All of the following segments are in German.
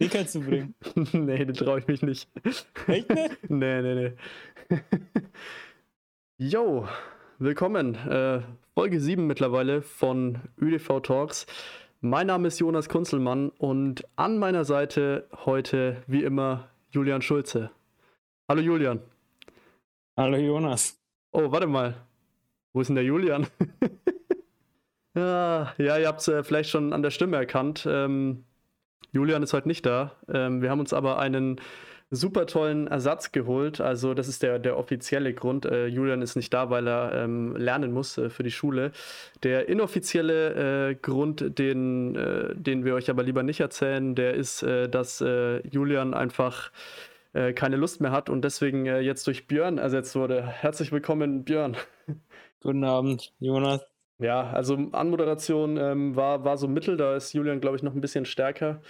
Den kannst du bringen. nee, den traue ich mich nicht. Echt nicht? nee, nee, nee. Yo, willkommen. Äh, Folge 7 mittlerweile von ÖDV Talks. Mein Name ist Jonas Kunzelmann und an meiner Seite heute, wie immer, Julian Schulze. Hallo Julian. Hallo Jonas. Oh, warte mal. Wo ist denn der Julian? ja, ja, ihr habt es äh, vielleicht schon an der Stimme erkannt. Ähm, Julian ist heute nicht da. Ähm, wir haben uns aber einen super tollen Ersatz geholt. Also das ist der, der offizielle Grund. Äh, Julian ist nicht da, weil er ähm, lernen muss äh, für die Schule. Der inoffizielle äh, Grund, den, äh, den wir euch aber lieber nicht erzählen, der ist, äh, dass äh, Julian einfach keine Lust mehr hat und deswegen jetzt durch Björn ersetzt wurde. Herzlich willkommen, Björn. Guten Abend, Jonas. Ja, also Anmoderation ähm, war, war so mittel, da ist Julian, glaube ich, noch ein bisschen stärker.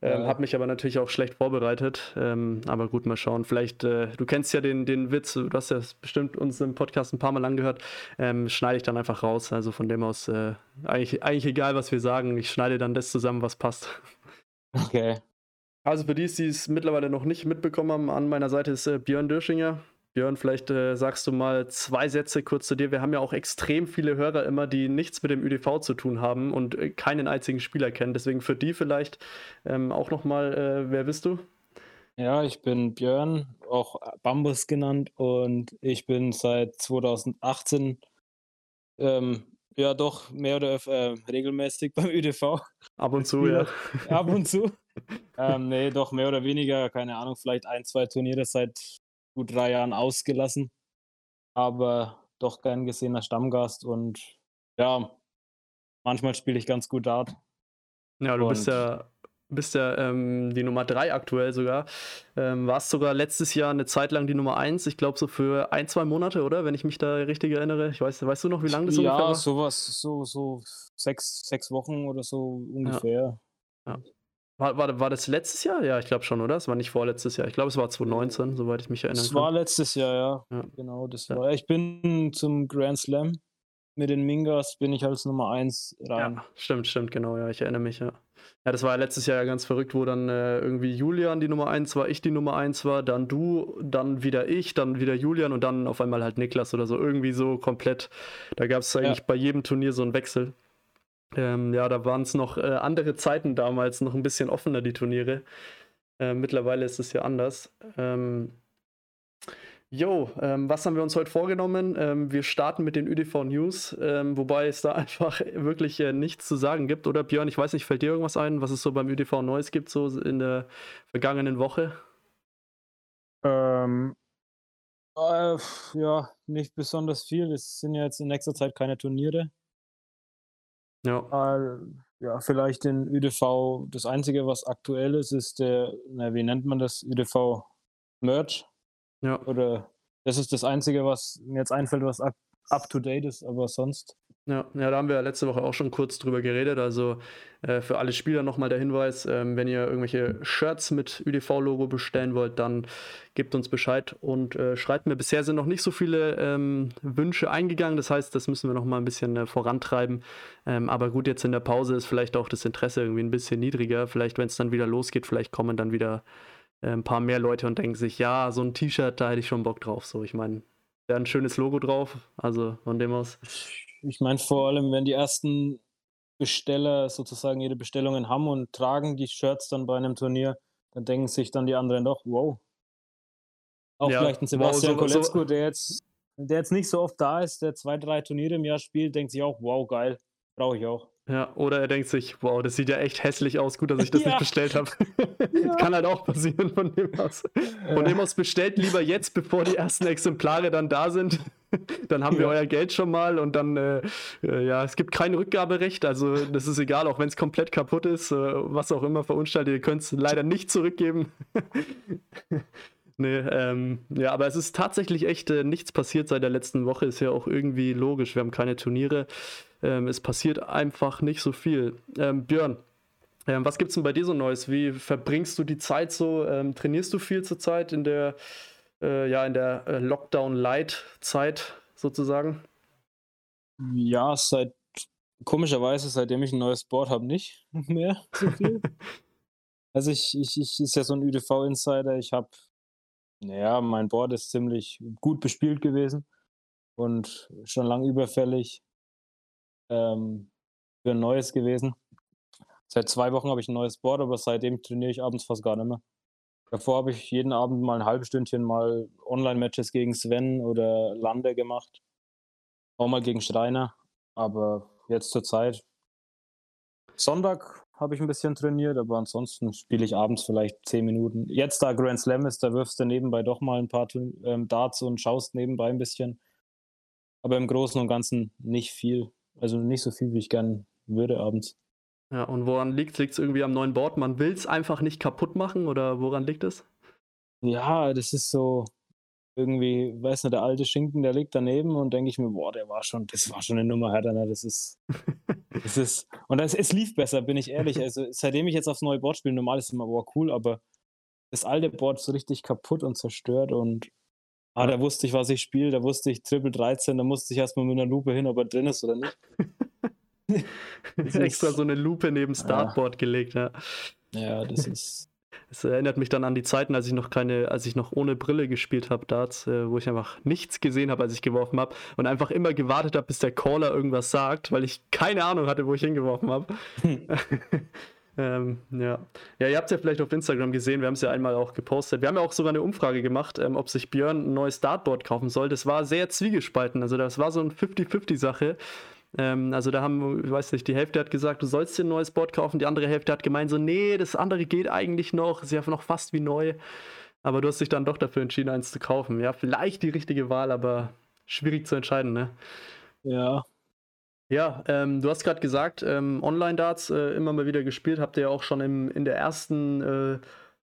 Ähm, ja. Hab mich aber natürlich auch schlecht vorbereitet. Ähm, aber gut, mal schauen. Vielleicht, äh, du kennst ja den, den Witz, du hast ja bestimmt uns im Podcast ein paar Mal angehört. Ähm, schneide ich dann einfach raus. Also von dem aus, äh, eigentlich, eigentlich egal, was wir sagen. Ich schneide dann das zusammen, was passt. Okay. Also für die, die es mittlerweile noch nicht mitbekommen haben, an meiner Seite ist äh, Björn Dörschinger. Björn, vielleicht äh, sagst du mal zwei Sätze kurz zu dir. Wir haben ja auch extrem viele Hörer immer, die nichts mit dem ÜDV zu tun haben und äh, keinen einzigen Spieler kennen. Deswegen für die vielleicht ähm, auch nochmal, äh, wer bist du? Ja, ich bin Björn, auch Bambus genannt und ich bin seit 2018 ähm, ja doch mehr oder äh, regelmäßig beim ÜDV. Ab und zu, ja. Ab und zu. ähm, nee, doch mehr oder weniger, keine Ahnung, vielleicht ein, zwei Turniere seit gut drei Jahren ausgelassen, aber doch gern gesehener Stammgast und ja, manchmal spiele ich ganz gut Dart. Ja, du und bist ja, bist ja ähm, die Nummer drei aktuell sogar. Ähm, warst sogar letztes Jahr eine Zeit lang die Nummer eins, ich glaube so für ein, zwei Monate, oder? Wenn ich mich da richtig erinnere. Ich weiß, weißt du noch, wie lange das ja, ungefähr war? Ja, sowas, so, so sechs, sechs Wochen oder so ungefähr. Ja. ja. War, war, war das letztes Jahr? Ja, ich glaube schon, oder? Es war nicht vorletztes Jahr. Ich glaube, es war 2019, soweit ich mich erinnere. Es war letztes Jahr, ja. ja. Genau, das ja. war. Ich bin zum Grand Slam mit den Mingas, bin ich als Nummer 1 rein. Ja, stimmt, stimmt, genau, ja. Ich erinnere mich, ja. Ja, das war ja letztes Jahr ja ganz verrückt, wo dann äh, irgendwie Julian die Nummer 1 war, ich die Nummer 1 war, dann du, dann wieder ich, dann wieder Julian und dann auf einmal halt Niklas oder so. Irgendwie so komplett. Da gab es eigentlich ja. bei jedem Turnier so einen Wechsel. Ähm, ja, da waren es noch äh, andere Zeiten damals, noch ein bisschen offener, die Turniere. Äh, mittlerweile ist es ja anders. Ähm, Jo, ähm, was haben wir uns heute vorgenommen? Ähm, wir starten mit den ÖDV News, ähm, wobei es da einfach wirklich äh, nichts zu sagen gibt. Oder Björn, ich weiß nicht, fällt dir irgendwas ein, was es so beim ÖDV Neues gibt, so in der vergangenen Woche? Ähm, äh, ja, nicht besonders viel. Es sind ja jetzt in nächster Zeit keine Turniere. Ja. Ja, vielleicht den ÖDV, das Einzige, was aktuell ist, ist der, na, wie nennt man das, ÖDV Merch. Ja. Oder das ist das Einzige, was mir jetzt einfällt, was up to date ist, aber sonst ja, ja, da haben wir letzte Woche auch schon kurz drüber geredet. Also äh, für alle Spieler nochmal der Hinweis, ähm, wenn ihr irgendwelche Shirts mit ÜDV-Logo bestellen wollt, dann gebt uns Bescheid und äh, schreibt mir. Bisher sind noch nicht so viele ähm, Wünsche eingegangen. Das heißt, das müssen wir nochmal ein bisschen äh, vorantreiben. Ähm, aber gut, jetzt in der Pause ist vielleicht auch das Interesse irgendwie ein bisschen niedriger. Vielleicht, wenn es dann wieder losgeht, vielleicht kommen dann wieder äh, ein paar mehr Leute und denken sich, ja, so ein T-Shirt, da hätte ich schon Bock drauf. So, ich meine, da ein schönes Logo drauf. Also von dem aus ich meine vor allem, wenn die ersten Besteller sozusagen ihre Bestellungen haben und tragen die Shirts dann bei einem Turnier, dann denken sich dann die anderen doch, wow. Auch ja, vielleicht ein Sebastian wow, so, Koletzko, so. der jetzt, der jetzt nicht so oft da ist, der zwei, drei Turniere im Jahr spielt, denkt sich auch, wow, geil, brauche ich auch. Ja, oder er denkt sich, wow, das sieht ja echt hässlich aus, gut, dass ich das ja. nicht bestellt habe. Ja. Kann halt auch passieren von dem aus. Von dem aus bestellt lieber jetzt, bevor die ersten Exemplare dann da sind. dann haben wir euer Geld schon mal und dann, äh, äh, ja, es gibt kein Rückgaberecht, also das ist egal, auch wenn es komplett kaputt ist, äh, was auch immer verunstaltet, ihr könnt es leider nicht zurückgeben. Nee, ähm, ja, aber es ist tatsächlich echt äh, nichts passiert seit der letzten Woche. Ist ja auch irgendwie logisch. Wir haben keine Turniere. Ähm, es passiert einfach nicht so viel. Ähm, Björn, ähm, was gibt's denn bei dir so Neues? Wie verbringst du die Zeit so? Ähm, trainierst du viel zur Zeit in der, äh, ja, in der äh, Lockdown-Light-Zeit sozusagen? Ja, seit komischerweise, seitdem ich ein neues Board habe, nicht mehr so viel. Also ich, ich, ich ist ja so ein ÜDV-Insider. Ich habe, naja, mein Board ist ziemlich gut bespielt gewesen und schon lang überfällig ähm, für ein neues gewesen. Seit zwei Wochen habe ich ein neues Board, aber seitdem trainiere ich abends fast gar nicht mehr. Davor habe ich jeden Abend mal ein halbes Stündchen mal Online-Matches gegen Sven oder Lande gemacht. Auch mal gegen Schreiner. Aber jetzt zur Zeit. Sonntag habe ich ein bisschen trainiert, aber ansonsten spiele ich abends vielleicht zehn Minuten. Jetzt, da Grand Slam ist, da wirfst du nebenbei doch mal ein paar ähm, Darts und schaust nebenbei ein bisschen. Aber im Großen und Ganzen nicht viel. Also nicht so viel, wie ich gern würde abends. Ja, und woran liegt es? Liegt es irgendwie am neuen Board? Man will es einfach nicht kaputt machen oder woran liegt es? Ja, das ist so irgendwie, weiß nicht, der alte Schinken, der liegt daneben und denke ich mir, boah, der war schon, das war schon eine Nummer härter, ne? Das ist, das ist, und das, es lief besser, bin ich ehrlich. Also seitdem ich jetzt aufs neue Board spiele, normal ist es immer, boah, cool, aber das alte Board ist so richtig kaputt und zerstört und ah, da wusste ich, was ich spiele, da wusste ich Triple 13, da musste ich erstmal mit einer Lupe hin, ob er drin ist oder nicht. Extra so eine Lupe neben Startboard ja. gelegt, ja. Ja, das ist. Es erinnert mich dann an die Zeiten, als ich noch keine, als ich noch ohne Brille gespielt habe, Darts, äh, wo ich einfach nichts gesehen habe, als ich geworfen habe und einfach immer gewartet habe, bis der Caller irgendwas sagt, weil ich keine Ahnung hatte, wo ich hingeworfen habe. ähm, ja. ja, ihr habt es ja vielleicht auf Instagram gesehen, wir haben es ja einmal auch gepostet. Wir haben ja auch sogar eine Umfrage gemacht, ähm, ob sich Björn ein neues Dartboard kaufen soll. Das war sehr zwiegespalten, also das war so eine 50-50-Sache. Ähm, also da haben, ich weiß nicht, die Hälfte hat gesagt, du sollst dir ein neues Board kaufen, die andere Hälfte hat gemeint, so, nee, das andere geht eigentlich noch, ist ja noch fast wie neu. Aber du hast dich dann doch dafür entschieden, eins zu kaufen. Ja, vielleicht die richtige Wahl, aber schwierig zu entscheiden, ne? Ja. Ja, ähm, du hast gerade gesagt, ähm, Online-Darts äh, immer mal wieder gespielt, habt ihr ja auch schon im, in der ersten äh,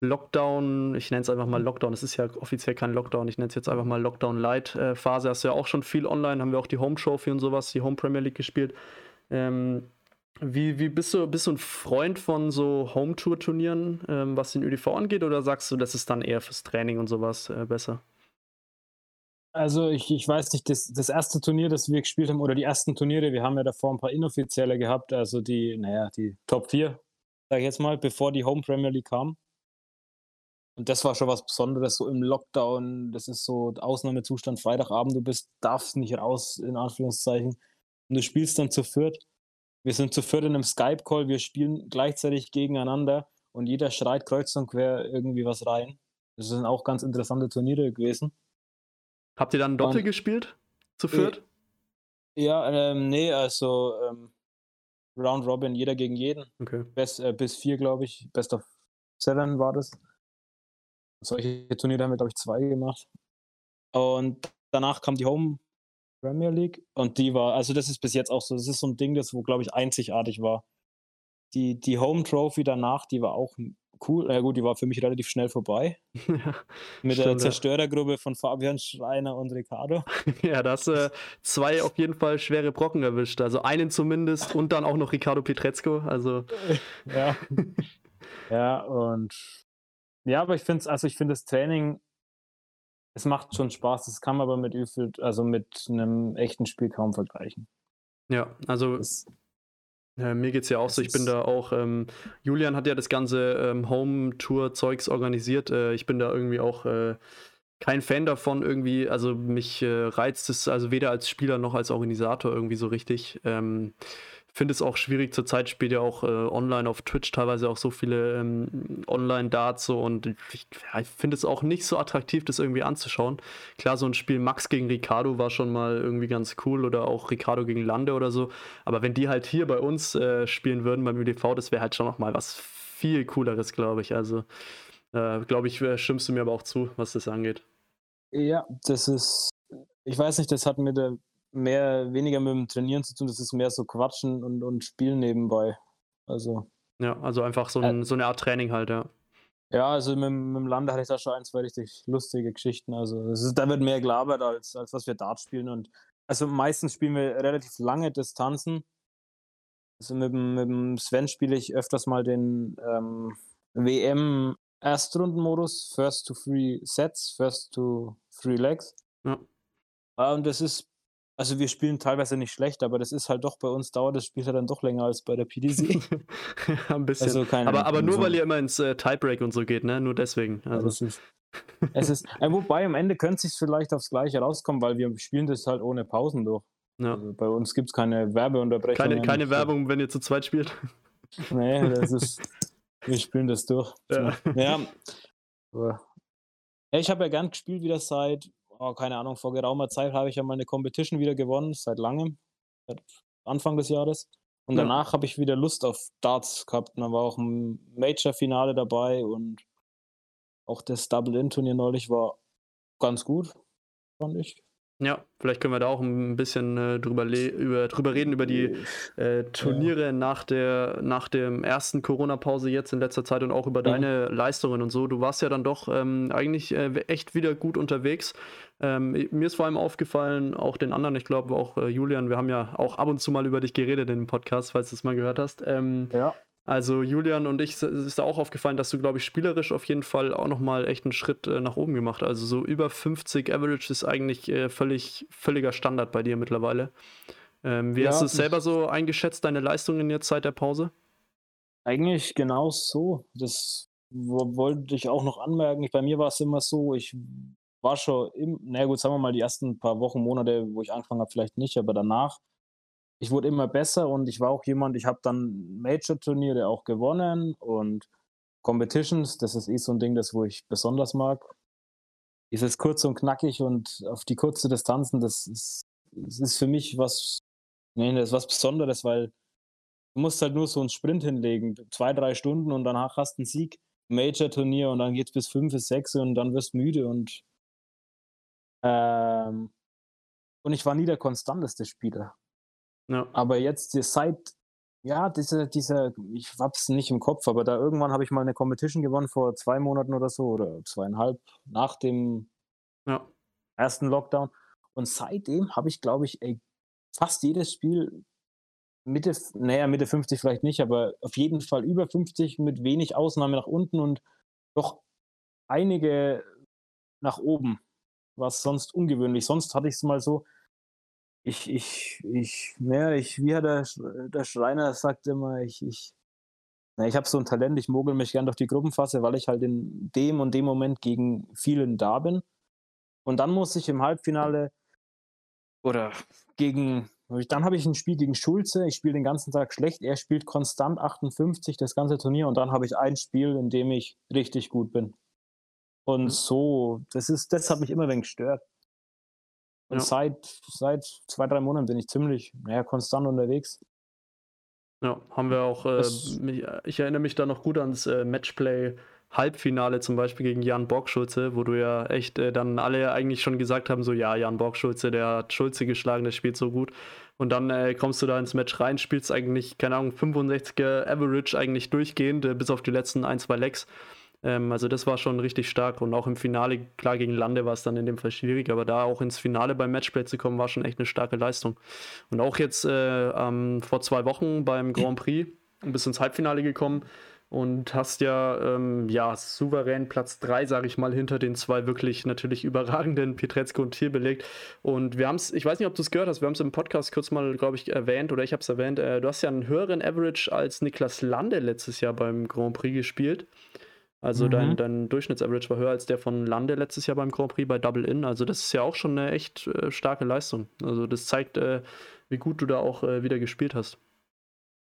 Lockdown, ich nenne es einfach mal Lockdown, es ist ja offiziell kein Lockdown, ich nenne es jetzt einfach mal Lockdown Light äh. Hast du ja auch schon viel online, haben wir auch die Home Trophy und sowas, die Home Premier League gespielt. Ähm, wie, wie bist du, bist du ein Freund von so Home Tour Turnieren, ähm, was den ÖDV angeht, oder sagst du, das ist dann eher fürs Training und sowas äh, besser? Also ich, ich weiß nicht, das, das erste Turnier, das wir gespielt haben, oder die ersten Turniere, wir haben ja davor ein paar inoffizielle gehabt, also die, naja, die Top 4, sag ich jetzt mal, bevor die Home Premier League kam. Und das war schon was Besonderes, so im Lockdown. Das ist so Ausnahmezustand, Freitagabend, du bist, darfst nicht raus, in Anführungszeichen. Und du spielst dann zu viert. Wir sind zu viert in einem Skype-Call, wir spielen gleichzeitig gegeneinander und jeder schreit kreuz und quer irgendwie was rein. Das sind auch ganz interessante Turniere gewesen. Habt ihr dann Doppel und, gespielt? Zu viert? Ja, ähm, nee, also ähm, Round Robin, jeder gegen jeden. Okay. Best, äh, bis vier, glaube ich. Best of Seven war das solche Turniere haben wir, glaube ich, zwei gemacht. Und danach kam die Home Premier League und die war, also das ist bis jetzt auch so, das ist so ein Ding, das wo, glaube ich, einzigartig war. Die, die Home Trophy danach, die war auch cool. Na ja, gut, die war für mich relativ schnell vorbei. Ja, Mit stimmt, der Zerstörergruppe von Fabian Schreiner und Ricardo. Ja, da hast du äh, zwei auf jeden Fall schwere Brocken erwischt. Also einen zumindest und dann auch noch Ricardo Pietrezco. Also. Ja. ja, und ja, aber ich finde also ich finde das Training, es macht schon Spaß. Das kann man aber mit Üfeld, also mit einem echten Spiel kaum vergleichen. Ja, also das, äh, mir geht es ja auch so, ich bin da auch, ähm, Julian hat ja das ganze ähm, Home-Tour-Zeugs organisiert. Äh, ich bin da irgendwie auch äh, kein Fan davon irgendwie, also mich äh, reizt es also weder als Spieler noch als Organisator irgendwie so richtig. Ähm, finde es auch schwierig. Zurzeit spielt ja auch äh, online auf Twitch teilweise auch so viele ähm, Online-Darts so und ich, ja, ich finde es auch nicht so attraktiv, das irgendwie anzuschauen. Klar, so ein Spiel Max gegen Ricardo war schon mal irgendwie ganz cool oder auch Ricardo gegen Lande oder so. Aber wenn die halt hier bei uns äh, spielen würden beim UDV, das wäre halt schon noch mal was viel cooleres, glaube ich. Also, äh, glaube ich, äh, stimmst du mir aber auch zu, was das angeht. Ja, das ist, ich weiß nicht, das hat mir der mehr, weniger mit dem Trainieren zu tun, das ist mehr so Quatschen und, und Spielen nebenbei. Also. Ja, also einfach so, ein, äh, so eine Art Training halt, ja. Ja, also mit, mit dem Lande hatte ich da schon ein, zwei richtig lustige Geschichten. Also ist, da wird mehr gelabert, als, als was wir Dart spielen. Und also meistens spielen wir relativ lange Distanzen. Also mit, mit dem Sven spiele ich öfters mal den ähm, WM Erstrundenmodus, First to Three Sets, First to Three Legs. Ja. Ah, und das ist Also wir spielen teilweise nicht schlecht, aber das ist halt doch bei uns dauert das Spiel ja dann doch länger als bei der PDC. ja, ein bisschen. Also aber, aber nur so. weil ihr immer ins äh, Tiebreak und so geht, ne? Nur deswegen. Also. Ja, ist, es ist, äh, wobei am Ende könnte es vielleicht aufs Gleiche rauskommen, weil wir spielen das halt ohne Pausen durch. Ja. Also bei uns gibt es keine Werbeunterbrechung. Keine, keine Werbung, wenn ihr zu zweit spielt. Nee, das ist. wir spielen das durch. Ja. ja. ja ich habe ja gern gespielt wieder seit oh, keine Ahnung, vor geraumer Zeit habe ich ja mal eine Competition wieder gewonnen, seit langem, seit Anfang des Jahres. Und ja. danach habe ich wieder Lust auf Darts gehabt. Und dann war auch ein Major-Finale dabei und auch das Double-In-Turnier neulich war ganz gut, fand ich. Ja, vielleicht können wir da auch ein bisschen äh, drüber, über, drüber reden, über die äh, Turniere ja. nach, der, nach dem ersten Corona-Pause jetzt in letzter Zeit und auch über ja. deine Leistungen und so. Du warst ja dann doch ähm, eigentlich äh, echt wieder gut unterwegs. Ähm, mir ist vor allem aufgefallen, auch den anderen, ich glaube auch äh, Julian, wir haben ja auch ab und zu mal über dich geredet in dem Podcast, falls du es mal gehört hast. Ähm, ja. Also Julian und ich, es ist auch aufgefallen, dass du, glaube ich, spielerisch auf jeden Fall auch nochmal echt einen Schritt äh, nach oben gemacht. Also so über 50 Average ist eigentlich äh, völlig, völliger Standard bei dir mittlerweile. Ähm, wie ja, hast du es selber so eingeschätzt, deine Leistungen jetzt seit der Pause? Eigentlich genau so. Das wollte ich auch noch anmerken. Bei mir war es immer so, ich war schon, im, na gut, sagen wir mal, die ersten paar Wochen, Monate, wo ich angefangen habe, vielleicht nicht, aber danach ich wurde immer besser und ich war auch jemand, ich habe dann Major-Turniere auch gewonnen und Competitions, das ist eh so ein Ding, das wo ich besonders mag. Dieses kurz und knackig und auf die kurze Distanzen, das ist, das ist für mich was, nee, das ist was Besonderes, weil du musst halt nur so einen Sprint hinlegen, zwei, drei Stunden und danach hast du einen Sieg, Major-Turnier und dann geht es bis fünf, bis sechs und dann wirst du müde und ähm, und ich war nie der konstanteste Spieler. Ja. Aber jetzt seit, ja, diese, diese, ich hab's nicht im Kopf, aber da irgendwann habe ich mal eine Competition gewonnen vor zwei Monaten oder so oder zweieinhalb nach dem ja. ersten Lockdown. Und seitdem habe ich, glaube ich, ey, fast jedes Spiel Mitte, naja, Mitte 50 vielleicht nicht, aber auf jeden Fall über 50 mit wenig Ausnahme nach unten und doch einige nach oben, was sonst ungewöhnlich. Sonst hatte ich es mal so, ich, ich, ich, naja, ich, wie hat der, der Schreiner sagt immer, ich, ich, na, ich habe so ein Talent, ich mogel mich gern durch die Gruppenphase, weil ich halt in dem und dem Moment gegen vielen da bin. Und dann muss ich im Halbfinale oder gegen, dann habe ich ein Spiel gegen Schulze, ich spiele den ganzen Tag schlecht, er spielt konstant 58 das ganze Turnier und dann habe ich ein Spiel, in dem ich richtig gut bin. Und mhm. so, das ist, das hat mich immer ein wenig gestört. Und ja. seit, seit zwei, drei Monaten bin ich ziemlich naja, konstant unterwegs. Ja, haben wir auch. Äh, ich erinnere mich da noch gut ans äh, Matchplay. Halbfinale zum Beispiel gegen Jan Borgschulze, wo du ja echt äh, dann alle eigentlich schon gesagt haben, so ja, Jan Borgschulze, der hat Schulze geschlagen, der spielt so gut. Und dann äh, kommst du da ins Match rein, spielst eigentlich, keine Ahnung, 65er Average eigentlich durchgehend, äh, bis auf die letzten ein, zwei Lecks. Ähm, also das war schon richtig stark und auch im Finale, klar gegen Lande war es dann in dem Fall schwierig, aber da auch ins Finale beim Matchplay zu kommen, war schon echt eine starke Leistung. Und auch jetzt äh, ähm, vor zwei Wochen beim Grand Prix bis ins Halbfinale gekommen und hast ja, ähm, ja souverän Platz 3, sage ich mal, hinter den zwei wirklich natürlich überragenden Pietrezko und Thiel belegt. Und wir haben es, ich weiß nicht, ob du es gehört hast, wir haben es im Podcast kurz mal, glaube ich, erwähnt oder ich habe es erwähnt. Äh, du hast ja einen höheren Average als Niklas Lande letztes Jahr beim Grand Prix gespielt. Also mhm. dein, dein Durchschnittsaverage war höher als der von Lande letztes Jahr beim Grand Prix bei Double In. Also das ist ja auch schon eine echt äh, starke Leistung. Also das zeigt, äh, wie gut du da auch äh, wieder gespielt hast.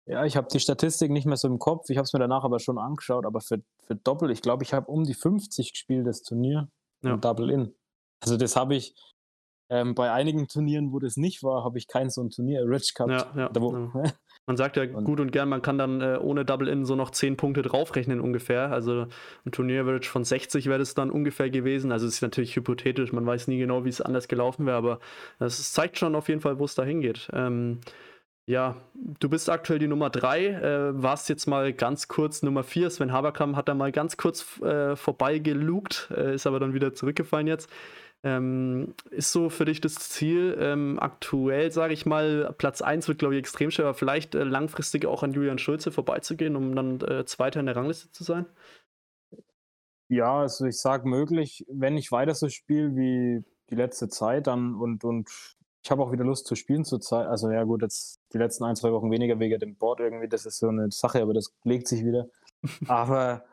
Ja, ich habe die Statistik nicht mehr so im Kopf. Ich habe es mir danach aber schon angeschaut. Aber für, für Doppel, ich glaube, ich habe um die 50 gespielt, das Turnier. Ja. Double In. Also das habe ich ähm, bei einigen Turnieren, wo das nicht war, habe ich kein so ein Turnier Rich gehabt. Ja, ja, wo, ja. Man sagt ja und gut und gern, man kann dann äh, ohne Double-In so noch 10 Punkte draufrechnen ungefähr. Also ein Turnier-Average von 60 wäre das dann ungefähr gewesen. Also es ist natürlich hypothetisch, man weiß nie genau, wie es anders gelaufen wäre, aber es zeigt schon auf jeden Fall, wo es da hingeht. Ähm, ja, du bist aktuell die Nummer 3, äh, warst jetzt mal ganz kurz Nummer 4. Sven Haberkamp hat da mal ganz kurz äh, vorbeigelugt, äh, ist aber dann wieder zurückgefallen jetzt. Ähm, ist so für dich das Ziel, ähm, aktuell, sage ich mal, Platz 1 wird, glaube ich, extrem schwer, aber vielleicht äh, langfristig auch an Julian Schulze vorbeizugehen, um dann äh, Zweiter in der Rangliste zu sein? Ja, also ich sage möglich, wenn ich weiter so spiele wie die letzte Zeit dann und, und ich habe auch wieder Lust zu spielen zurzeit. Also ja gut, jetzt die letzten ein, zwei Wochen weniger wegen dem Board irgendwie, das ist so eine Sache, aber das legt sich wieder. aber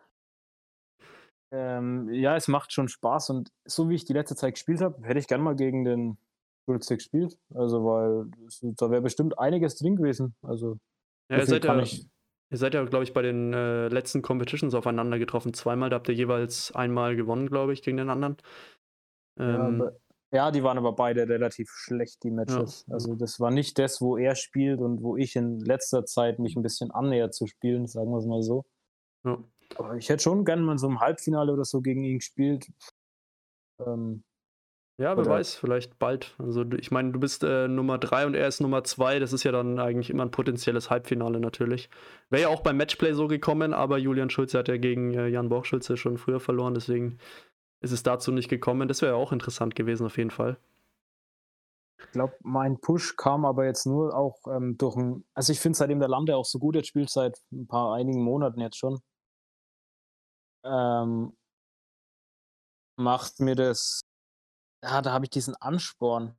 ähm, ja, es macht schon Spaß und so wie ich die letzte Zeit gespielt habe, hätte ich gern mal gegen den Schulze gespielt. Also weil da wäre bestimmt einiges drin gewesen. Also ja, ihr seid ja, ich... ihr seid ja, glaube ich, bei den äh, letzten Competitions aufeinander getroffen. Zweimal, da habt ihr jeweils einmal gewonnen, glaube ich, gegen den anderen. Ähm, ja, ja, die waren aber beide relativ schlecht, die Matches. Ja. Also das war nicht das, wo er spielt und wo ich in letzter Zeit mich ein bisschen annähert zu spielen, sagen wir es mal so. Ja. Aber ich hätte schon gerne mal so im Halbfinale oder so gegen ihn gespielt. Ähm, ja, wer weiß, vielleicht bald. Also ich meine, du bist äh, Nummer 3 und er ist Nummer 2. Das ist ja dann eigentlich immer ein potenzielles Halbfinale natürlich. Wäre ja auch beim Matchplay so gekommen, aber Julian Schulze hat ja gegen äh, Jan Borchschulze schon früher verloren, deswegen ist es dazu nicht gekommen. Das wäre ja auch interessant gewesen, auf jeden Fall. Ich glaube, mein Push kam aber jetzt nur auch ähm, durch ein. Also, ich finde, seitdem der Lande auch so gut jetzt spielt, seit ein paar einigen Monaten jetzt schon, ähm, macht mir das. Ja, da habe ich diesen Ansporn.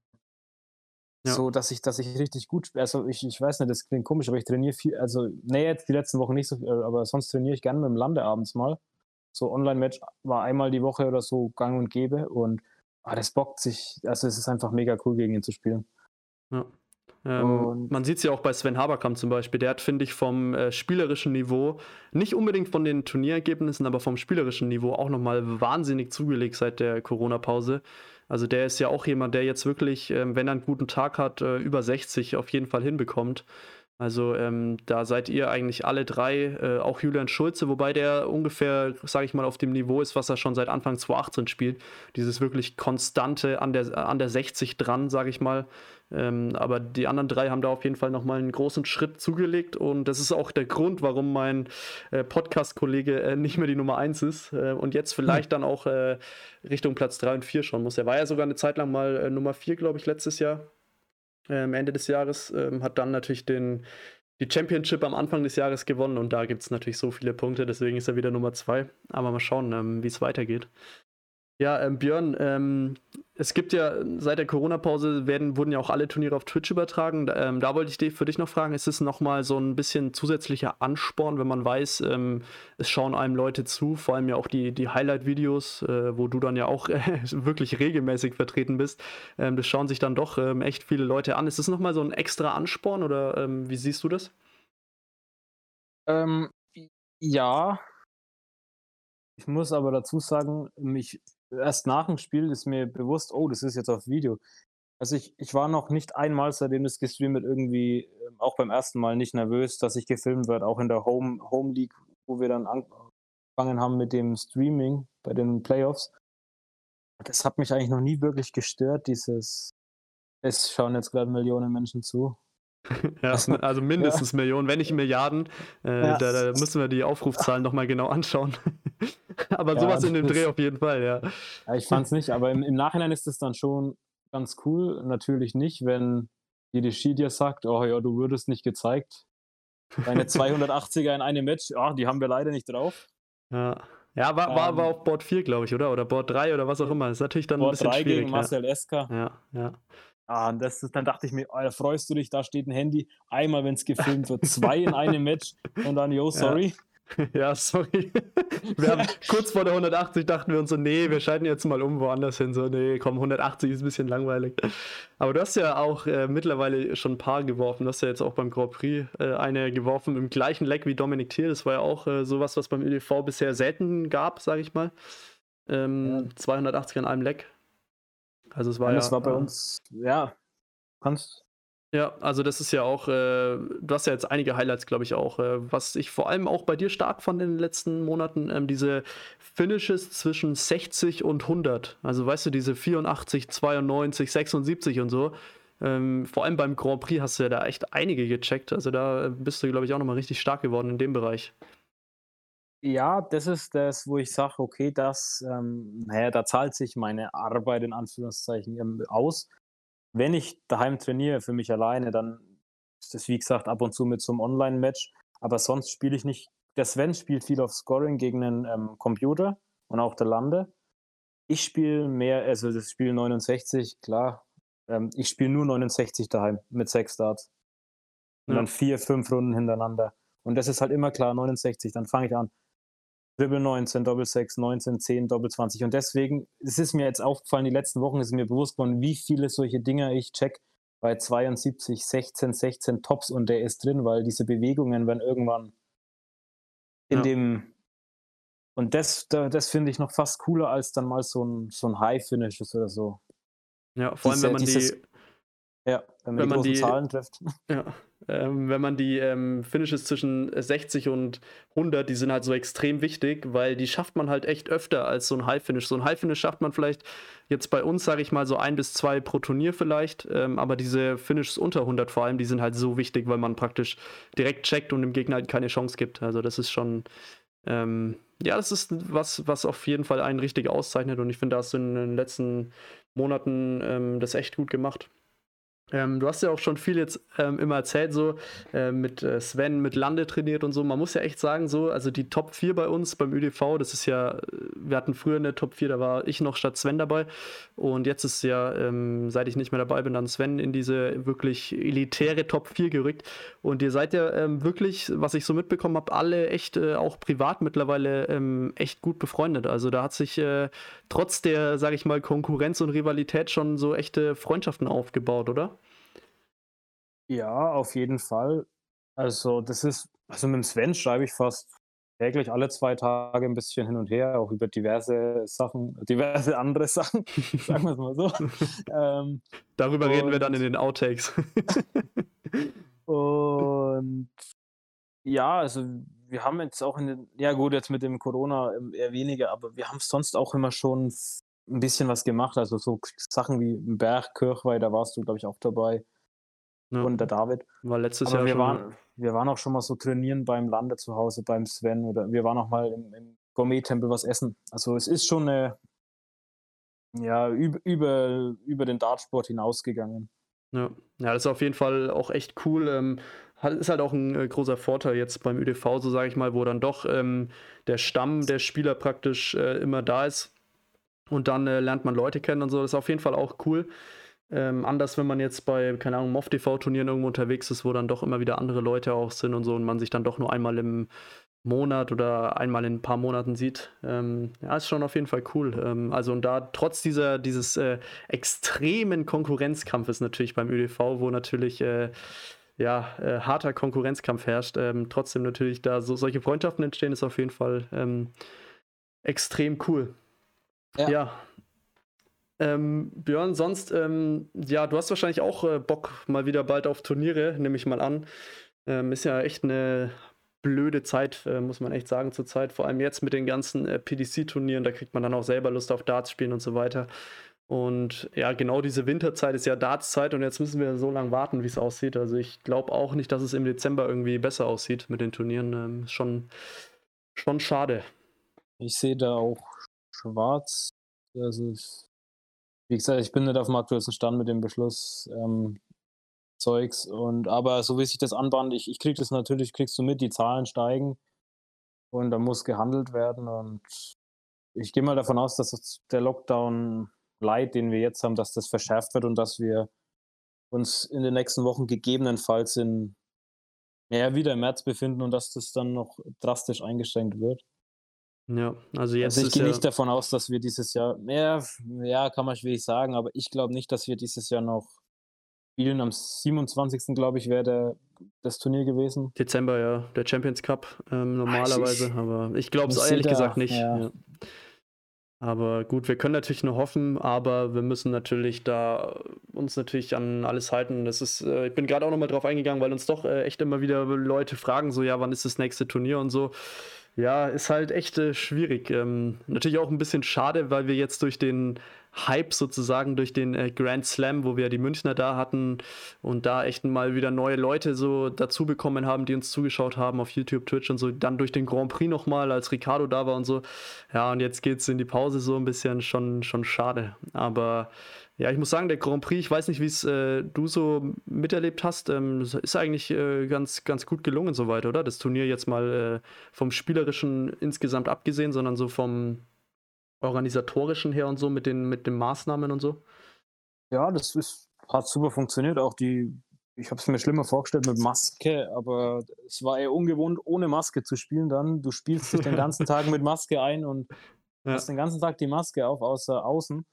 Ja. So, dass ich, dass ich richtig gut spiele. Also, ich, ich weiß nicht, das klingt komisch, aber ich trainiere viel. Also, nee, jetzt die letzten Wochen nicht so viel, aber sonst trainiere ich gerne mit dem Lande abends mal so Online-Match war einmal die Woche oder so gang und gäbe und ah, das bockt sich, also es ist einfach mega cool, gegen ihn zu spielen. Ja. Ähm, man sieht es ja auch bei Sven Haberkamp zum Beispiel. Der hat, finde ich, vom äh, spielerischen Niveau, nicht unbedingt von den Turnierergebnissen, aber vom spielerischen Niveau auch nochmal wahnsinnig zugelegt seit der Corona-Pause. Also der ist ja auch jemand, der jetzt wirklich, äh, wenn er einen guten Tag hat, äh, über 60 auf jeden Fall hinbekommt. Also ähm, da seid ihr eigentlich alle drei, äh, auch Julian Schulze, wobei der ungefähr, sage ich mal, auf dem Niveau ist, was er schon seit Anfang 2018 spielt. Dieses wirklich konstante an der, an der 60 dran, sage ich mal. Ähm, aber die anderen drei haben da auf jeden Fall nochmal einen großen Schritt zugelegt und das ist auch der Grund, warum mein äh, Podcast-Kollege äh, nicht mehr die Nummer 1 ist äh, und jetzt vielleicht dann auch äh, Richtung Platz 3 und 4 schauen muss. Er war ja sogar eine Zeit lang mal äh, Nummer 4, glaube ich, letztes Jahr ähm, Ende des Jahres, ähm, hat dann natürlich den, die Championship am Anfang des Jahres gewonnen und da gibt es natürlich so viele Punkte, deswegen ist er wieder Nummer zwei. Aber mal schauen, ähm, wie es weitergeht. Ja, ähm, Björn, ähm, es gibt ja seit der Corona-Pause werden, wurden ja auch alle Turniere auf Twitch übertragen. Ähm, da wollte ich dich für dich noch fragen, ist es nochmal so ein bisschen zusätzlicher Ansporn, wenn man weiß, ähm, es schauen einem Leute zu, vor allem ja auch die, die Highlight-Videos, äh, wo du dann ja auch äh, wirklich regelmäßig vertreten bist. Ähm, das schauen sich dann doch ähm, echt viele Leute an. Ist das nochmal so ein extra Ansporn oder wie siehst du das? ja, ich muss aber dazu sagen, mich erst nach dem Spiel ist mir bewusst, oh, das ist jetzt auf Video. Also ich, ich war noch nicht einmal, seitdem das gestreamt wird, irgendwie, ähm, auch beim ersten Mal nicht nervös, dass ich gefilmt werde, auch in der Home, Home League, wo wir dann angefangen haben mit dem Streaming bei den Playoffs. Das hat mich eigentlich noch nie wirklich gestört, dieses, es schauen jetzt gerade Millionen Menschen zu. ja, also mindestens ja. Millionen, wenn nicht Milliarden. Äh, ja. da, da, müssen wir die Aufrufzahlen nochmal genau anschauen. Aber ja, sowas in dem Dreh auf jeden Fall, ja. ja ich fand es nicht, aber im, im Nachhinein ist es dann schon ganz cool. Natürlich nicht, wenn die Regie dir sagt, oh ja, du würdest nicht gezeigt. Deine 280er in einem Match, oh, die haben wir leider nicht drauf. Ja. Ja, war, war ähm, aber auf Board 4, glaube ich, oder? Oder Board 3 oder was auch immer. Das ist natürlich dann Board ein bisschen 3 schwierig. gegen Marcel Esker. Ja, ja. Ah, das ist, dann dachte ich mir, oh, freust du dich, da steht ein Handy. Einmal, wenn es gefilmt wird, zwei in einem Match und dann, yo, sorry. Ja. Ja, sorry. Wir haben kurz vor der 180 dachten wir uns so, nee, wir schalten jetzt mal um woanders hin. So, nee, komm, 180 ist ein bisschen langweilig. Aber du hast ja auch äh, mittlerweile schon ein paar geworfen. Du hast ja jetzt auch beim Grand Prix äh, eine geworfen im gleichen Leck wie Dominik Thiel. Das war ja auch äh, sowas, was beim ÖDV bisher selten gab, sage ich mal. Ähm, ja. 280 an einem Leck. Also es war ja. Das war bei äh, uns, ja, kannst, ja, also das ist ja auch, äh, du hast ja jetzt einige Highlights, glaube ich, auch. Äh, was ich vor allem auch bei dir stark fand in den letzten Monaten, ähm, diese Finishes zwischen 60 und 100. Also weißt du, diese 84, 92, 76 und so. Ähm, vor allem beim Grand Prix hast du ja da echt einige gecheckt. Also da bist du, glaube ich, auch nochmal richtig stark geworden in dem Bereich. Ja, das ist das, wo ich sage, okay, das, ähm, naja, da zahlt sich meine Arbeit in Anführungszeichen ähm, aus wenn ich daheim trainiere für mich alleine, dann ist das wie gesagt ab und zu mit so einem Online-Match. Aber sonst spiele ich nicht. Der Sven spielt viel auf Scoring gegen einen ähm, Computer und auch der Lande. Ich spiele mehr, also das Spiel 69, klar, ähm, ich spiele nur 69 daheim mit sechs Starts. Und ja. dann vier, fünf Runden hintereinander. Und das ist halt immer klar, 69, dann fange ich an. Dribble 19, Doppel 6, 19, 10, Doppel 20. Und deswegen, es ist mir jetzt aufgefallen, die letzten Wochen ist mir bewusst geworden, wie viele solche Dinger ich check bei 72, 16, 16 Tops und der ist drin, weil diese Bewegungen werden irgendwann in ja. dem und das, das finde ich noch fast cooler als dann mal so ein, so ein High-Finish oder so. Ja, vor allem, Diese, wenn man dieses, die. Ja, wenn man, wenn die, man die Zahlen trifft. Ja, ähm, wenn man die ähm, Finishes zwischen 60 und 100, die sind halt so extrem wichtig, weil die schafft man halt echt öfter als so ein High-Finish. So ein High-Finish schafft man vielleicht jetzt bei uns, sage ich mal, so ein bis zwei pro Turnier vielleicht, ähm, aber diese Finishes unter 100 vor allem, die sind halt so wichtig, weil man praktisch direkt checkt und dem Gegner halt keine Chance gibt. Also das ist schon, ähm, ja, das ist was, was auf jeden Fall einen richtig auszeichnet und ich finde, da hast du in den letzten Monaten ähm, das echt gut gemacht. Ähm, du hast ja auch schon viel jetzt ähm, immer erzählt, so äh, mit äh, Sven, mit Lande trainiert und so. Man muss ja echt sagen, so, also die Top 4 bei uns beim ÖDV, das ist ja, wir hatten früher eine Top 4, da war ich noch statt Sven dabei. Und jetzt ist ja, ähm, seit ich nicht mehr dabei bin, dann Sven in diese wirklich elitäre Top 4 gerückt. Und ihr seid ja ähm, wirklich, was ich so mitbekommen habe, alle echt äh, auch privat mittlerweile ähm, echt gut befreundet. Also da hat sich äh, trotz der, sage ich mal, Konkurrenz und Rivalität schon so echte Freundschaften aufgebaut, oder? Ja, auf jeden Fall. Also, das ist also mit dem Sven schreibe ich fast täglich alle zwei Tage ein bisschen hin und her, auch über diverse Sachen, diverse andere Sachen, sagen wir es mal so. Ähm, Darüber reden wir dann in den Outtakes. und ja, also wir haben jetzt auch in den, ja gut, jetzt mit dem Corona ähm, eher weniger, aber wir haben sonst auch immer schon ein bisschen was gemacht. Also so Sachen wie Berg, Kirchweih, da warst du, glaube ich, auch dabei ja. und der David. War letztes Aber Jahr wir schon. Waren, wir waren auch schon mal so trainieren beim Lande zu Hause, beim Sven oder wir waren auch mal im, im Gourmet-Tempel was essen. Also es ist schon eine, ja, über, über, über den Dartsport hinausgegangen. Ja. ja, das ist auf jeden Fall auch echt cool. Ähm, ist halt auch ein äh, großer Vorteil jetzt beim ÖDV, so sage ich mal, wo dann doch ähm, der Stamm der Spieler praktisch äh, immer da ist. Und dann äh, lernt man Leute kennen und so. Das ist auf jeden Fall auch cool. Ähm, anders, wenn man jetzt bei, keine Ahnung, MOV-TV-Turnieren irgendwo unterwegs ist, wo dann doch immer wieder andere Leute auch sind und so und man sich dann doch nur einmal im Monat oder einmal in ein paar Monaten sieht. Ähm, ja, ist schon auf jeden Fall cool. Ähm, also und da trotz dieser, dieses äh, extremen Konkurrenzkampfes natürlich beim ÖDV, wo natürlich äh, ja, äh, harter Konkurrenzkampf herrscht, ähm, trotzdem natürlich da so, solche Freundschaften entstehen, ist auf jeden Fall ähm, extrem cool. ja. ja. Ähm, Björn, sonst, ähm, ja, du hast wahrscheinlich auch äh, Bock mal wieder bald auf Turniere, nehme ich mal an. Ähm, ist ja echt eine blöde Zeit, äh, muss man echt sagen, zurzeit. Vor allem jetzt mit den ganzen äh, PDC-Turnieren, da kriegt man dann auch selber Lust auf Darts spielen und so weiter. Und ja, genau diese Winterzeit ist ja Darts-Zeit und jetzt müssen wir so lange warten, wie es aussieht. Also ich glaube auch nicht, dass es im Dezember irgendwie besser aussieht mit den Turnieren. Ähm, schon, schon schade. Ich sehe da auch schwarz. Also es wie gesagt, ich bin nicht auf dem aktuellsten Stand mit dem Beschluss ähm, Zeugs. Und aber so wie sich das anbahnt, ich, ich krieg das natürlich, kriegst du mit, die Zahlen steigen und da muss gehandelt werden. Und ich gehe mal davon aus, dass der Lockdown Light, den wir jetzt haben, dass das verschärft wird und dass wir uns in den nächsten Wochen gegebenenfalls in ja, wieder im März befinden und dass das dann noch drastisch eingeschränkt wird. Ja, also jetzt. Also ich gehe ja nicht davon aus, dass wir dieses Jahr, ja, ja kann man schwierig sagen, aber ich glaube nicht, dass wir dieses Jahr noch spielen. Am 27. glaube ich, wäre das Turnier gewesen. Dezember, ja, der Champions Cup ähm, normalerweise, ich, aber ich glaube es ehrlich da, gesagt nicht. Ja. Ja. Aber gut, wir können natürlich nur hoffen, aber wir müssen natürlich da uns natürlich an alles halten. Das ist, äh, ich bin gerade auch nochmal drauf eingegangen, weil uns doch äh, echt immer wieder Leute fragen, so ja, wann ist das nächste Turnier und so. Ja, ist halt echt äh, schwierig. Ähm, natürlich auch ein bisschen schade, weil wir jetzt durch den Hype sozusagen, durch den äh, Grand Slam, wo wir die Münchner da hatten und da echt mal wieder neue Leute so dazu bekommen haben, die uns zugeschaut haben auf YouTube, Twitch und so. Dann durch den Grand Prix nochmal, als Ricardo da war und so. Ja, und jetzt geht es in die Pause so ein bisschen schon, schon schade. Aber ja, ich muss sagen, der Grand Prix, ich weiß nicht, wie es äh, du so miterlebt hast, ähm, ist eigentlich äh, ganz, ganz gut gelungen soweit, oder? Das Turnier jetzt mal äh, vom Spielerischen insgesamt abgesehen, sondern so vom Organisatorischen her und so mit den, mit den Maßnahmen und so. Ja, das ist hat super funktioniert. Auch die, ich habe es mir schlimmer vorgestellt mit Maske, aber es war eher ungewohnt, ohne Maske zu spielen dann. Du spielst dich den ganzen Tag mit Maske ein und ja. hast den ganzen Tag die Maske auf, außer außen.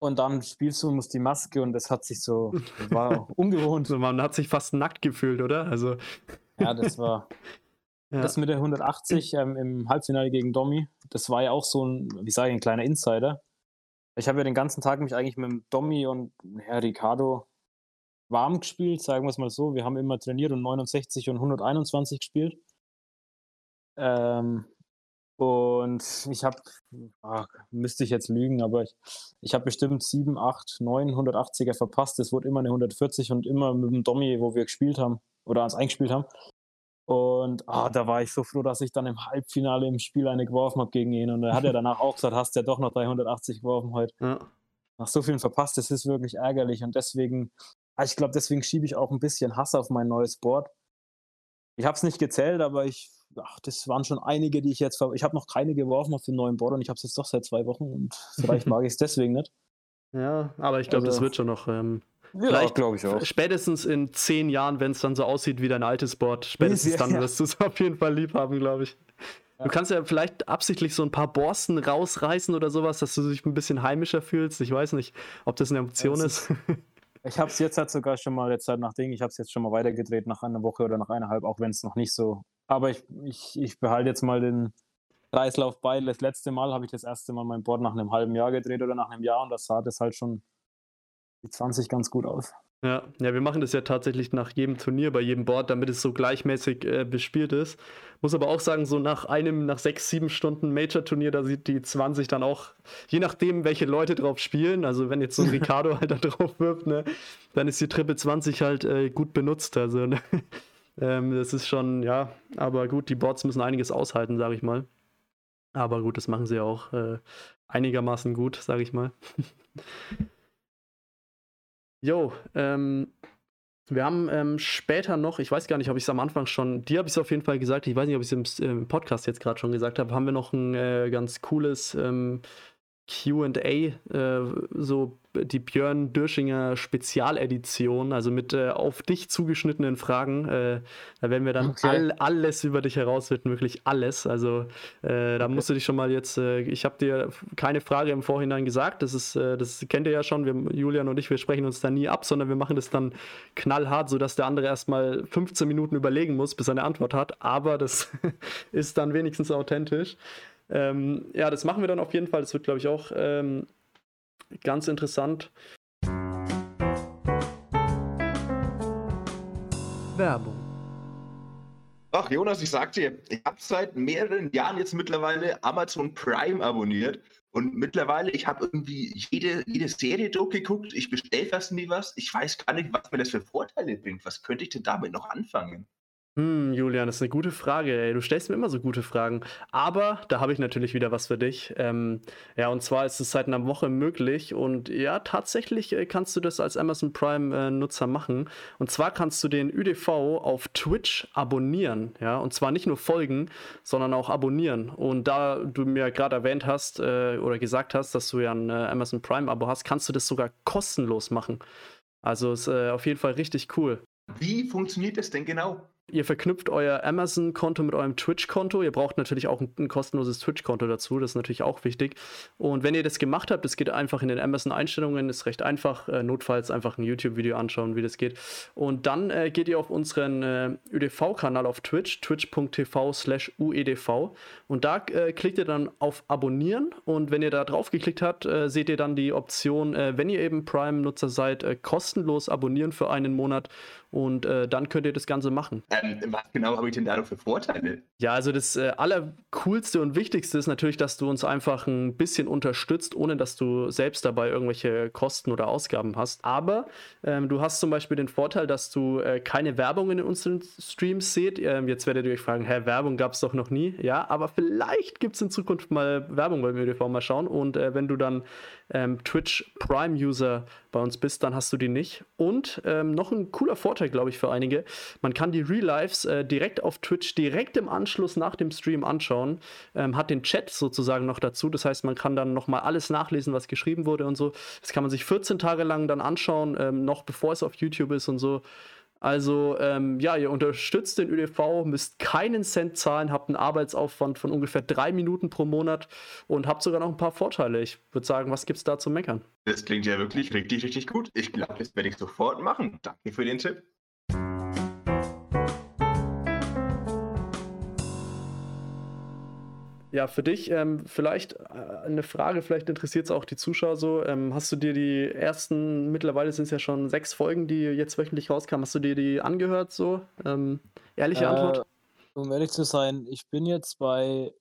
Und dann spielst du und musst die Maske und das hat sich so, war ungewohnt. man hat sich fast nackt gefühlt, oder? Also. Ja, das war. Ja. Das mit der 180 ähm, im Halbfinale gegen Domi, das war ja auch so ein, wie sage ich, ein kleiner Insider. Ich habe ja den ganzen Tag mich eigentlich mit dem Domi und Herr Ricardo warm gespielt, sagen wir es mal so. Wir haben immer trainiert und 69 und 121 gespielt. Ähm, und ich habe, müsste ich jetzt lügen, aber ich, ich habe bestimmt 7, 8, 9 180er verpasst. Es wurde immer eine 140 und immer mit dem Domi, wo wir gespielt haben oder uns eingespielt haben. Und ah, da war ich so froh, dass ich dann im Halbfinale im Spiel eine geworfen habe gegen ihn. Und er hat ja danach auch gesagt, hast ja doch noch 380 geworfen heute. Ja. Nach so vielen verpasst, das ist wirklich ärgerlich. Und deswegen, ah, ich glaube, deswegen schiebe ich auch ein bisschen Hass auf mein neues Board. Ich habe es nicht gezählt, aber ich, ach, das waren schon einige, die ich jetzt, ich habe noch keine geworfen auf dem neuen Board und ich habe es jetzt doch seit zwei Wochen und vielleicht mag ich es deswegen nicht. Ja, aber ich glaube, also, das wird schon noch ähm, ja, glaube ich auch. Spätestens in zehn Jahren, wenn es dann so aussieht wie dein altes Board, spätestens ja, dann ja. wirst du es auf jeden Fall lieb haben, glaube ich. Ja. Du kannst ja vielleicht absichtlich so ein paar Borsten rausreißen oder sowas, dass du dich ein bisschen heimischer fühlst. Ich weiß nicht, ob das eine Option ist. Ich habe es jetzt halt sogar schon mal, jetzt halt nach Ding, ich habe es jetzt schon mal weitergedreht nach einer Woche oder nach eineinhalb, auch wenn es noch nicht so. Aber ich, ich, ich behalte jetzt mal den Kreislauf bei. Das letzte Mal habe ich das erste Mal mein Board nach einem halben Jahr gedreht oder nach einem Jahr und das sah das halt schon die 20 ganz gut aus. Ja, ja, wir machen das ja tatsächlich nach jedem Turnier, bei jedem Board, damit es so gleichmäßig äh, bespielt ist. Muss aber auch sagen, so nach einem, nach sechs, sieben Stunden Major-Turnier, da sieht die 20 dann auch, je nachdem, welche Leute drauf spielen, also wenn jetzt so ein Ricardo halt da drauf wirft, ne, dann ist die Triple 20 halt äh, gut benutzt. Also, ne? ähm, das ist schon, ja, aber gut, die Boards müssen einiges aushalten, sage ich mal. Aber gut, das machen sie auch äh, einigermaßen gut, sage ich mal. Jo, ähm, wir haben ähm, später noch, ich weiß gar nicht, ob ich es am Anfang schon, dir habe ich es auf jeden Fall gesagt, ich weiß nicht, ob ich es im, im, Podcast jetzt gerade schon gesagt habe, haben wir noch ein äh, ganz cooles ähm, QA, äh, so die Björn Dürschinger Spezialedition, also mit äh, auf dich zugeschnittenen Fragen. Äh, da werden wir dann okay. all, alles über dich herausfinden, wirklich alles. Also äh, da okay. musst du dich schon mal jetzt, äh, ich habe dir keine Frage im Vorhinein gesagt, das ist, äh, das kennt ihr ja schon, wir, Julian und ich, wir sprechen uns da nie ab, sondern wir machen das dann knallhart, sodass der andere erstmal 15 Minuten überlegen muss, bis er eine Antwort hat. Aber das ist dann wenigstens authentisch. Ähm, ja, das machen wir dann auf jeden Fall. Das wird, glaube ich, auch ähm, ganz interessant. Werbung. Ach, Jonas, ich sag dir, ich habe seit mehreren Jahren jetzt mittlerweile Amazon Prime abonniert und mittlerweile, ich habe irgendwie jede, jede Serie durchgeguckt, ich bestelle fast nie was. Ich weiß gar nicht, was mir das für Vorteile bringt. Was könnte ich denn damit noch anfangen? Hm, Julian, das ist eine gute Frage. Ey. Du stellst mir immer so gute Fragen. Aber da habe ich natürlich wieder was für dich. Ähm, ja, und zwar ist es seit einer Woche möglich. Und ja, tatsächlich äh, kannst du das als Amazon Prime-Nutzer äh, machen. Und zwar kannst du den ÜDV auf Twitch abonnieren. Ja, und zwar nicht nur folgen, sondern auch abonnieren. Und da du mir gerade erwähnt hast äh, oder gesagt hast, dass du ja ein äh, Amazon Prime-Abo hast, kannst du das sogar kostenlos machen. Also ist äh, auf jeden Fall richtig cool. Wie funktioniert das denn genau? Ihr verknüpft euer Amazon-Konto mit eurem Twitch-Konto. Ihr braucht natürlich auch ein, ein kostenloses Twitch-Konto dazu. Das ist natürlich auch wichtig. Und wenn ihr das gemacht habt, das geht einfach in den Amazon-Einstellungen. Ist recht einfach. Äh, notfalls einfach ein YouTube-Video anschauen, wie das geht. Und dann äh, geht ihr auf unseren äh, ÖDV-Kanal auf Twitch, twitch.tv/slash uedv. Und da äh, klickt ihr dann auf Abonnieren. Und wenn ihr da drauf geklickt habt, äh, seht ihr dann die Option, äh, wenn ihr eben Prime-Nutzer seid, kostenlos abonnieren für einen Monat. Und dann könnt ihr das Ganze machen. Ähm, was genau habe ich denn da noch für Vorteile? Ja, also das äh, Allercoolste und Wichtigste ist natürlich, dass du uns einfach ein bisschen unterstützt, ohne dass du selbst dabei irgendwelche Kosten oder Ausgaben hast. Aber ähm, du hast zum Beispiel den Vorteil, dass du äh, keine Werbung in unseren Streams seht. Ähm, jetzt werdet ihr euch fragen, hä, Werbung gab es doch noch nie. Ja, aber vielleicht gibt es in Zukunft mal Werbung beim ÖDV, mal schauen. Und äh, wenn du dann ähm, Twitch Prime User bei uns bist, dann hast du die nicht. Und ähm, noch ein cooler Vorteil glaube ich, für einige. Man kann die Real Lives äh, direkt auf Twitch, direkt im Anschluss nach dem Stream anschauen. Ähm, hat den Chat sozusagen noch dazu. Das heißt, man kann dann nochmal alles nachlesen, was geschrieben wurde und so. Das kann man sich 14 Tage lang dann anschauen, ähm, noch bevor es auf YouTube ist und so. Also ähm, ja, ihr unterstützt den ÖDV, müsst keinen Cent zahlen, habt einen Arbeitsaufwand von ungefähr drei Minuten pro Monat und habt sogar noch ein paar Vorteile. Ich würde sagen, was gibt's da zu meckern? Das klingt ja wirklich richtig, richtig gut. Ich glaube, das werde ich sofort machen. Danke für den Tipp. Ja, für dich ähm, vielleicht äh, eine Frage, vielleicht interessiert es auch die Zuschauer so. Ähm, hast du dir die ersten, mittlerweile sind es ja schon sechs Folgen, die jetzt wöchentlich rauskamen, hast du dir die angehört so? Ähm, ehrliche äh, Antwort? Um ehrlich zu sein, ich bin jetzt bei,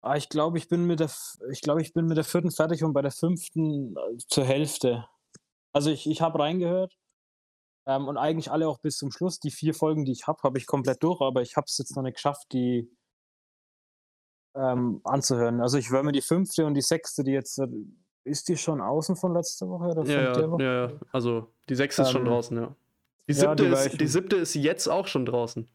ah, ich glaube, ich bin mit der, ich glaube, ich bin mit der vierten fertig und bei der fünften äh, zur Hälfte. Also ich, ich habe reingehört ähm, und eigentlich alle auch bis zum Schluss. Die vier Folgen, die ich habe, habe ich komplett durch, aber ich habe es jetzt noch nicht geschafft, die ähm, anzuhören. Also ich höre mir die fünfte und die sechste, die jetzt äh, ist die schon außen von letzter Woche oder ja, ja, Woche? ja, also die sechste ist ähm, schon draußen, ja. Die siebte, ja, die ist, die siebte ist jetzt auch schon draußen.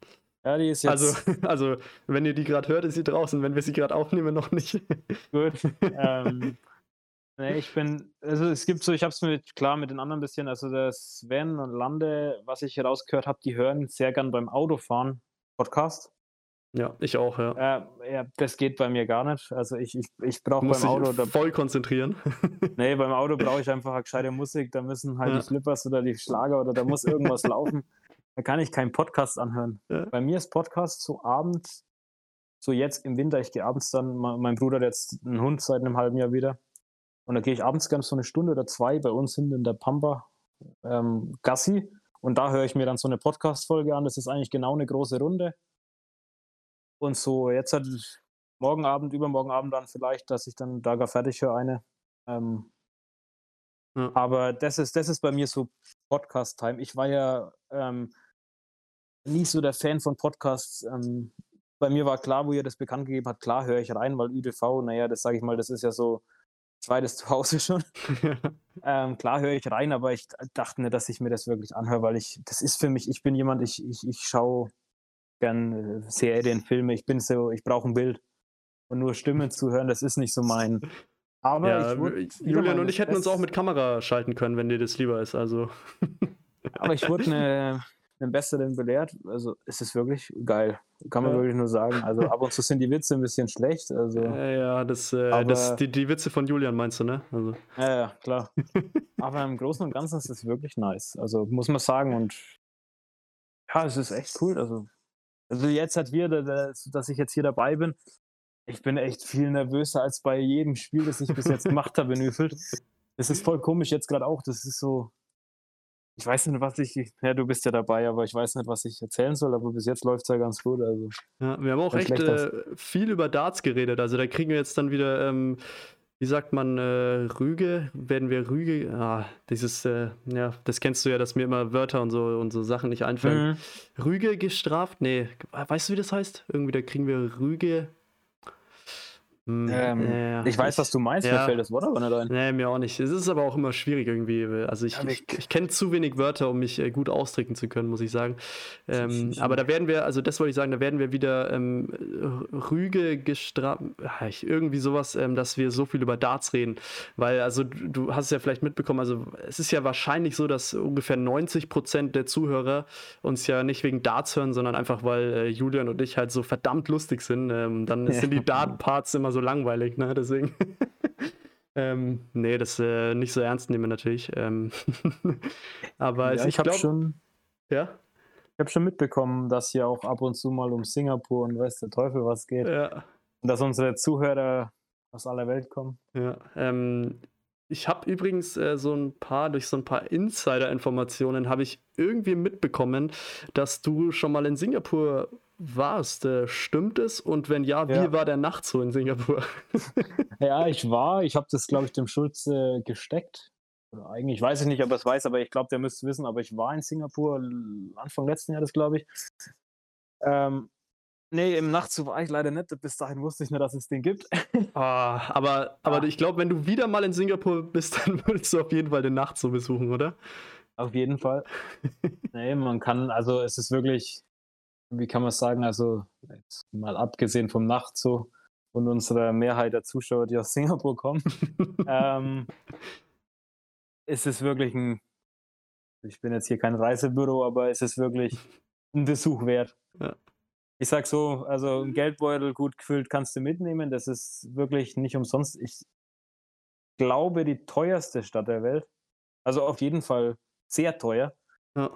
Ja, die ist also, jetzt. Also, also wenn ihr die gerade hört, ist sie draußen. Wenn wir sie gerade aufnehmen, noch nicht. Gut. ähm, nee, ich bin, also es gibt so, ich habe es mir klar mit den anderen ein bisschen, also der Sven und Lande, was ich rausgehört habe, die hören sehr gern beim Autofahren Podcast. Ja, ich auch, ja. Äh, ja, das geht bei mir gar nicht. Also ich, ich, ich brauche beim Auto. Da, voll konzentrieren. nee, beim Auto brauche ich einfach eine gescheite Musik. Da müssen halt ja. die Flippers oder die Schlager oder da muss irgendwas laufen. Da kann ich keinen Podcast anhören. Ja. Bei mir ist Podcast so abends, so jetzt im Winter, ich gehe abends dann, mein Bruder hat jetzt einen Hund seit einem halben Jahr wieder. Und da gehe ich abends ganz so eine Stunde oder zwei bei uns hinten in der Pampa ähm, Gassi. Und da höre ich mir dann so eine Podcast-Folge an. Das ist eigentlich genau eine große Runde. Und so, jetzt hat morgen Abend, übermorgen Abend dann vielleicht, dass ich dann da gar fertig höre eine. Ähm, ja. Aber das ist, das ist bei mir so Podcast-Time. Ich war ja ähm, nie so der Fan von Podcasts. Ähm, bei mir war klar, wo ihr das bekannt gegeben habt, klar höre ich rein, weil ÜDV, naja, das sage ich mal, das ist ja so zweites Zuhause schon. ähm, klar höre ich rein, aber ich dachte nicht, dass ich mir das wirklich anhöre, weil ich, das ist für mich, ich bin jemand, ich, ich, ich schaue gern äh, Serien, Filme. Ich bin so, ich brauche ein Bild. Und nur Stimmen zu hören, das ist nicht so mein. Aber ja, Julian und ich hätten uns auch mit Kamera schalten können, wenn dir das lieber ist. Also. Aber ich wurde eine, eine besseren belehrt. Also es ist wirklich geil. Kann man ja. wirklich nur sagen. Also ab und zu sind die Witze ein bisschen schlecht. Also, ja, ja das, äh, das, die, die Witze von Julian meinst du, ne? Also. Ja, ja, klar. aber im Großen und Ganzen ist es wirklich nice. Also muss man sagen. Und ja, es ist echt cool. Also also jetzt hat wir, dass ich jetzt hier dabei bin, ich bin echt viel nervöser als bei jedem Spiel, das ich bis jetzt gemacht habe in Üfeld. Das ist voll komisch jetzt gerade auch. Das ist so, ich weiß nicht, was ich, ja, du bist ja dabei, aber ich weiß nicht, was ich erzählen soll, aber bis jetzt läuft es ja ganz gut. Also, ja, wir haben auch echt äh, viel über Darts geredet. Also da kriegen wir jetzt dann wieder ähm, wie sagt man, äh, Rüge, werden wir Rüge, ah, dieses, äh, ja, das kennst du ja, dass mir immer Wörter und so und so Sachen nicht einfallen. Mhm. Rüge gestraft? Nee, weißt du, wie das heißt? Irgendwie, da kriegen wir Rüge, ähm, ja, ich weiß, ich, was du meinst, ja, mir fällt das Wort aber nicht ein. Nee, mir auch nicht. Es ist aber auch immer schwierig irgendwie. Also ich, ich, ich kenne zu wenig Wörter, um mich äh, gut ausdrücken zu können, muss ich sagen. Ähm, aber da werden wir, also das wollte ich sagen, da werden wir wieder ähm, Rüge gestraft, irgendwie sowas, ähm, dass wir so viel über Darts reden. Weil, also du hast es ja vielleicht mitbekommen, also es ist ja wahrscheinlich so, dass ungefähr 90 Prozent der Zuhörer uns ja nicht wegen Darts hören, sondern einfach, weil äh, Julian und ich halt so verdammt lustig sind. Ähm, dann sind die Dart-Parts immer so so langweilig, ne? Deswegen. ähm, nee, das äh, nicht so ernst nehmen natürlich. Ähm aber ja, ich habe schon. Ja? Ich habe schon mitbekommen, dass hier auch ab und zu mal um Singapur und weiß der Teufel was geht. Ja. Und dass unsere Zuhörer aus aller Welt kommen. Ja, ähm, ich habe übrigens äh, so ein paar, durch so ein paar Insider-Informationen habe ich irgendwie mitbekommen, dass du schon mal in Singapur warst. Äh, stimmt es? Und wenn ja, wie ja. war der Nacht so in Singapur? ja, ich war. Ich habe das, glaube ich, dem Schulze gesteckt. Oder eigentlich weiß ich nicht, ob er es weiß, aber ich glaube, der müsste wissen. Aber ich war in Singapur Anfang letzten Jahres, glaube ich. Ähm, nee, im Nachtzug war ich leider nicht. Bis dahin wusste ich nicht, dass es den gibt. oh, aber aber ah. ich glaube, wenn du wieder mal in Singapur bist, dann würdest du auf jeden Fall den Nachtzug besuchen, oder? Auf jeden Fall. nee, man kann, also es ist wirklich, wie kann man sagen, also mal abgesehen vom Nachtzoo und unserer Mehrheit der Zuschauer, die aus Singapur kommen, ähm, ist es wirklich ein, ich bin jetzt hier kein Reisebüro, aber es ist wirklich ein Besuch wert. Ja. Ich sag so, also ein Geldbeutel gut gefüllt kannst du mitnehmen. Das ist wirklich nicht umsonst. Ich glaube, die teuerste Stadt der Welt. Also auf jeden Fall sehr teuer. Ja.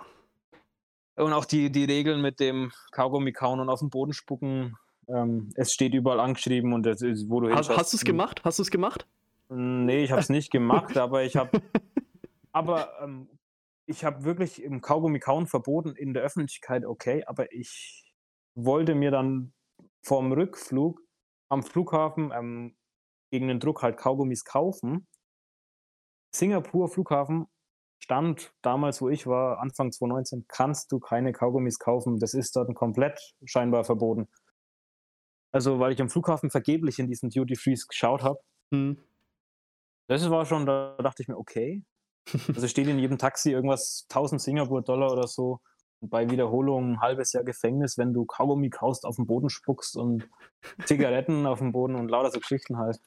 Und auch die, die Regeln mit dem Kaugummi kauen und auf den Boden spucken. Ähm, es steht überall angeschrieben und das ist, wo du Hast, hast du es gemacht? Hast du es gemacht? Nee, ich habe es nicht gemacht, aber ich habe aber ähm, ich habe wirklich im Kaugummi kauen verboten in der Öffentlichkeit, okay, aber ich wollte mir dann vorm Rückflug am Flughafen ähm, gegen den Druck halt Kaugummis kaufen. Singapur Flughafen stand damals, wo ich war, Anfang 2019, kannst du keine Kaugummis kaufen. Das ist dort komplett scheinbar verboten. Also, weil ich am Flughafen vergeblich in diesen Duty Freeze geschaut habe. Hm. Das war schon, da dachte ich mir, okay. Also steht in jedem Taxi irgendwas 1000 Singapur-Dollar oder so bei Wiederholung ein halbes Jahr Gefängnis, wenn du Kaugummi kaust, auf den Boden spuckst und Zigaretten auf dem Boden und lauter so Geschichten halt.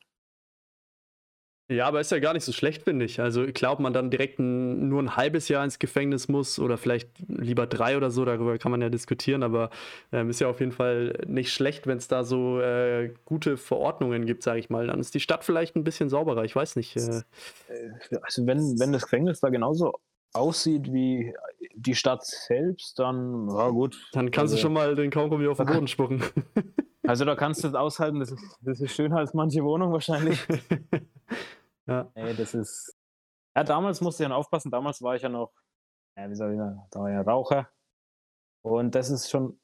Ja, aber ist ja gar nicht so schlecht, finde ich. Also ich glaube, man dann direkt ein, nur ein halbes Jahr ins Gefängnis muss oder vielleicht lieber drei oder so, darüber kann man ja diskutieren, aber ähm, ist ja auf jeden Fall nicht schlecht, wenn es da so äh, gute Verordnungen gibt, sage ich mal. Dann ist die Stadt vielleicht ein bisschen sauberer, ich weiß nicht. Äh. äh also wenn, wenn das Gefängnis da genauso aussieht wie die Stadt selbst, dann, ja gut. Dann kannst also, du schon mal den Kaugummi auf den Boden spucken. Also da kannst du es aushalten, das ist, das ist schöner als manche Wohnung wahrscheinlich. ja. Nee, das ist. Ja, damals musste ich dann aufpassen, damals war ich ja noch, ja, wie soll ich sagen, da war ja Raucher. Und das ist schon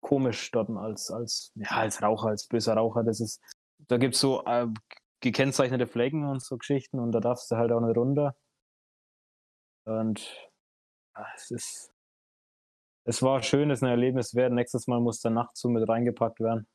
komisch dort als, als, ja, als Raucher, als böser Raucher. Das ist, da gibt es so äh, gekennzeichnete Flecken und so Geschichten und da darfst du halt auch nicht runter. Und ja, es ist. Es war schön, es ist ein Erlebnis wert. Nächstes Mal muss der Nachtzug mit reingepackt werden.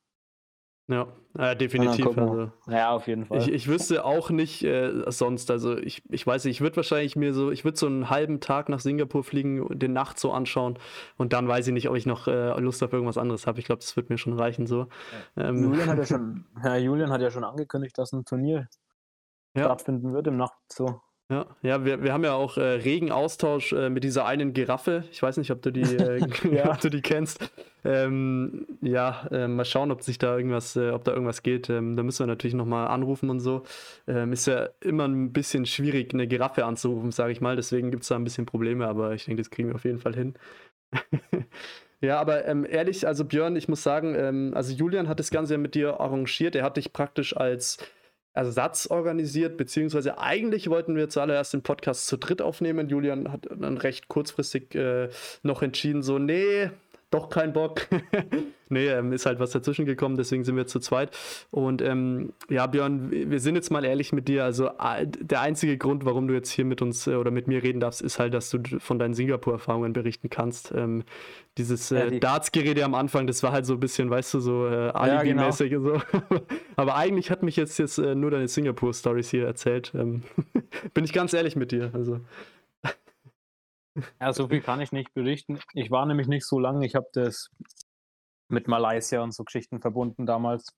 Ja, äh, definitiv. Also, ja, auf jeden Fall. Ich, ich wüsste auch nicht äh, sonst. Also ich, ich weiß nicht, ich würde wahrscheinlich mir so, ich würde so einen halben Tag nach Singapur fliegen, den Nacht so anschauen und dann weiß ich nicht, ob ich noch äh, Lust auf irgendwas anderes habe. Ich glaube, das wird mir schon reichen so. Ja. Ähm, Julian hat ja schon, ja, Julian hat ja schon angekündigt, dass ein Turnier ja. stattfinden wird im Nachtzoo. Ja, ja wir, wir haben ja auch äh, regen Austausch äh, mit dieser einen Giraffe. Ich weiß nicht, ob du die, äh, ja. ob du die kennst. Ähm, ja, äh, mal schauen, ob sich da irgendwas, äh, ob da irgendwas geht. Ähm, da müssen wir natürlich nochmal anrufen und so. Ähm, ist ja immer ein bisschen schwierig, eine Giraffe anzurufen, sage ich mal. Deswegen gibt es da ein bisschen Probleme, aber ich denke, das kriegen wir auf jeden Fall hin. Ja, aber ähm, ehrlich, also Björn, ich muss sagen, ähm, also Julian hat das Ganze ja mit dir arrangiert. Er hat dich praktisch als Ersatz organisiert, beziehungsweise eigentlich wollten wir zuallererst den Podcast zu dritt aufnehmen. Julian hat dann recht kurzfristig äh, noch entschieden, so, nee, doch kein Bock. nee, ähm, ist halt was dazwischen gekommen, deswegen sind wir zu zweit. Und ähm, ja, Björn, wir sind jetzt mal ehrlich mit dir. Also äh, der einzige Grund, warum du jetzt hier mit uns äh, oder mit mir reden darfst, ist halt, dass du von deinen Singapur-Erfahrungen berichten kannst. Ähm, dieses äh, ja, Darts-Gerede am Anfang, das war halt so ein bisschen, weißt du, so äh, Alibi-mäßig ja, genau. so. Aber eigentlich hat mich jetzt, jetzt äh, nur deine Singapur-Stories hier erzählt. Ähm, bin ich ganz ehrlich mit dir. Also. Ja, so viel kann ich nicht berichten. Ich war nämlich nicht so lange. Ich habe das mit Malaysia und so Geschichten verbunden damals.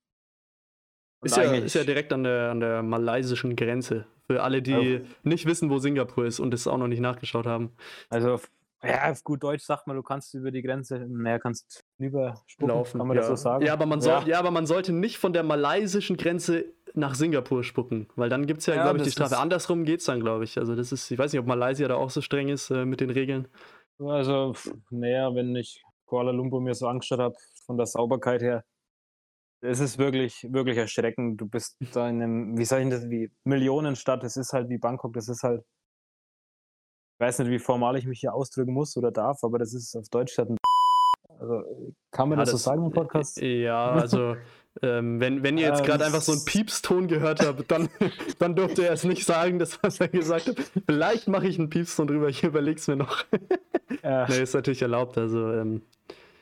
Ist ja, ist ja, direkt an der, an der malaysischen Grenze. Für alle, die also, nicht wissen, wo Singapur ist und es auch noch nicht nachgeschaut haben. Also, ja, auf gut Deutsch sagt man, du kannst über die Grenze, naja, kannst überlaufen, kann man ja. das so sagen? Ja aber, man soll, ja. ja, aber man sollte nicht von der malaysischen Grenze nach Singapur spucken, weil dann gibt es ja, ja glaube ich, die Strafe. Andersrum geht es dann, glaube ich. Also das ist, ich weiß nicht, ob Malaysia da auch so streng ist äh, mit den Regeln. Also, naja, wenn ich Kuala Lumpur mir so angeschaut habe, von der Sauberkeit her, es ist wirklich, wirklich erschreckend. Du bist da in einem, wie soll ich das, wie Millionenstadt, es ist halt wie Bangkok, das ist halt, ich weiß nicht, wie formal ich mich hier ausdrücken muss oder darf, aber das ist auf Deutsch halt ein also kann man ja, das, das, so sagen im Podcast? Ja, also ähm, wenn, wenn ihr jetzt gerade ähm, einfach so einen Piepston gehört habt, dann, dann dürft ihr es nicht sagen, das, was er gesagt hat. Vielleicht mache ich einen Piepston drüber, ich überlege es mir noch. Äh, nee, ist natürlich erlaubt. Also, ähm,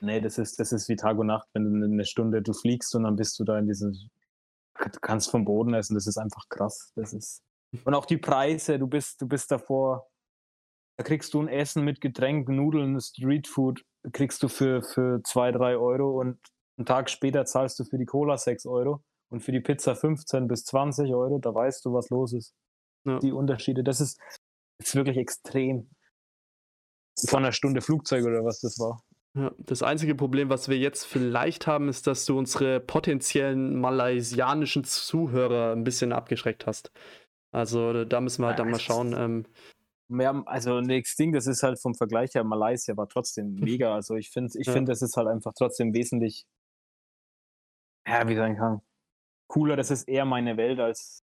nee, das ist, das ist wie Tag und Nacht, wenn du eine Stunde du fliegst und dann bist du da in diesem. Du kannst vom Boden essen, das ist einfach krass. Das ist. Und auch die Preise, du bist, du bist davor Da kriegst du ein Essen mit Getränk, Nudeln, Streetfood, kriegst du für, für 2, 3 Euro und einen Tag später zahlst du für die Cola 6 Euro und für die Pizza 15 bis 20 Euro. Da weißt du, was los ist. Ja. Die Unterschiede, das ist, ist wirklich extrem. Von einer Stunde Flugzeug oder was das war. Ja, das einzige Problem, was wir jetzt vielleicht haben, ist, dass du unsere potenziellen malaysianischen Zuhörer ein bisschen abgeschreckt hast. Also da müssen wir halt dann mal schauen. Ähm, mehr, also nichts Ding, das ist halt vom Vergleich her, Malaysia war trotzdem mega. Also ich finde, ich ja. finde, das ist halt einfach trotzdem wesentlich, ja, wie sagen kann, cooler. Das ist eher meine Welt als,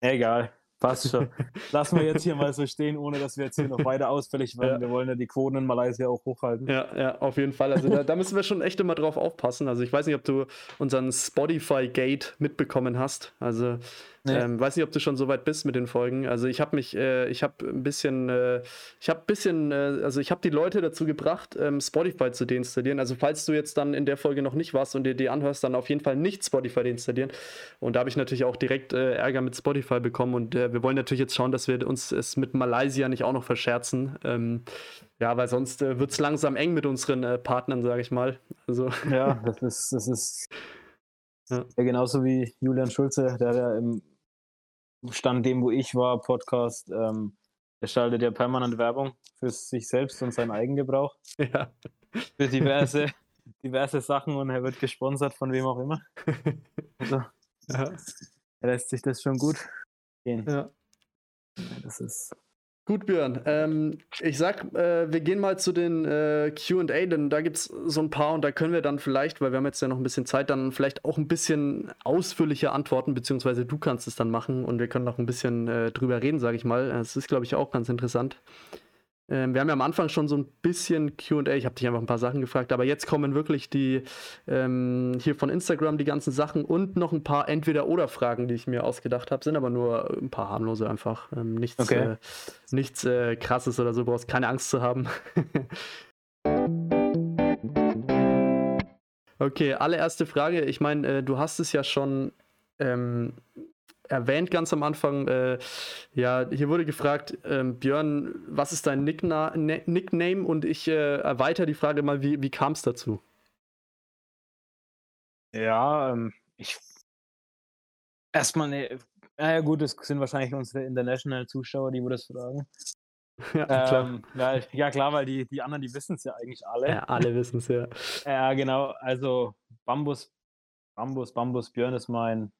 egal. Passt schon. Lassen wir jetzt hier mal so stehen, ohne dass wir jetzt hier noch weiter ausfällig werden. Ja. Wir wollen ja die Quoten in Malaysia auch hochhalten. Ja, ja, auf jeden Fall. Also da, da, müssen wir schon echt immer drauf aufpassen. Also ich weiß nicht, ob du unseren Spotify-Gate mitbekommen hast. Also Nee. Ähm, weiß nicht, ob du schon so weit bist mit den Folgen. Also ich habe mich, äh, ich habe ein bisschen, äh, ich habe ein bisschen, äh, also ich habe die Leute dazu gebracht, ähm, Spotify zu deinstallieren. Also falls du jetzt dann in der Folge noch nicht warst und dir die anhörst, dann auf jeden Fall nicht Spotify deinstallieren. Und da habe ich natürlich auch direkt äh, Ärger mit Spotify bekommen. Und äh, wir wollen natürlich jetzt schauen, dass wir uns es mit Malaysia nicht auch noch verscherzen. Ähm, ja, weil sonst äh, wird es langsam eng mit unseren Partnern, sage ich mal. Also ja, das ist, das ist ja genauso wie Julian Schulze, der ja im Stand dem, wo ich war, Podcast, ähm, er schaltet ja permanent Werbung für sich selbst und seinen Eigengebrauch. Ja. Für diverse, diverse Sachen und er wird gesponsert von wem auch immer. Also, ja. er lässt sich das schon gut gehen. Ja. Das ist Gut, Björn. Ähm, ich sag, äh, wir gehen mal zu den äh, QA, denn da gibt es so ein paar und da können wir dann vielleicht, weil wir haben jetzt ja noch ein bisschen Zeit, dann vielleicht auch ein bisschen ausführlicher antworten, beziehungsweise du kannst es dann machen und wir können noch ein bisschen äh, drüber reden, sage ich mal. Das ist, glaube ich, auch ganz interessant. Ähm, wir haben ja am Anfang schon so ein bisschen QA. Ich habe dich einfach ein paar Sachen gefragt, aber jetzt kommen wirklich die ähm, hier von Instagram die ganzen Sachen und noch ein paar Entweder-Oder-Fragen, die ich mir ausgedacht habe. Sind aber nur ein paar harmlose einfach. Ähm, nichts okay. äh, nichts äh, krasses oder so. Du brauchst keine Angst zu haben. okay, allererste Frage. Ich meine, äh, du hast es ja schon ähm, erwähnt ganz am Anfang. Äh, ja, hier wurde gefragt, ähm, Björn, was ist dein Nickna ne-, Nickname? Und ich äh, erweitere die Frage mal, wie, wie kam es dazu? Ja, ähm, ich. Erstmal, ne, ja gut, das sind wahrscheinlich unsere International-Zuschauer, die wir das fragen. Ja, klar. Ähm, ja, ja, klar, weil die, die anderen, die wissen es ja eigentlich alle. Ja, alle wissen es, ja. Ja, genau. Also Bambus, Bambus, Bambus Björn ist mein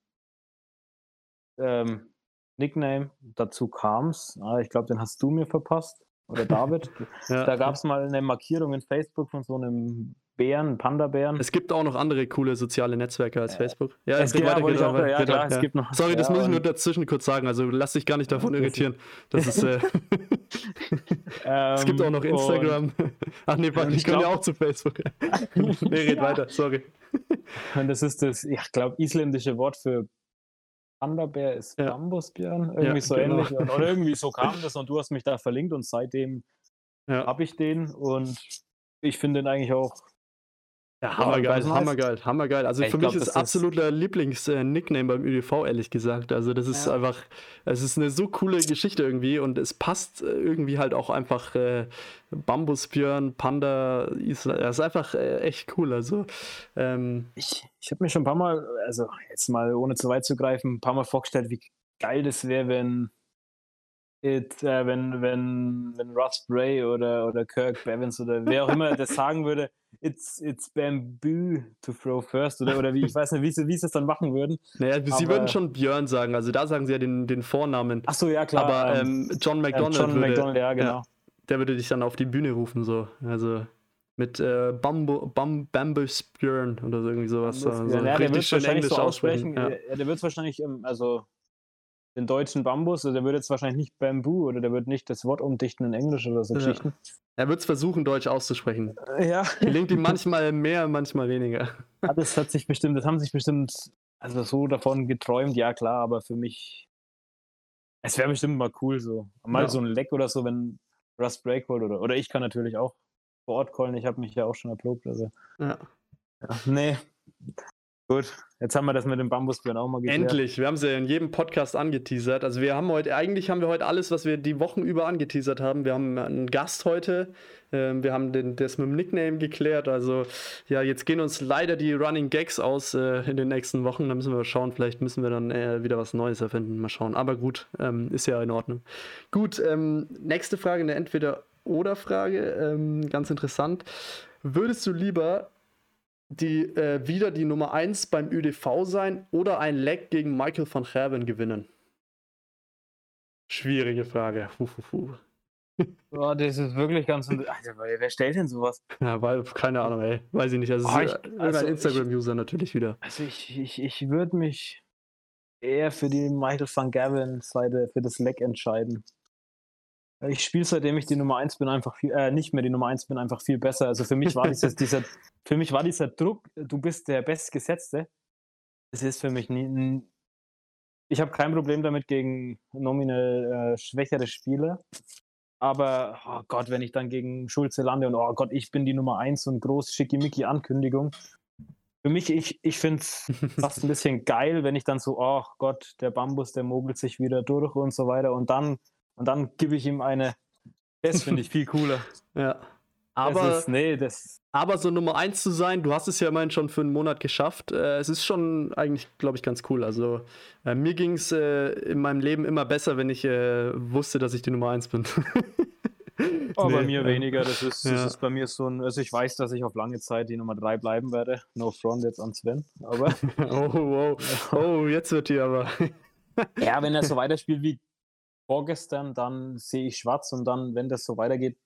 ähm, Nickname. Dazu kam es, ah, ich glaube, den hast du mir verpasst. Oder David. ja. Da gab es mal eine Markierung in Facebook von so einem Bären, Panda-Bären. Es gibt auch noch andere coole soziale Netzwerke als äh, Facebook. Ja, es, gibt, auch, ja, klar, es gibt noch. Sorry, ja, das muss ich nur dazwischen kurz sagen. Also lass dich gar nicht davon irritieren. Das ist. Äh, es gibt auch noch ähm, Instagram. Ach nee, warte, ich, ich kann ja auch zu Facebook. nee, red weiter, sorry. Und das ist das, ich glaube, isländische Wort für Thunderbär ist ja. Bambusbjörn, irgendwie ja, so genau. ähnlich. Oder irgendwie so kam das und du hast mich da verlinkt und seitdem ja. habe ich den und ich finde den eigentlich auch ja, hammergeil, hammergeil, hammergeil. Also ich für glaub, mich ist absoluter Lieblings-Nickname beim ÜDV, ehrlich gesagt. Also das ist ja. einfach, es ist eine so coole Geschichte irgendwie und es passt äh, irgendwie halt auch einfach äh, Bambusbjörn, Panda, Isla, das ist einfach äh, echt cool. Also ähm, ich, ich habe mir schon ein paar Mal, also jetzt mal ohne zu weit zu greifen, ein paar Mal vorgestellt, wie geil das wäre, wenn It, äh, wenn, wenn, wenn Russ Bray oder, oder Kirk Bevins oder wer auch immer das sagen würde, it's, it's bamboo to throw first oder, oder wie, ich weiß nicht, wie sie, wie sie es dann machen würden. Naja, aber, sie würden schon Björn sagen, also da sagen sie ja den, den Vornamen. Ach so, ja klar. Aber ähm, ähm John McDonald, John würde, McDonald ja, genau. Ja, der würde dich dann auf die Bühne rufen, so. Also mit äh, Bambo, Bam, Bambus Björn oder so irgendwie sowas. So, so ja, richtig schön Englisch so aussprechen. Ja. Der wird es wahrscheinlich, also den deutschen Bambus, also der würde jetzt wahrscheinlich nicht Bamboo oder der wird nicht das Wort umdichten in Englisch oder so ja. Geschichten. Er wird es versuchen, Deutsch auszusprechen. Äh, ja. Gelingt ihm manchmal mehr, manchmal weniger. Ja, das hat sich bestimmt, das haben sich bestimmt, also so davon geträumt, ja klar, aber für mich, es wäre bestimmt mal cool so. Mal ja. so ein Leck oder so, wenn Rust Breakhold oder, oder ich kann natürlich auch vor Ort callen, ich habe mich ja auch schon erprobt, also. Ja. ja. Nee. Gut, jetzt haben wir das mit dem Bambusbären auch mal geklärt. Endlich, wir haben es ja in jedem Podcast angeteasert. Also wir haben heute, eigentlich haben wir heute alles, was wir die Wochen über angeteasert haben. Wir haben einen Gast heute, ähm, wir haben den, das mit dem Nickname geklärt. Also ja, jetzt gehen uns leider die Running Gags aus äh, in den nächsten Wochen. Da müssen wir schauen, vielleicht müssen wir dann äh, wieder was Neues erfinden. Mal schauen. Aber gut, ähm, ist ja in Ordnung. Gut, ähm, nächste Frage, eine Entweder-Oder-Frage. Ähm, ganz interessant. Würdest du lieber die äh, wieder die Nummer 1 beim ÖDV sein oder ein Leck gegen Michael van Gerwen gewinnen? Schwierige Frage. Huhuhu. Oh, das ist wirklich ganz. Alter, wer stellt denn sowas? Ja, weil, keine Ahnung, ey. Weiß ich nicht. Also, oh, ich, also Instagram-User natürlich wieder. Also, ich, ich, ich würde mich eher für die Michael van Gerwen-Seite, für das Leck entscheiden. Ich spiele seitdem ich die Nummer 1 bin einfach viel, äh, nicht mehr die Nummer 1 bin, einfach viel besser. Also für mich war dieses, dieser, für mich war dieser Druck, du bist der Bestgesetzte. Es ist für mich nie. Ich habe kein Problem damit gegen nominell äh, schwächere Spieler. Aber, oh Gott, wenn ich dann gegen Schulze lande und oh Gott, ich bin die Nummer 1 und groß schickimicki Ankündigung. Für mich, ich, ich finde es fast ein bisschen geil, wenn ich dann so, oh Gott, der Bambus, der mogelt sich wieder durch und so weiter. Und dann und dann gebe ich ihm eine. Das finde ich viel cooler. ja. Aber, ist, nee, das aber so Nummer 1 zu sein, du hast es ja immerhin schon für einen Monat geschafft. Äh, es ist schon eigentlich, glaube ich, ganz cool. Also äh, mir ging es äh, in meinem Leben immer besser, wenn ich äh, wusste, dass ich die Nummer 1 bin. oh, nee, bei mir weniger. Das ist, ja. das ist bei mir so ein, also ich weiß, dass ich auf lange Zeit die Nummer 3 bleiben werde. No front jetzt an Sven. Aber. oh, wow. Oh, jetzt wird hier aber. ja, wenn er so weiterspielt wie vorgestern, dann sehe ich schwarz und dann, wenn das so weitergeht,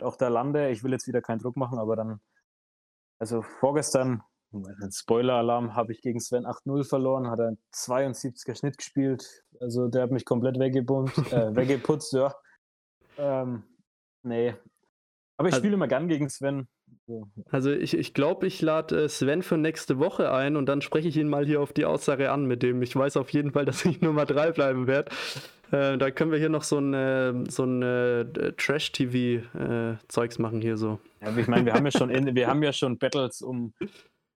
auch der Lande, ich will jetzt wieder keinen Druck machen, aber dann, also vorgestern, Spoiler-Alarm, habe ich gegen Sven 8-0 verloren, hat er 72er Schnitt gespielt, also der hat mich komplett weggebummt, äh, weggeputzt, ja. Ähm, nee. Aber ich also, spiele immer gern gegen Sven, also ich, ich glaube, ich lade äh, Sven für nächste Woche ein und dann spreche ich ihn mal hier auf die Aussage an mit dem. Ich weiß auf jeden Fall, dass ich Nummer 3 bleiben werde. Äh, da können wir hier noch so ein, äh, so ein äh, Trash-TV-Zeugs machen hier so. Ja, ich meine, wir haben ja schon wir haben ja schon Battles um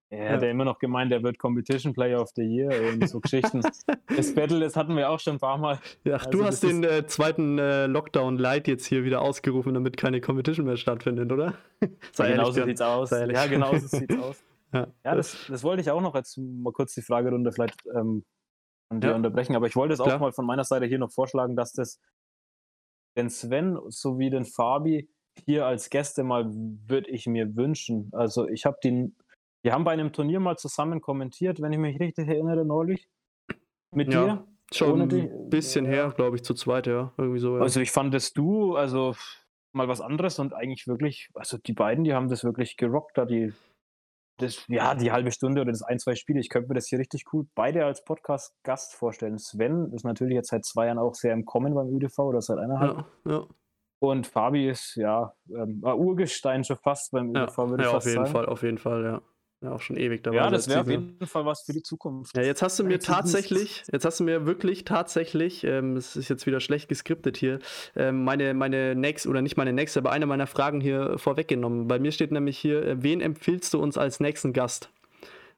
er hat ja immer noch gemeint, er wird Competition Player of the Year und so Geschichten. das Battle, das hatten wir auch schon ein paar Mal. Ja, also du hast den äh, zweiten äh, Lockdown Light jetzt hier wieder ausgerufen, damit keine Competition mehr stattfindet, oder? ja, genau so sieht's aus. Ja, genau so sieht's aus. Ja, das, das wollte ich auch noch jetzt mal kurz die Fragerunde vielleicht ähm, dir ja. unterbrechen, aber ich wollte es auch mal von meiner Seite hier noch vorschlagen, dass das den Sven sowie den Fabi hier als Gäste mal würde ich mir wünschen. Also ich habe die wir haben bei einem Turnier mal zusammen kommentiert, wenn ich mich richtig erinnere, neulich. Mit ja, dir. Schon ein bisschen ja. her, glaube ich, zu zweit, ja. Irgendwie so. Ja. Also ich fand das du, also mal was anderes und eigentlich wirklich, also die beiden, die haben das wirklich gerockt, da die, das, ja, die halbe Stunde oder das ein, zwei Spiele. Ich könnte mir das hier richtig cool beide als Podcast-Gast vorstellen. Sven ist natürlich jetzt seit zwei Jahren auch sehr im Kommen beim ÖDV oder seit eineinhalb. Ja, ja. Und Fabi ist ja ähm, Urgestein schon fast beim ÖDV, würde ich ja, fast sagen. Ja, auf jeden Fall, auf jeden Fall, ja. Ja, auch schon ewig dabei. Ja, das wäre auf jeden Fall was für die Zukunft. Ja, jetzt hast du mir tatsächlich, jetzt hast du mir wirklich tatsächlich, ähm, es ist jetzt wieder schlecht geskriptet hier, ähm, meine, meine nächste, oder nicht meine nächste, aber eine meiner Fragen hier vorweggenommen. Bei mir steht nämlich hier, äh, wen empfiehlst du uns als nächsten Gast?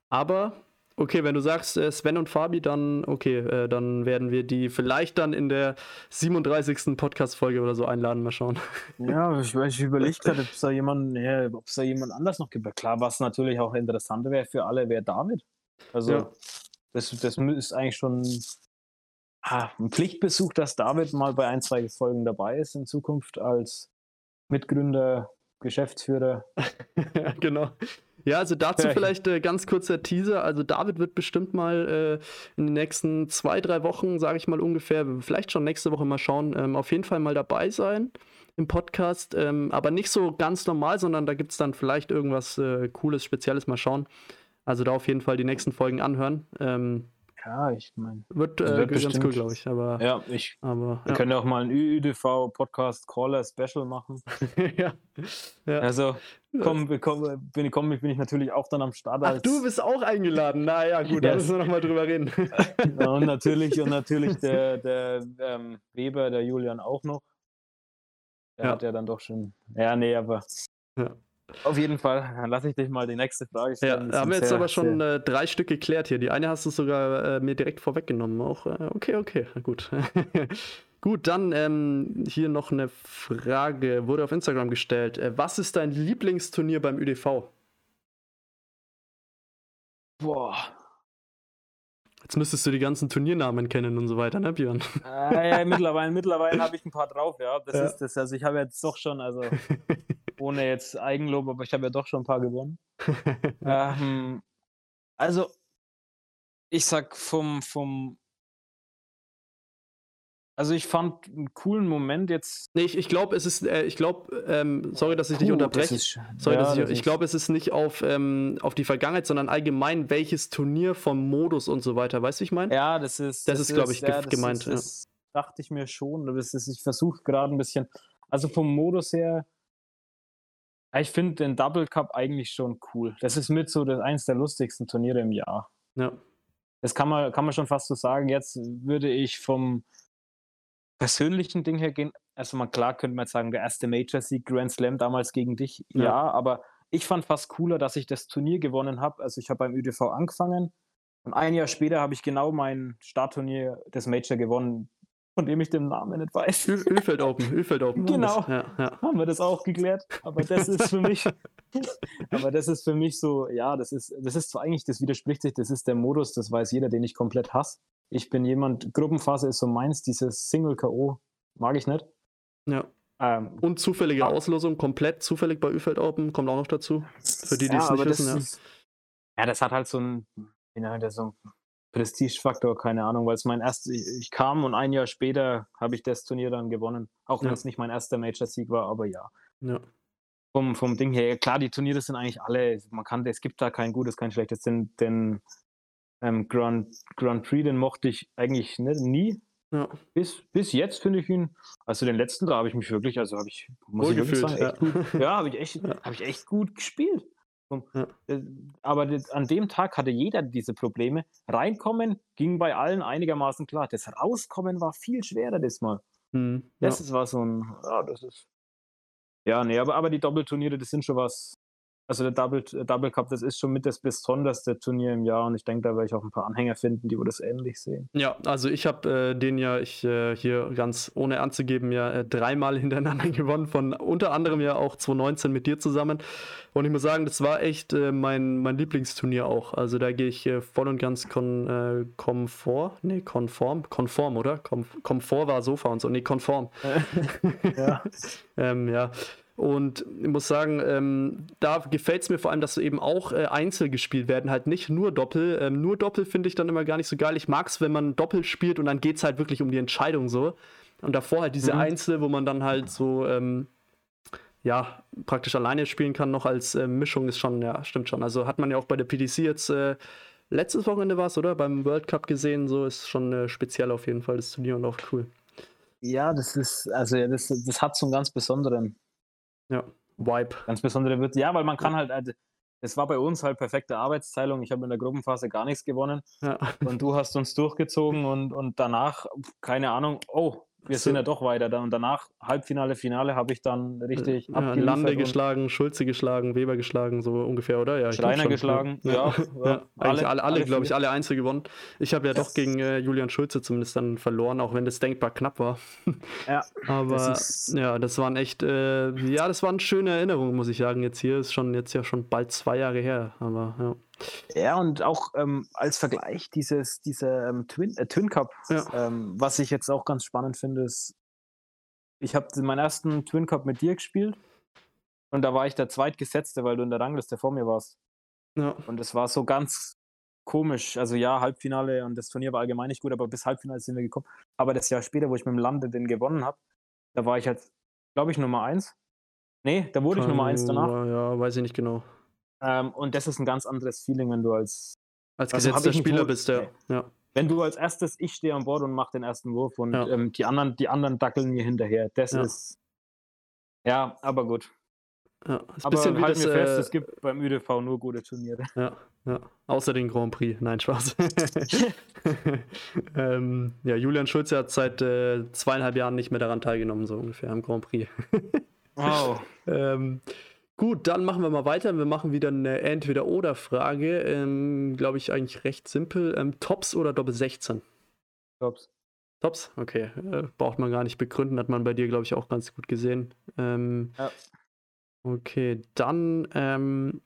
Aber Okay, wenn du sagst äh, Sven und Fabi, dann okay, äh, dann werden wir die vielleicht dann in der 37. Podcast-Folge oder so einladen, mal schauen. Ja, ich, ich überlege gerade, ob es da jemand, ja, ob es da jemand anders noch gibt. Klar, was natürlich auch interessant wäre für alle, wäre David. Also ja. das, das ist eigentlich schon ah, ein Pflichtbesuch, dass David mal bei ein, zwei Folgen dabei ist in Zukunft als Mitgründer, Geschäftsführer. genau. Ja, also dazu vielleicht äh, ganz kurzer Teaser. Also David wird bestimmt mal äh, in den nächsten zwei, drei Wochen, sage ich mal ungefähr, vielleicht schon nächste Woche mal schauen, ähm, auf jeden Fall mal dabei sein im Podcast. Ähm, aber nicht so ganz normal, sondern da gibt es dann vielleicht irgendwas äh, Cooles, Spezielles mal schauen. Also da auf jeden Fall die nächsten Folgen anhören. Ähm, ja, ich meine. Wird, äh, wird ganz cool, glaube ich. Aber, ja, ich. Aber, wir ja. können ja auch mal ein ÜDV-Podcast Caller Special machen. ja. ja. Also, komm, komm, bin, komm, bin ich natürlich auch dann am Start. Ach, du bist auch eingeladen. Naja, gut, da müssen wir nochmal drüber reden. und natürlich, und natürlich der, der ähm, Weber, der Julian auch noch. Der ja. hat ja dann doch schon. Ja, nee, aber. Ja. Auf jeden Fall. Dann lasse ich dich mal die nächste Frage stellen. Ja, haben wir jetzt aber schon äh, drei Stück geklärt hier. Die eine hast du sogar äh, mir direkt vorweggenommen. Auch äh, okay, okay, gut. gut, dann ähm, hier noch eine Frage. Wurde auf Instagram gestellt. Äh, was ist dein Lieblingsturnier beim ÖDV? Boah. Jetzt müsstest du die ganzen Turniernamen kennen und so weiter, ne, Björn? Äh, ja, mittlerweile, mittlerweile habe ich ein paar drauf, ja. Das ja. ist das. Also ich habe jetzt doch schon, also ohne jetzt Eigenlob, aber ich habe ja doch schon ein paar gewonnen. ähm, also, ich sag vom, vom also ich fand einen coolen Moment jetzt. Nee, ich, ich glaube, es ist, äh, ich glaube, ähm, sorry, dass ich dich unterbreche. Ist, sorry, ja, dass ich, ich glaube, es ist nicht auf, ähm, auf die Vergangenheit, sondern allgemein, welches Turnier vom Modus und so weiter. Weißt du, ich meine? Ja, das ist. Das, das ist, glaube ich, ja, gemeint. Ist, das dachte ich mir schon. Das ist, ich versuche gerade ein bisschen. Also vom Modus her, ich finde den Double Cup eigentlich schon cool. Das ist mit so das, eins der lustigsten Turniere im Jahr. Ja. Das kann man, kann man schon fast so sagen. Jetzt würde ich vom persönlichen Ding her gehen, also mal klar könnte man jetzt sagen, der erste Major-Sieg Grand Slam damals gegen dich, ja. ja, aber ich fand fast cooler, dass ich das Turnier gewonnen habe. Also ich habe beim ÜDV angefangen und ein Jahr später habe ich genau mein Startturnier des Major gewonnen, von dem ich den Namen nicht weiß. Ölfeld Open, Ölfeld Open. Genau, ja, ja. haben wir das auch geklärt. Aber das ist für mich, aber das ist für mich so, ja, das ist, das ist zwar eigentlich, das widerspricht sich, das ist der Modus, das weiß jeder, den ich komplett hasse. Ich bin jemand, Gruppenphase ist so meins, dieses Single-K.O. mag ich nicht. Ja. Ähm, Und zufällige ah, Auslosung, komplett zufällig bei Ufeld Open, kommt auch noch dazu. Für die, die ja, es nicht wissen, ja. Ist, ja, das hat halt so ein, so ein Prestigefaktor, keine Ahnung, weil es mein erstes, ich, ich, kam und ein Jahr später habe ich das Turnier dann gewonnen. Auch wenn ja. es nicht mein erster Major-Sieg war, aber ja. Ja. Vom, vom Ding her, klar, die Turniere sind eigentlich alle, man kann, es gibt da kein gutes, kein schlechtes, denn, denn ähm, Grand, Grand Prix, den mochte ich eigentlich nicht, nie. Ja. Bis, bis jetzt finde ich ihn, also den letzten da habe ich mich wirklich, also habe ich, muss ich wirklich sagen, ja, gut, ja habe ich, echt, ja. hab ich echt gut gespielt. Ja. äh, aber an dem Tag hatte jeder diese Probleme. Reinkommen ging bei allen einigermaßen klar. Das Rauskommen war viel schwerer diesmal. Hm, das ist, war so ein, ja, das ist. Ja, nee, aber, aber die Doppelturniere, das sind schon was, also der Double, äh, Double Cup, das ist schon mit das besonderste Turnier im Jahr und ich denke, da werde ich auch ein paar Anhänger finden, die wo das ähnlich sehen. Ja, also ich habe äh, den ja, ich äh, hier ganz ohne anzugeben, ja äh, dreimal hintereinander gewonnen, von unter anderem ja auch 2019 mit dir zusammen. Und ich muss sagen, das war echt äh, mein, mein Lieblingsturnier auch. Also da gehe ich äh, voll und ganz kon, konform, nee, konform, konform, oder? Kom Komfort war Sofa und so, nee, konform. ja. ähm, ja. Und ich muss sagen, ähm, da gefällt es mir vor allem, dass eben auch äh, Einzel gespielt werden, halt nicht nur Doppel. Ähm, nur Doppel finde ich dann immer gar nicht so geil. Ich mag es, wenn man Doppel spielt und dann geht es halt wirklich um die Entscheidung so. Und davor halt diese mhm. Einzel, wo man dann halt so, ähm, ja, praktisch alleine spielen kann, noch als äh, Mischung ist schon, ja, stimmt schon. Also hat man ja auch bei der PDC jetzt äh, letztes Wochenende war es, oder? Beim World Cup gesehen, so ist schon äh, speziell auf jeden Fall das Turnier und auch cool. Ja, das ist, also das, das hat so einen ganz besonderen ja, Vibe. Ganz besondere Würze. Ja, weil man kann halt, also, es war bei uns halt perfekte Arbeitsteilung. Ich habe in der Gruppenphase gar nichts gewonnen. Ja. Und du hast uns durchgezogen und, und danach, keine Ahnung, oh, wir sind ja doch weiter. Und danach, Halbfinale, Finale, habe ich dann richtig ja, Lande geschlagen, Schulze geschlagen, Weber geschlagen, so ungefähr, oder? Ja, Schreiner geschlagen, ja. ja, ja. Alle, alle, alle glaube ich, alle Einzel gewonnen. Ich habe ja doch gegen äh, Julian Schulze zumindest dann verloren, auch wenn das denkbar knapp war. Ja. Aber das ja, das waren echt, äh, ja, das waren schöne Erinnerungen, muss ich sagen. Jetzt hier ist schon jetzt ja schon bald zwei Jahre her. Aber ja. Ja, und auch ähm, als Vergleich dieses, dieser ähm, Twin, äh, Twin Cup, ja. ähm, was ich jetzt auch ganz spannend finde, ist, ich habe meinen ersten Twin Cup mit dir gespielt und da war ich der Zweitgesetzte, weil du in der Rangliste vor mir warst. Ja. Und es war so ganz komisch. Also ja, Halbfinale und das Turnier war allgemein nicht gut, aber bis Halbfinale sind wir gekommen. Aber das Jahr später, wo ich mit dem Lande den gewonnen habe, da war ich halt, glaube ich, Nummer eins. Nee, da wurde ich Nummer eins danach. Ja, weiß ich nicht genau. Ähm, und das ist ein ganz anderes Feeling, wenn du als, als also gesetzter Spieler bist, ja. ja. Wenn du als erstes, ich stehe an Bord und mache den ersten Wurf und ja. ähm, die, anderen, die anderen dackeln mir hinterher. Das ja. ist. Ja, aber gut. Ja, ist aber bisschen halt mir fest, äh, es gibt beim ÜDV nur gute Turniere. Ja, ja. Außer den Grand Prix. Nein, Spaß. ähm, ja, Julian Schulze hat seit äh, zweieinhalb Jahren nicht mehr daran teilgenommen, so ungefähr am Grand Prix. wow. ähm, Gut, dann machen wir mal weiter. Wir machen wieder eine Entweder-Oder-Frage. Ähm, Glaube ich eigentlich recht simpel. Ähm, Tops oder Doppel 16? Tops. Tops, okay. Äh, braucht man gar nicht begründen, hat man bei dir, glaube ich, auch ganz gut gesehen. Ähm, ja. Okay, dann ähm,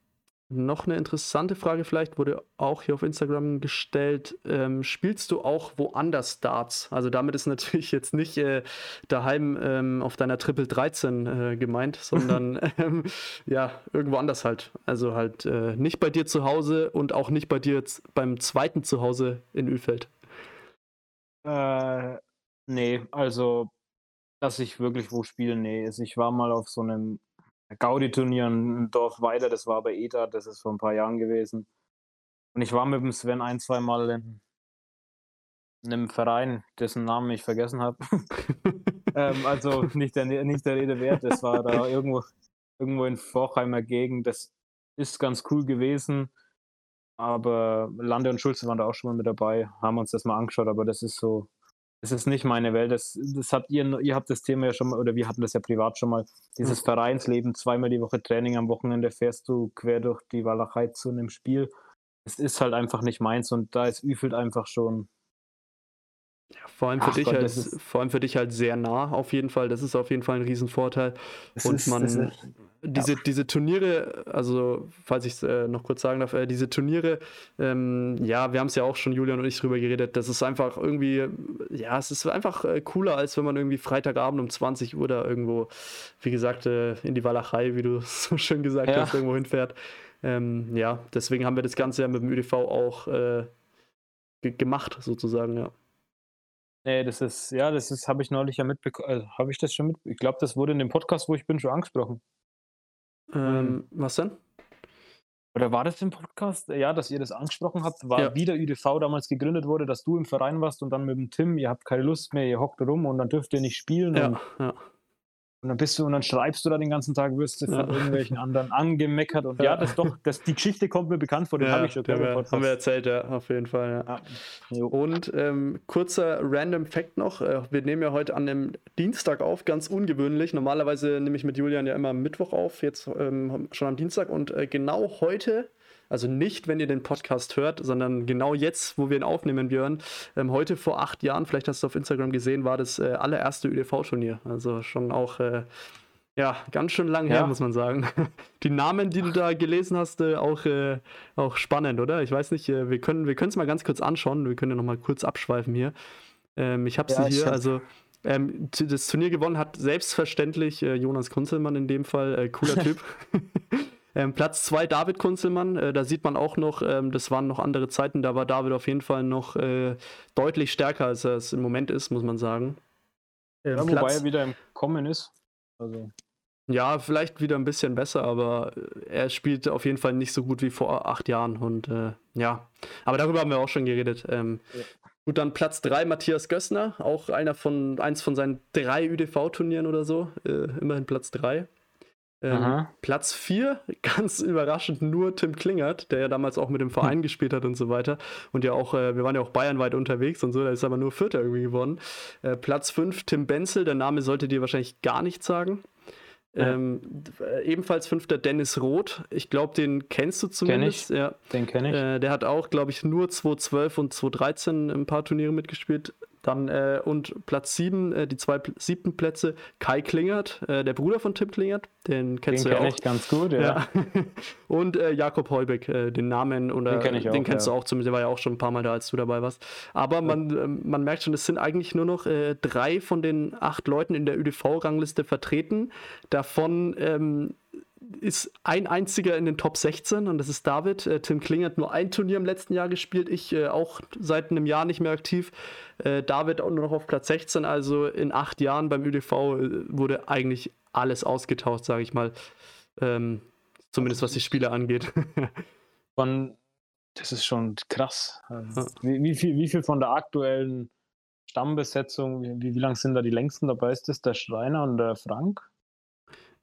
noch eine interessante Frage vielleicht, wurde auch hier auf Instagram gestellt. Ähm, spielst du auch woanders Darts? Also damit ist natürlich jetzt nicht äh, daheim ähm, auf deiner Triple 13 äh, gemeint, sondern ähm, ja, irgendwo anders halt. Also halt äh, nicht bei dir zu Hause und auch nicht bei dir jetzt beim zweiten Zuhause in Ölfeld. Äh, nee, also dass ich wirklich wo spiele, nee. Also, ich war mal auf so einem Gaudi-Turnier ein Dorf weiter, das war bei ETA, das ist vor ein paar Jahren gewesen. Und ich war mit dem Sven ein, zwei Mal in, in einem Verein, dessen Namen ich vergessen habe. ähm, also nicht der, nicht der Rede wert, das war da irgendwo, irgendwo in Vorheimer Gegend. Das ist ganz cool gewesen. Aber Lande und Schulze waren da auch schon mal mit dabei, haben uns das mal angeschaut, aber das ist so, es ist nicht meine Welt. Das, das habt ihr, ihr habt das Thema ja schon mal, oder wir hatten das ja privat schon mal, dieses mhm. Vereinsleben, zweimal die Woche Training, am Wochenende fährst du quer durch die Walachei zu einem Spiel. Es ist halt einfach nicht meins und da ist Üfelt einfach schon. Ja, vor, allem für dich Gott, halt, vor allem für dich halt sehr nah, auf jeden Fall. Das ist auf jeden Fall ein Riesenvorteil. Und ist, man, diese, ja. diese Turniere, also falls ich es äh, noch kurz sagen darf, äh, diese Turniere, ähm, ja, wir haben es ja auch schon, Julian und ich, drüber geredet, das ist einfach irgendwie, ja, es ist einfach äh, cooler, als wenn man irgendwie Freitagabend um 20 Uhr da irgendwo, wie gesagt, äh, in die Walachei, wie du so schön gesagt ja. hast, irgendwo hinfährt. Ähm, ja, deswegen haben wir das Ganze ja mit dem ÖDV auch äh, gemacht, sozusagen, ja. Nee, das ist, ja, das ist, habe ich neulich ja mitbekommen, also, habe ich das schon mit, ich glaube, das wurde in dem Podcast, wo ich bin, schon angesprochen. Ähm, was denn? Oder war das im Podcast? Ja, dass ihr das angesprochen habt, war ja. wie der ÜDV damals gegründet wurde, dass du im Verein warst und dann mit dem Tim, ihr habt keine Lust mehr, ihr hockt rum und dann dürft ihr nicht spielen. Ja, ja. Und dann bist du und dann schreibst du da den ganzen Tag, wirst du von ja. irgendwelchen anderen angemeckert. Und ja, das doch, das, die Geschichte kommt mir bekannt vor, den ja, habe ich schon. Haben wir, haben wir erzählt, ja, auf jeden Fall. Ja. Und ähm, kurzer random Fact noch: äh, Wir nehmen ja heute an dem Dienstag auf, ganz ungewöhnlich. Normalerweise nehme ich mit Julian ja immer am Mittwoch auf, jetzt ähm, schon am Dienstag. Und äh, genau heute also nicht, wenn ihr den Podcast hört, sondern genau jetzt, wo wir ihn aufnehmen, Björn. Ähm, heute vor acht Jahren, vielleicht hast du auf Instagram gesehen, war das äh, allererste ÖDV-Turnier. Also schon auch. Äh, ja, ganz schön lang ja. her, muss man sagen. Die Namen, die du da gelesen hast, äh, auch, äh, auch spannend, oder? Ich weiß nicht, äh, wir können wir es mal ganz kurz anschauen. Wir können ja noch mal kurz abschweifen hier. Ähm, ich habe sie ja, hier, hab... also ähm, das Turnier gewonnen hat selbstverständlich äh, Jonas Kunzelmann in dem Fall, äh, cooler Typ. Ähm, Platz 2 David Kunzelmann, äh, da sieht man auch noch, ähm, das waren noch andere Zeiten, da war David auf jeden Fall noch äh, deutlich stärker, als er es im Moment ist, muss man sagen. Ähm, ja, wobei er wieder im Kommen ist. Also. Ja, vielleicht wieder ein bisschen besser, aber äh, er spielt auf jeden Fall nicht so gut wie vor acht Jahren. Und äh, ja, aber darüber haben wir auch schon geredet. Ähm, ja. Gut, dann Platz 3 Matthias Gössner, auch einer von eins von seinen drei ÜDV-Turnieren oder so, äh, immerhin Platz 3. Ähm, Platz 4, ganz überraschend, nur Tim Klingert, der ja damals auch mit dem Verein hm. gespielt hat und so weiter. Und ja auch, äh, wir waren ja auch bayernweit unterwegs und so, da ist aber nur Vierter irgendwie geworden. Äh, Platz 5, Tim Benzel, der Name sollte dir wahrscheinlich gar nichts sagen. Ähm, äh, ebenfalls fünfter Dennis Roth. Ich glaube, den kennst du zumindest. Kenn ich. Ja. Den kenne ich. Äh, der hat auch, glaube ich, nur 2012 und 2013 ein paar Turniere mitgespielt. Dann äh, und Platz 7, äh, die zwei siebten Plätze, Kai Klingert, äh, der Bruder von Tim Klingert, den kennst den du ja auch. Ich ganz gut, ja. ja. und äh, Jakob Heubeck, äh, den Namen oder den, ich auch, den kennst ja. du auch zumindest, der war ja auch schon ein paar Mal da, als du dabei warst. Aber man, ähm, man merkt schon, es sind eigentlich nur noch äh, drei von den acht Leuten in der ÖDV-Rangliste vertreten. Davon ähm, ist ein einziger in den Top 16 und das ist David. Äh, Tim Kling hat nur ein Turnier im letzten Jahr gespielt, ich äh, auch seit einem Jahr nicht mehr aktiv. Äh, David auch nur noch auf Platz 16, also in acht Jahren beim ÖDV äh, wurde eigentlich alles ausgetauscht, sage ich mal. Ähm, zumindest was die Spiele angeht. von, das ist schon krass. Also, wie, wie, viel, wie viel von der aktuellen Stammbesetzung, wie, wie lang sind da die längsten dabei? Ist das der Schreiner und der Frank?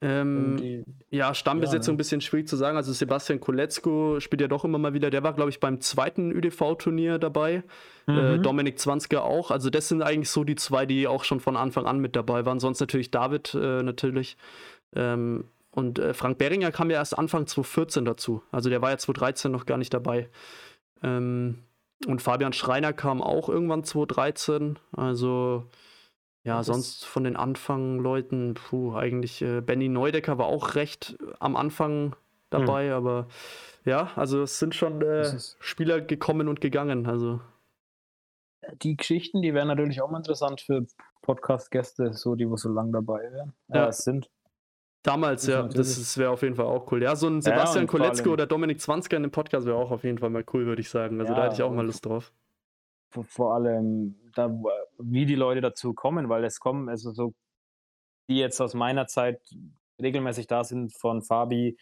Ähm, die, ja, Stammbesetzung ja, ne? ein bisschen schwierig zu sagen. Also Sebastian Koletzko spielt ja doch immer mal wieder. Der war, glaube ich, beim zweiten ÖDV-Turnier dabei. Äh, mhm. Äh, Dominik Zwanzger auch. Also das sind eigentlich so die zwei, die auch schon von Anfang an mit dabei waren. Sonst natürlich David äh, natürlich. Ähm, und äh, Frank Beringer kam ja erst Anfang 2014 dazu. Also der war ja 2013 noch gar nicht dabei. Ähm, und Fabian Schreiner kam auch irgendwann 2013. Also ja, sonst von den Anfangleuten, puh, eigentlich äh, Benny Neudecker war auch recht am Anfang dabei, hm. aber ja, also es sind schon äh, Spieler gekommen und gegangen. Also die Geschichten, die wären natürlich auch mal interessant für Podcast-Gäste, so die wo so lange dabei wären. Ja, es sind. Damals, ja, das wäre auf jeden Fall auch cool. Ja, so ein Sebastian ja, Koletzko oder Dominik Zwanzger in dem Podcast wäre auch auf jeden Fall mal cool, würde ich sagen. Also ja, da hätte ich auch mal Lust drauf. Vor, vor allem, da, wie die Leute dazu kommen, weil es kommen, also so, die jetzt aus meiner Zeit regelmäßig da sind, von Fabi,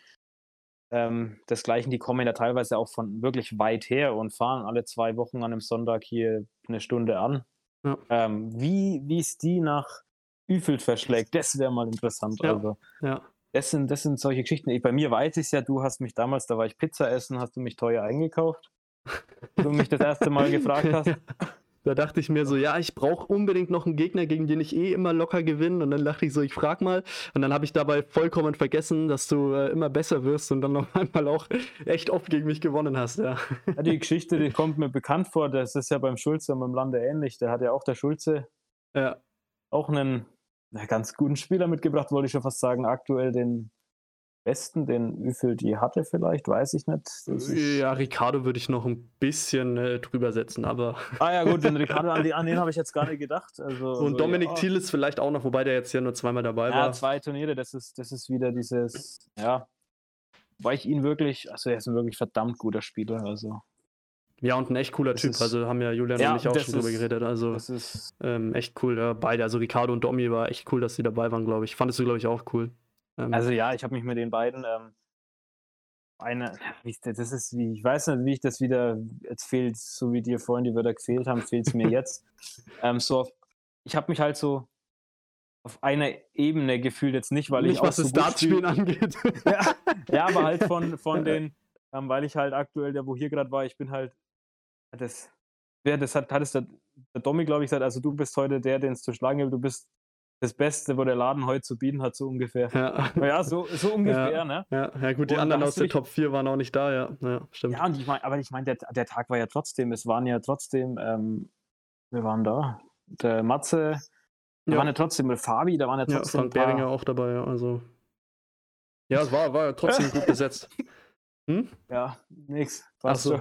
ähm, desgleichen, die kommen ja teilweise auch von wirklich weit her und fahren alle zwei Wochen an einem Sonntag hier eine Stunde an. Ja. Ähm, wie es die nach Üfeld verschlägt, das wäre mal interessant. Ja. Also, ja. Das sind, das sind solche Geschichten. Ich, bei mir weiß ich ja, du hast mich damals, da war ich Pizza essen, hast du mich teuer eingekauft. Du mich das erste Mal gefragt hast. Da dachte ich mir so, ja, ich brauche unbedingt noch einen Gegner, gegen den ich eh immer locker gewinne. Und dann dachte ich so, ich frag mal. Und dann habe ich dabei vollkommen vergessen, dass du äh, immer besser wirst und dann noch einmal auch echt oft gegen mich gewonnen hast, ja. ja. Die Geschichte, die kommt mir bekannt vor. Das ist ja beim Schulze und beim Lande ähnlich. Der hat ja auch der Schulze ja. auch einen na, ganz guten Spieler mitgebracht, wollte ich schon fast sagen. Aktuell den besten, den wie viel die hatte vielleicht, weiß ich nicht. ja, Ricardo würde ich noch ein bisschen äh, drüber setzen, aber. Ah ja, gut, den Ricardo, an, an den habe ich jetzt gar nicht gedacht. Also, Und so, Dominik ja. Thiel ist vielleicht auch noch, wobei der jetzt ja nur zweimal dabei ja, war. Ja, zwei Turniere, das ist, das ist wieder dieses, ja, weil ich ihn wirklich, also er ist ein wirklich verdammt guter Spieler, also. Ja, und ein echt cooler das Typ. Ist, also haben ja Julian ja, und ich auch schon drüber geredet. Also ist, ähm, echt cool. Ja, beide. Also Ricardo und Domi war echt cool, dass sie dabei waren, glaube ich. Fandest du, glaube ich, auch cool. Ähm, also ja, ich habe mich mit den beiden ähm, eine, das ist wie, ich weiß nicht, wie ich das wieder, jetzt fehlt, so wie dir vorhin die Wörter gefehlt haben, fehlt es mir jetzt. ähm, so auf, ich habe mich halt so auf einer Ebene gefühlt, jetzt nicht, weil nicht, ich auch was so das Dartspielen angeht. ja, ja, aber halt von, von den, ähm, weil ich halt aktuell, der wo hier gerade war, ich bin halt das, wer das hat, hat es der, der Domi, glaube ich, gesagt, also du bist heute der, den es zu schlagen gibt, du bist das Beste, wo der Laden heute zu bieten hat, so ungefähr. Ja, ja so, so ungefähr, ja, ne? Ja, ja gut, die und anderen aus der Top 4 waren auch nicht da, ja. Ja, stimmt. Ja, und ich meine, aber ich meine, der, der Tag war ja trotzdem, es waren ja trotzdem, ähm, wir waren da, der Matze, da ja. waren ja trotzdem, mit Fabi, da waren ja trotzdem. Ja, Frank Beringer auch dabei, ja, also. Ja, es war, war ja trotzdem gut besetzt. Hm? Ja, nix. Passt so.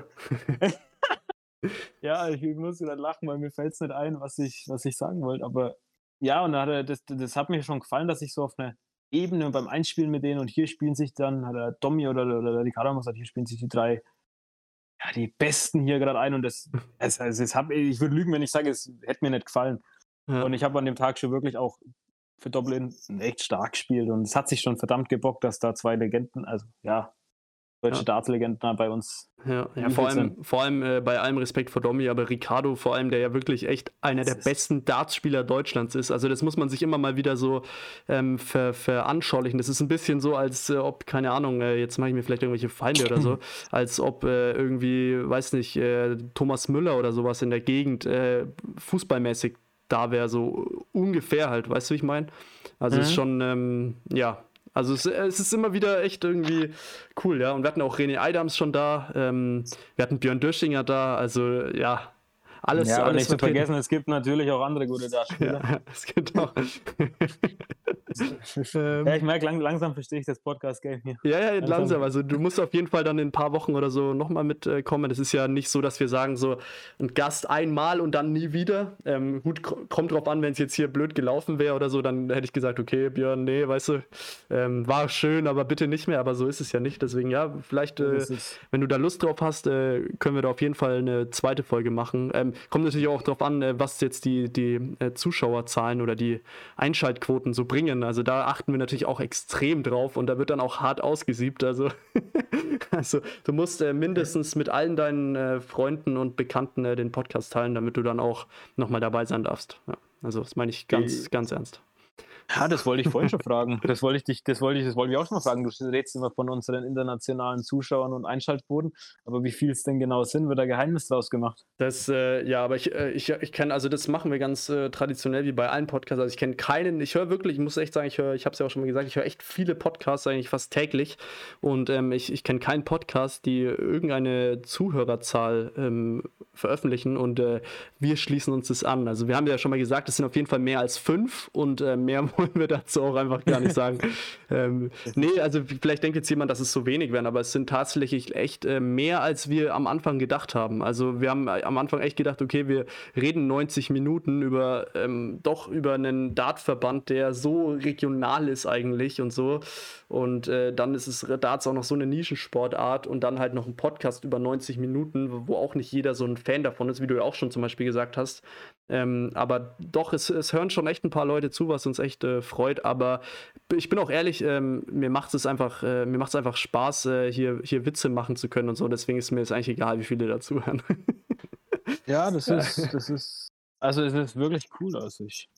ja, ich muss wieder lachen, weil mir fällt es nicht ein, was ich, was ich sagen wollte. Aber ja, und hat er, das, das hat mir schon gefallen, dass ich so auf einer Ebene beim Einspielen mit denen und hier spielen sich dann, hat er Domi oder, oder, Karamus gesagt, hier spielen sich die drei, ja, die Besten hier gerade ein und das, es, es, es hab, ich würde lügen, wenn ich sage, es hätte mir nicht gefallen. Ja. Und ich habe an dem Tag schon wirklich auch für Doppel echt stark gespielt und es hat sich schon verdammt gebockt, dass da zwei Legenden, also ja, deutsche ja. Dartslegenden bei uns. Ja, ja vor allem, vor allem äh, bei allem Respekt vor Domi, aber Ricardo vor allem, der ja wirklich echt einer das der besten Dartspieler Deutschlands ist. Also das muss man sich immer mal wieder so ähm, ver, veranschaulichen. Das ist ein bisschen so, als äh, ob, keine Ahnung, äh, jetzt mache ich mir vielleicht irgendwelche Feinde oder so, als ob äh, irgendwie, weiß nicht, äh, Thomas Müller oder sowas in der Gegend äh, fußballmäßig da wäre, so ungefähr halt, weißt du, wie ich meine? Also mhm. ist schon, ähm, ja, also es, es, ist immer wieder echt irgendwie cool, ja. Und wir hatten auch René Eidams schon da, ähm, wir hatten Björn Döschinger da, also ja, alles, ja, alles nicht zu vergessen, es gibt natürlich auch andere gute Darsteller. Ja, es gibt auch. ja, ich merke, lang, langsam verstehe ich das Podcast-Game hier. Ja, ja, langsam. langsam. Also du musst auf jeden Fall dann in ein paar Wochen oder so nochmal mitkommen. Es ist ja nicht so, dass wir sagen, so ein Gast einmal und dann nie wieder. Ähm, gut, kommt drauf an, wenn es jetzt hier blöd gelaufen wäre oder so, dann hätte ich gesagt, okay, Björn, nee, weißt du, ähm, war schön, aber bitte nicht mehr. Aber so ist es ja nicht. Deswegen, ja, vielleicht, äh, wenn du da Lust drauf hast, äh, können wir da auf jeden Fall eine zweite Folge machen. Ähm, kommt natürlich auch darauf an, äh, was jetzt die, die äh, Zuschauerzahlen oder die Einschaltquoten so bringen. Also da achten wir natürlich auch extrem drauf und da wird dann auch hart ausgesiebt. Also, also du musst äh, mindestens mit allen deinen äh, Freunden und Bekannten äh, den Podcast teilen, damit du dann auch nochmal dabei sein darfst. Ja, also das meine ich ganz, die, ganz ernst. Ja, das wollte ich vorhin schon fragen. Das wollte ich dich, das wollte ich, das wollte ich auch schon mal fragen. Du redest immer von unseren internationalen Zuschauern und Einschaltquoten, aber wie viel es denn genau sind, wird da Geheimnis draus gemacht? Das, äh, ja, aber ich, äh, ich, ich kenne, also das machen wir ganz äh, traditionell wie bei allen Podcasts. Also ich kenne keinen, ich höre wirklich, ich muss echt sagen, ich höre, ich habe es ja auch schon mal gesagt, ich höre echt viele Podcasts, eigentlich fast täglich. Und ähm, ich, ich kenne keinen Podcast, die irgendeine Zuhörerzahl ähm, veröffentlichen und äh, wir schließen uns das an. Also wir haben ja schon mal gesagt, es sind auf jeden Fall mehr als fünf und äh, mehr wollen wir dazu auch einfach gar nicht sagen. ähm, nee, also vielleicht denkt jetzt jemand, dass es so wenig wären, aber es sind tatsächlich echt äh, mehr, als wir am Anfang gedacht haben. Also wir haben am Anfang echt gedacht, okay, wir reden 90 Minuten über ähm, doch über einen Dartverband, der so regional ist eigentlich und so. Und äh, dann ist es Darts auch noch so eine Nischensportart und dann halt noch ein Podcast über 90 Minuten, wo auch nicht jeder so ein Fan davon ist, wie du ja auch schon zum Beispiel gesagt hast. Ähm, aber doch, es, es, hören schon echt ein paar Leute zu, was uns echt äh, freut. Aber ich bin auch ehrlich, ähm, mir macht es einfach, äh, mir macht es einfach Spaß, äh, hier, hier Witze machen zu können und so. Deswegen ist mir jetzt eigentlich egal, wie viele dazu hören. ja, das ist, das ist, also es ist wirklich cool aus. Ich,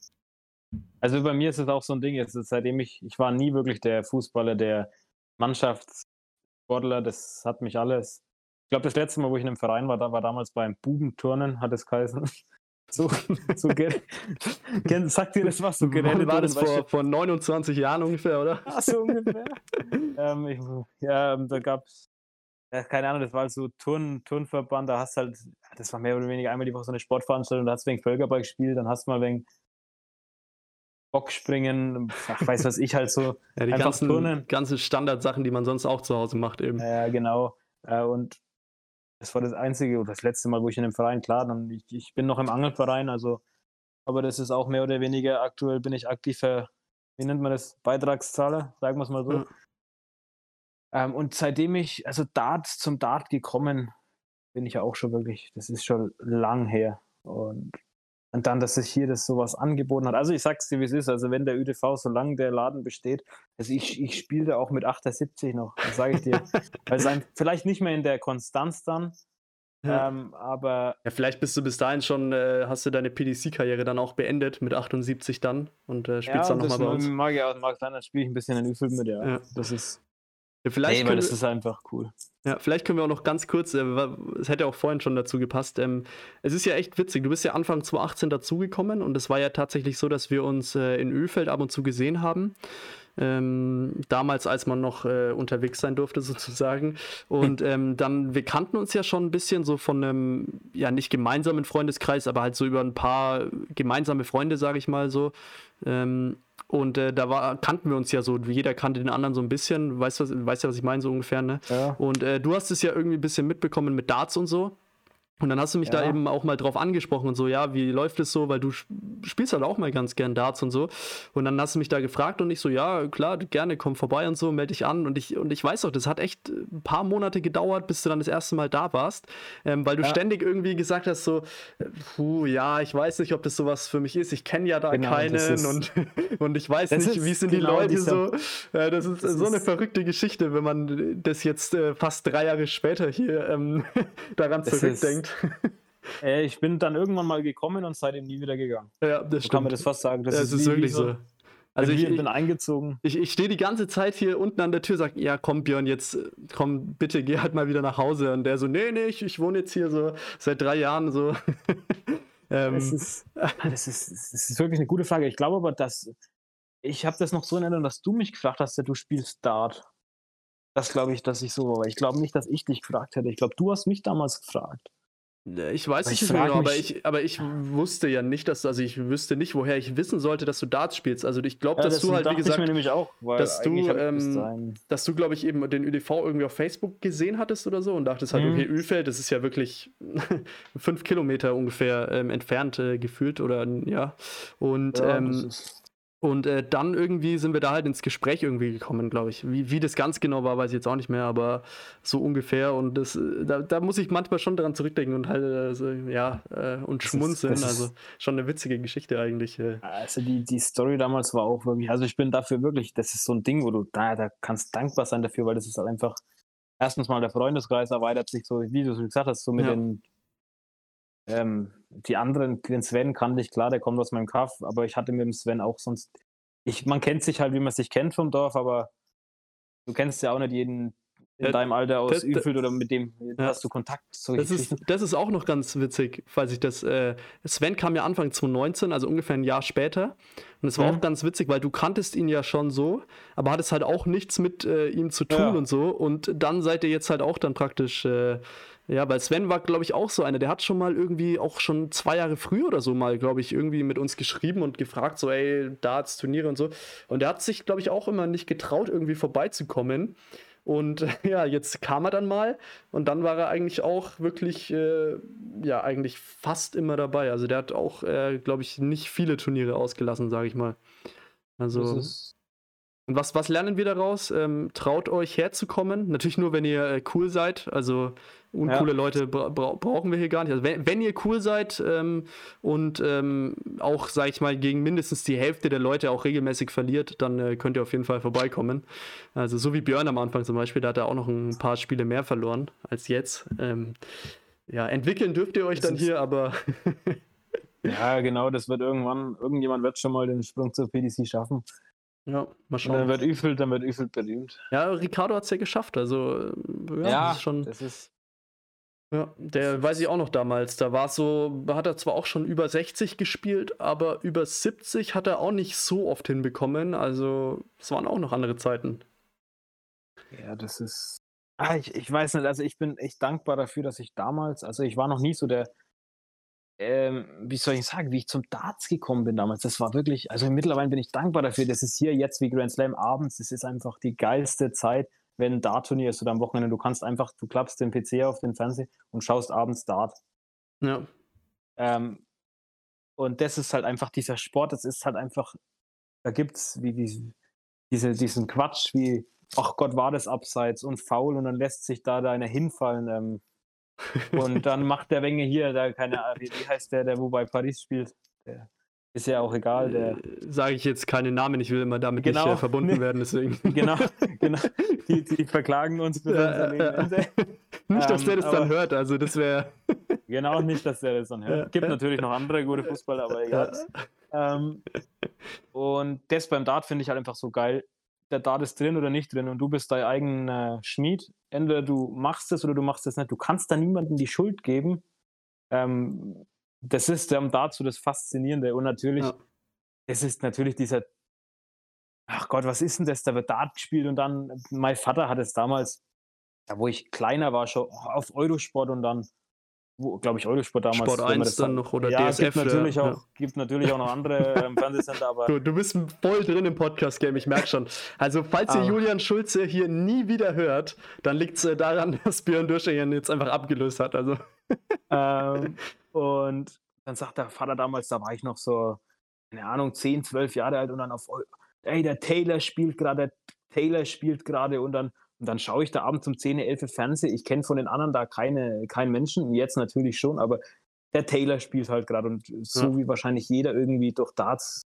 also bei mir ist es auch so ein Ding, jetzt, seitdem ich, ich war nie wirklich der Fußballer, der Mannschaftssportler, das hat mich alles. Ich glaube, das letzte Mal, wo ich in einem Verein war, da war damals beim Bubenturnen, hat es geheißen. So, so sagt dir das was? So Geräte war das vor, vor 29 Jahren ungefähr, oder? Ach, so ungefähr. ähm, ich, ja, ähm, da gab es, ja, keine Ahnung, das war halt so Turn, Turnverband, da hast halt, das war mehr oder weniger einmal die Woche so eine Sportveranstaltung, da hast du wegen Völkerball gespielt, dann hast du mal wegen Bockspringen, ach, weiß was ich halt so. Ja, die ganzen, ganzen Standardsachen, die man sonst auch zu Hause macht eben. Ja, genau. Äh, und das war das einzige oder das letzte Mal, wo ich in einem Verein, klar, dann ich, ich bin noch im Angelverein, also, aber das ist auch mehr oder weniger aktuell bin ich aktiver, wie nennt man das, Beitragszahler, sagen wir es mal so. Ja. Ähm, und seitdem ich, also Dart zum Dart gekommen, bin ich ja auch schon wirklich, das ist schon lang her. Und und dann, dass sich hier das sowas angeboten hat. Also ich sag's dir, wie es ist. Also wenn der ÖTV, solange der Laden besteht, also ich, ich spiele da auch mit 78 noch, das sage ich dir. Sein, vielleicht nicht mehr in der Konstanz dann, ja. Ähm, aber. Ja, vielleicht bist du bis dahin schon, äh, hast du deine PDC-Karriere dann auch beendet mit 78 dann und äh, spielst ja, dann nochmal bei uns. Mag ja auch, mag sein, dann spiele ich ein bisschen in Üfel mit, ja. ja. Das ist. Ja, vielleicht nee, weil das ist einfach cool. Ja, vielleicht können wir auch noch ganz kurz, äh, es hätte auch vorhin schon dazu gepasst. Ähm, es ist ja echt witzig, du bist ja Anfang 2018 dazugekommen und es war ja tatsächlich so, dass wir uns äh, in Ölfeld ab und zu gesehen haben. Ähm, damals, als man noch äh, unterwegs sein durfte, sozusagen. Und ähm, dann, wir kannten uns ja schon ein bisschen so von einem, ja, nicht gemeinsamen Freundeskreis, aber halt so über ein paar gemeinsame Freunde, sage ich mal so. Ähm, und äh, da war, kannten wir uns ja so, jeder kannte den anderen so ein bisschen, weißt du, weißt ja, was ich meine, so ungefähr, ne? Ja. Und äh, du hast es ja irgendwie ein bisschen mitbekommen mit Darts und so. Und dann hast du mich ja. da eben auch mal drauf angesprochen und so, ja, wie läuft es so, weil du spielst halt auch mal ganz gern Darts und so. Und dann hast du mich da gefragt und ich so, ja, klar, gerne, komm vorbei und so, melde dich an. Und ich, und ich weiß auch, das hat echt ein paar Monate gedauert, bis du dann das erste Mal da warst, ähm, weil du ja. ständig irgendwie gesagt hast, so, puh, ja, ich weiß nicht, ob das sowas für mich ist. Ich kenne ja da genau, keinen und, und ich weiß nicht, wie sind genau die Leute so. Äh, das ist das so ist eine verrückte Geschichte, wenn man das jetzt äh, fast drei Jahre später hier ähm, daran zurückdenkt. Äh, ich bin dann irgendwann mal gekommen und seitdem nie wieder gegangen. Ja, das so stimmt. Kann man das fast sagen. Das ja, ist, ist wirklich so. Also ich, ich bin eingezogen. Ich, ich stehe die ganze Zeit hier unten an der Tür, sag, ja komm Björn, jetzt komm bitte, geh halt mal wieder nach Hause. Und der so, nee, nee, ich, ich wohne jetzt hier so seit drei Jahren so. ähm, das, ist, das, ist, das ist wirklich eine gute Frage. Ich glaube aber, dass ich habe das noch so in Erinnerung, dass du mich gefragt hast, du spielst Dart. Das glaube ich, dass ich so war. Ich glaube nicht, dass ich dich gefragt hätte. Ich glaube, du hast mich damals gefragt. Ich weiß aber nicht ich genau, aber ich, aber ich wusste ja nicht, dass, also ich wüsste nicht, woher ich wissen sollte, dass du Darts spielst. Also ich glaube, ja, dass das du halt, wie gesagt, nämlich auch, dass du, ähm, dass du, glaube ich, eben den ÖDV irgendwie auf Facebook gesehen hattest oder so und dachtest halt, mhm. okay, Ölfeld, das ist ja wirklich fünf Kilometer ungefähr ähm, entfernt äh, gefühlt oder ja. Und ja, ähm, und äh, dann irgendwie sind wir da halt ins Gespräch irgendwie gekommen, glaube ich. Wie, wie das ganz genau war, weiß ich jetzt auch nicht mehr, aber so ungefähr. Und das, äh, da, da muss ich manchmal schon dran zurückdenken und halt, also, ja, äh, und das schmunzeln. Ist, also schon eine witzige Geschichte eigentlich. Äh. Also die, die Story damals war auch wirklich, also ich bin dafür wirklich, das ist so ein Ding, wo du da, da kannst dankbar sein dafür, weil das ist halt einfach, erstens mal der Freundeskreis erweitert sich so, wie du es gesagt hast, so mit ja. den ähm, die anderen, den Sven kannte ich klar, der kommt aus meinem Kaff, aber ich hatte mit dem Sven auch sonst ich, man kennt sich halt, wie man sich kennt vom Dorf, aber du kennst ja auch nicht jeden in ja, deinem Alter aus Üfeld oder mit dem ja. hast du Kontakt. Das ist, das ist auch noch ganz witzig, falls ich das. Äh, Sven kam ja Anfang 2019, also ungefähr ein Jahr später. Und es war mhm. auch ganz witzig, weil du kanntest ihn ja schon so, aber hattest halt auch nichts mit äh, ihm zu tun ja. und so. Und dann seid ihr jetzt halt auch dann praktisch. Äh, ja, weil Sven war, glaube ich, auch so einer. Der hat schon mal irgendwie auch schon zwei Jahre früher oder so mal, glaube ich, irgendwie mit uns geschrieben und gefragt, so, ey, Darts, Turniere und so. Und der hat sich, glaube ich, auch immer nicht getraut, irgendwie vorbeizukommen. Und ja, jetzt kam er dann mal und dann war er eigentlich auch wirklich, äh, ja, eigentlich fast immer dabei. Also der hat auch, äh, glaube ich, nicht viele Turniere ausgelassen, sage ich mal. Also. Und was, was lernen wir daraus? Ähm, traut euch herzukommen. Natürlich nur, wenn ihr äh, cool seid. Also Uncoole ja. Leute bra brauchen wir hier gar nicht. Also wenn, wenn ihr cool seid ähm, und ähm, auch, sag ich mal, gegen mindestens die Hälfte der Leute auch regelmäßig verliert, dann äh, könnt ihr auf jeden Fall vorbeikommen. Also so wie Björn am Anfang zum Beispiel, da hat er auch noch ein paar Spiele mehr verloren als jetzt. Ähm, ja, entwickeln dürft ihr euch das dann hier, aber. ja, genau, das wird irgendwann, irgendjemand wird schon mal den Sprung zur PDC schaffen. Ja, mal schauen. Und dann wird Üfeld, dann wird Üfeld berühmt. Ja, Ricardo hat es ja geschafft, also ja, ja das ist schon. Das ist ja, der weiß ich auch noch damals. Da war so, hat er zwar auch schon über 60 gespielt, aber über 70 hat er auch nicht so oft hinbekommen. Also, es waren auch noch andere Zeiten. Ja, das ist. Ah, ich, ich weiß nicht, also ich bin echt dankbar dafür, dass ich damals, also ich war noch nie so der, ähm, wie soll ich sagen, wie ich zum Darts gekommen bin damals. Das war wirklich, also mittlerweile bin ich dankbar dafür. Das ist hier jetzt wie Grand Slam abends. Das ist einfach die geilste Zeit wenn ein Dart-Turnier ist oder am Wochenende, du kannst einfach, du klappst den PC auf den Fernseher und schaust abends Dart. Ja. Ähm, und das ist halt einfach dieser Sport, das ist halt einfach, da gibt es wie, wie diese, diesen Quatsch wie, ach Gott, war das abseits und faul und dann lässt sich da da einer hinfallen. Ähm, und dann macht der Wenge hier, da keine Ahnung, wie heißt der, der wo bei Paris spielt? Der, ist ja auch egal. Der äh, Sage ich jetzt keine Namen, ich will immer damit genau, nicht äh, verbunden nee, werden, deswegen. Genau, genau. Die, die verklagen uns für ja, Ende. Nicht, dass der das ähm, dann hört, also das wäre. Genau, nicht, dass der das dann hört. Gibt natürlich noch andere gute Fußballer, aber egal. Ähm, und das beim Dart finde ich halt einfach so geil. Der Dart ist drin oder nicht drin und du bist dein eigener Schmied. Entweder du machst es oder du machst es nicht. Du kannst da niemandem die Schuld geben. Ähm, das ist ähm, dazu das Faszinierende. Und natürlich, ja. es ist natürlich dieser, ach Gott, was ist denn das? Da wird Dart gespielt und dann, mein Vater hat es damals, da wo ich kleiner war, schon auf Eurosport und dann, glaube ich, Eurosport damals. Sport 1 dann noch oder ja, DSF. Gibt natürlich, ja. auch, gibt natürlich auch noch andere ähm, Fernsehsender, aber. Du, du, bist voll drin im Podcast-Game, ich merke schon. Also, falls ihr ah. Julian Schulze hier nie wieder hört, dann liegt es äh, daran, dass Björn Dürscher jetzt einfach abgelöst hat. Also. Ähm, und dann sagt der Vater damals, da war ich noch so, keine Ahnung, 10, 12 Jahre alt und dann auf, ey, der Taylor spielt gerade, Taylor spielt gerade und dann, und dann schaue ich da abends um 10, 11 Fernsehen. Ich kenne von den anderen da keine, keinen Menschen, jetzt natürlich schon, aber der Taylor spielt halt gerade und so ja. wie wahrscheinlich jeder irgendwie durch Darts.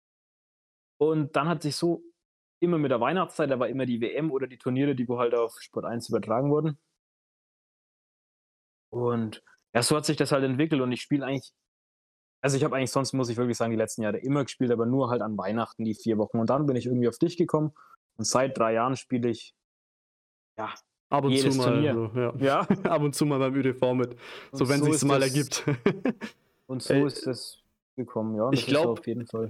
Und dann hat sich so immer mit der Weihnachtszeit, da war immer die WM oder die Turniere, die wo halt auf Sport 1 übertragen wurden. Und ja, so hat sich das halt entwickelt und ich spiele eigentlich, also ich habe eigentlich sonst, muss ich wirklich sagen, die letzten Jahre immer gespielt, aber nur halt an Weihnachten die vier Wochen. Und dann bin ich irgendwie auf dich gekommen und seit drei Jahren spiele ich, ja, Ab und zu mal, so, ja. ja. ab und zu mal beim ÖDV mit, so wenn so sich mal ergibt. und so Ey, ist es gekommen, ja. ich glaube.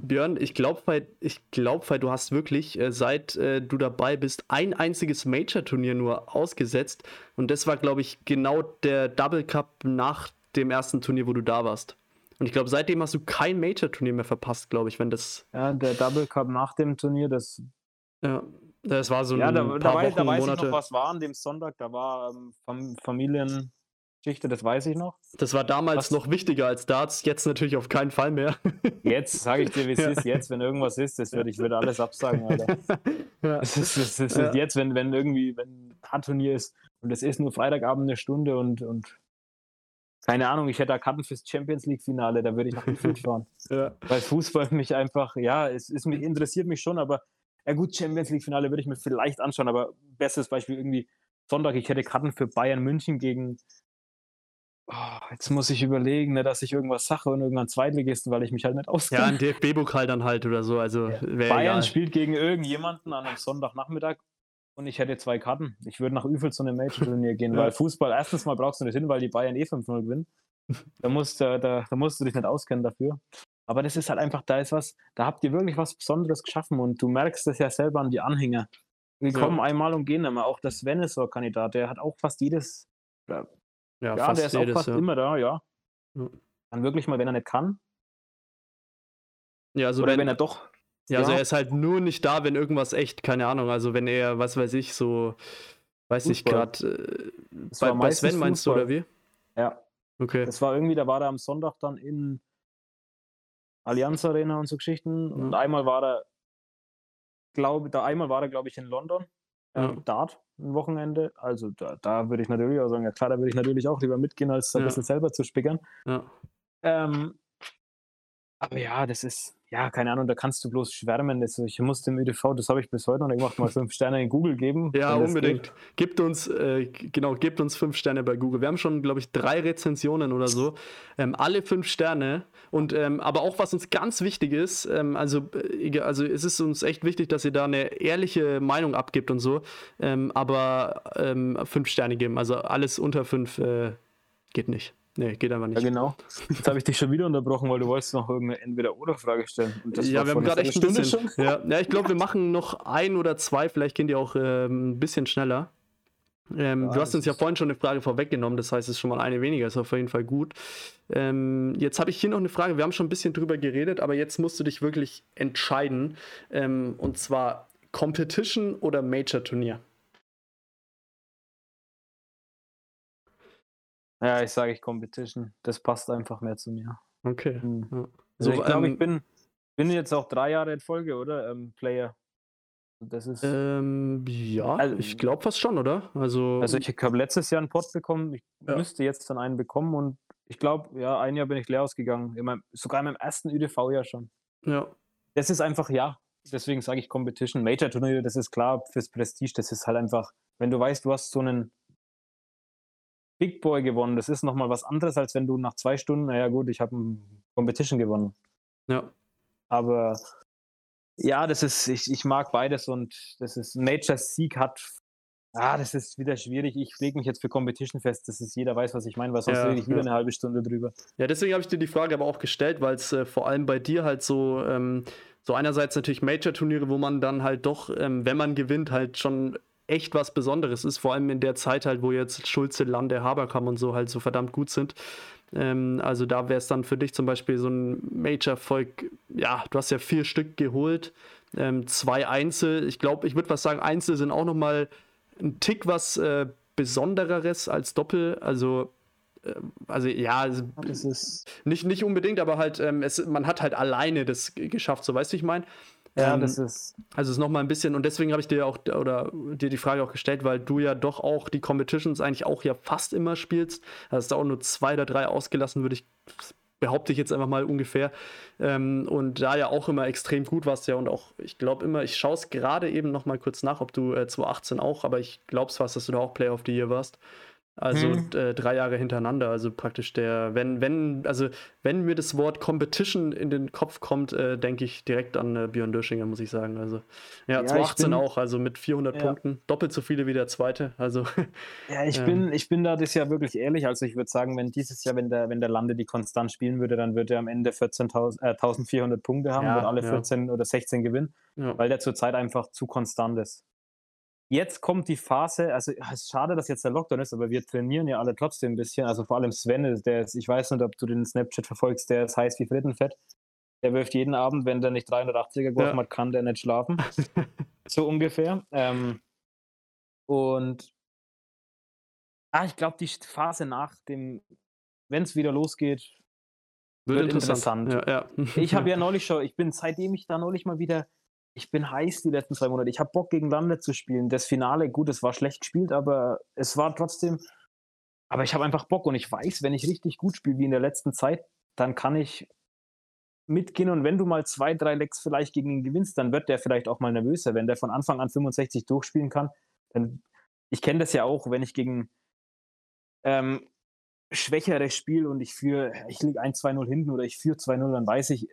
Björn, ich glaube, ich glaube, du hast wirklich, äh, seit äh, du dabei bist, ein einziges Major-Turnier nur ausgesetzt. Und das war, glaube ich, genau der Double Cup nach dem ersten Turnier, wo du da warst. Und ich glaube, seitdem hast du kein Major-Turnier mehr verpasst, glaube ich, wenn das. Ja, der Double Cup nach dem Turnier, das. Ja, das war so ja, ein da, paar da, Wochen, da weiß Monate. ich noch, was war an dem Sonntag. Da war ähm, Familien, Geschichte, das weiß ich noch. Das war damals Was? noch wichtiger als Darts, jetzt natürlich auf keinen Fall mehr. Jetzt sage ich dir, wie es ja. ist. Jetzt, wenn irgendwas ist, das würde ich würde alles absagen, Alter. Ja. Das ist, das ist ja. jetzt, wenn, wenn irgendwie, wenn ein Turnier ist und es ist nur Freitagabend eine Stunde und, und keine Ahnung, ich hätte da Karten fürs Champions League-Finale, da würde ich nach Gefühl fahren. Ja. Weil Fußball mich einfach, ja, es ist, interessiert mich schon, aber ja gut, Champions League-Finale würde ich mir vielleicht anschauen, aber bestes Beispiel irgendwie Sonntag, ich hätte Karten für Bayern München gegen Oh, jetzt muss ich überlegen, ne, dass ich irgendwas sache und irgendwann Zweitligisten, weil ich mich halt nicht auskenne. Ja, ein DFB-Pokal dann halt oder so. Also ja. Bayern egal. spielt gegen irgendjemanden an einem Sonntagnachmittag und ich hätte zwei Karten. Ich würde nach Üfel zu einem Major-Turnier gehen, ja. weil Fußball erstens mal brauchst du nicht hin, weil die Bayern eh 5-0 gewinnen. Da musst, da, da, da musst du dich nicht auskennen dafür. Aber das ist halt einfach, da ist was, da habt ihr wirklich was Besonderes geschaffen und du merkst das ja selber an die Anhänger. Die ja. kommen einmal und gehen immer. Auch der Sven ist so ein Kandidat, der hat auch fast jedes, ja, ja der ist jedes, auch fast ja. immer da, ja. Dann wirklich mal, wenn er nicht kann. Ja, also Oder wenn, wenn er doch. Ja, also er ist halt nur nicht da, wenn irgendwas echt, keine Ahnung, also wenn er, was weiß ich, so, weiß Fußball. ich gerade, äh, bei, bei Sven meinst Fußball. du, oder wie? Ja. Okay. Das war irgendwie, da war er am Sonntag dann in Allianz Arena und so Geschichten. Mhm. Und einmal war er, glaube da einmal war er, glaube ich, in London. Ähm, ja. Dart ein Wochenende. Also da, da würde ich natürlich auch sagen, ja klar, da würde ich natürlich auch lieber mitgehen, als ein ja. bisschen selber zu spickern. Ja. Ähm, aber ja, das ist, ja, keine Ahnung, da kannst du bloß schwärmen. Das, ich musste im ÖDV, das habe ich bis heute noch nicht gemacht, mal fünf Sterne in Google geben. Ja, unbedingt. Gebt uns, äh, genau, gebt uns fünf Sterne bei Google. Wir haben schon, glaube ich, drei Rezensionen oder so. Ähm, alle fünf Sterne. Und ähm, aber auch was uns ganz wichtig ist, ähm, also, äh, also es ist uns echt wichtig, dass ihr da eine ehrliche Meinung abgibt und so. Ähm, aber ähm, fünf Sterne geben. Also alles unter fünf äh, geht nicht. Nee, geht aber nicht. Ja, genau. Jetzt habe ich dich schon wieder unterbrochen, weil du wolltest noch irgendeine Entweder-Oder-Frage stellen. ja, wir haben gerade echt ein bisschen. Schon. Ja, ja ich glaube, wir machen noch ein oder zwei, vielleicht gehen die auch ähm, ein bisschen schneller. Ähm, ja, du hast uns ja vorhin schon eine Frage vorweggenommen, das heißt, es ist schon mal eine weniger, ist auf jeden Fall gut. Ähm, jetzt habe ich hier noch eine Frage, wir haben schon ein bisschen drüber geredet, aber jetzt musst du dich wirklich entscheiden. Ähm, und zwar Competition oder Major-Turnier? Ja, ich sage ich Competition. Das passt einfach mehr zu mir. Okay. Mhm. Ja. Also so, ich glaube, ähm, ich bin, bin jetzt auch drei Jahre in Folge, oder? Ähm, Player. Das ist. Ähm, ja, also, ich glaube fast schon, oder? Also, also ich habe letztes Jahr einen Pod bekommen. Ich ja. müsste jetzt dann einen bekommen und ich glaube, ja, ein Jahr bin ich leer ausgegangen. In meinem, sogar in meinem ersten ÜDV-Jahr schon. Ja. Das ist einfach, ja. Deswegen sage ich Competition. Major-Turniere, das ist klar fürs Prestige. Das ist halt einfach, wenn du weißt, du hast so einen Big Boy gewonnen. Das ist nochmal was anderes, als wenn du nach zwei Stunden, naja gut, ich habe ein Competition gewonnen. Ja. Aber ja, das ist, ich, ich mag beides und das ist, Nature's Sieg hat, ah, das ist wieder schwierig. Ich lege mich jetzt für Competition fest, dass es jeder weiß, was ich meine, weil sonst ja, rede ich wieder ja. eine halbe Stunde drüber. Ja, deswegen habe ich dir die Frage aber auch gestellt, weil es äh, vor allem bei dir halt so, ähm, so einerseits natürlich Major-Turniere, wo man dann halt doch, ähm, wenn man gewinnt, halt schon echt was Besonderes ist, vor allem in der Zeit halt, wo jetzt Schulze, Lande, Haberkamp und so halt so verdammt gut sind. Ähm, also da wäre es dann für dich zum Beispiel so ein Major-Volk, ja, du hast ja vier Stück geholt, ähm, zwei Einzel, ich glaube, ich würde was sagen, Einzel sind auch nochmal ein Tick was äh, Besondereres als Doppel, also äh, also ja, ist nicht, nicht unbedingt, aber halt, ähm, es, man hat halt alleine das geschafft, so weißt du, ich meine. Ja, ähm, das ist. Also es ist nochmal ein bisschen, und deswegen habe ich dir auch oder dir die Frage auch gestellt, weil du ja doch auch die Competitions eigentlich auch ja fast immer spielst. Hast da auch nur zwei oder drei ausgelassen, würde ich behaupte ich jetzt einfach mal ungefähr. Ähm, und da ja auch immer extrem gut warst ja und auch, ich glaube immer, ich schaue es gerade eben noch mal kurz nach, ob du äh, 2018 auch, aber ich glaube es fast, dass du da auch Player of the Year warst. Also hm. äh, drei Jahre hintereinander. Also praktisch der, wenn, wenn, also wenn mir das Wort Competition in den Kopf kommt, äh, denke ich direkt an äh, Björn Döschinger, muss ich sagen. Also ja, ja 2018 bin, auch, also mit 400 ja. Punkten, doppelt so viele wie der zweite. Also ja, ich ähm, bin, ich bin da das Jahr wirklich ehrlich. Also ich würde sagen, wenn dieses Jahr, wenn der, wenn der Lande die konstant spielen würde, dann würde er am Ende 14.000, äh, 1400 Punkte haben, ja, wird alle 14 oder 16 gewinnen, weil der zurzeit einfach zu konstant ist. Jetzt kommt die Phase, also es ist schade, dass jetzt der Lockdown ist, aber wir trainieren ja alle trotzdem ein bisschen. Also vor allem Sven, der ist, ich weiß nicht, ob du den Snapchat verfolgst, der ist heiß wie Frittenfett. Der wirft jeden Abend, wenn der nicht 380er geworfen ja. hat, kann der nicht schlafen. so ungefähr. Ähm, und ah, ich glaube, die Phase nach dem, wenn es wieder losgeht, wird, wird interessant. interessant. Ja, ja. ich habe ja neulich schon, ich bin, seitdem ich da neulich mal wieder ich bin heiß die letzten zwei Monate. Ich habe Bock gegen Lande zu spielen. Das Finale, gut, es war schlecht gespielt, aber es war trotzdem. Aber ich habe einfach Bock und ich weiß, wenn ich richtig gut spiele wie in der letzten Zeit, dann kann ich mitgehen und wenn du mal zwei, drei Lecks vielleicht gegen ihn gewinnst, dann wird der vielleicht auch mal nervöser. Wenn der von Anfang an 65 durchspielen kann, dann. Ich kenne das ja auch, wenn ich gegen. Ähm, schwächeres Spiel und ich führe, ich liege 1-2-0 hinten oder ich führe 2-0, dann weiß ich,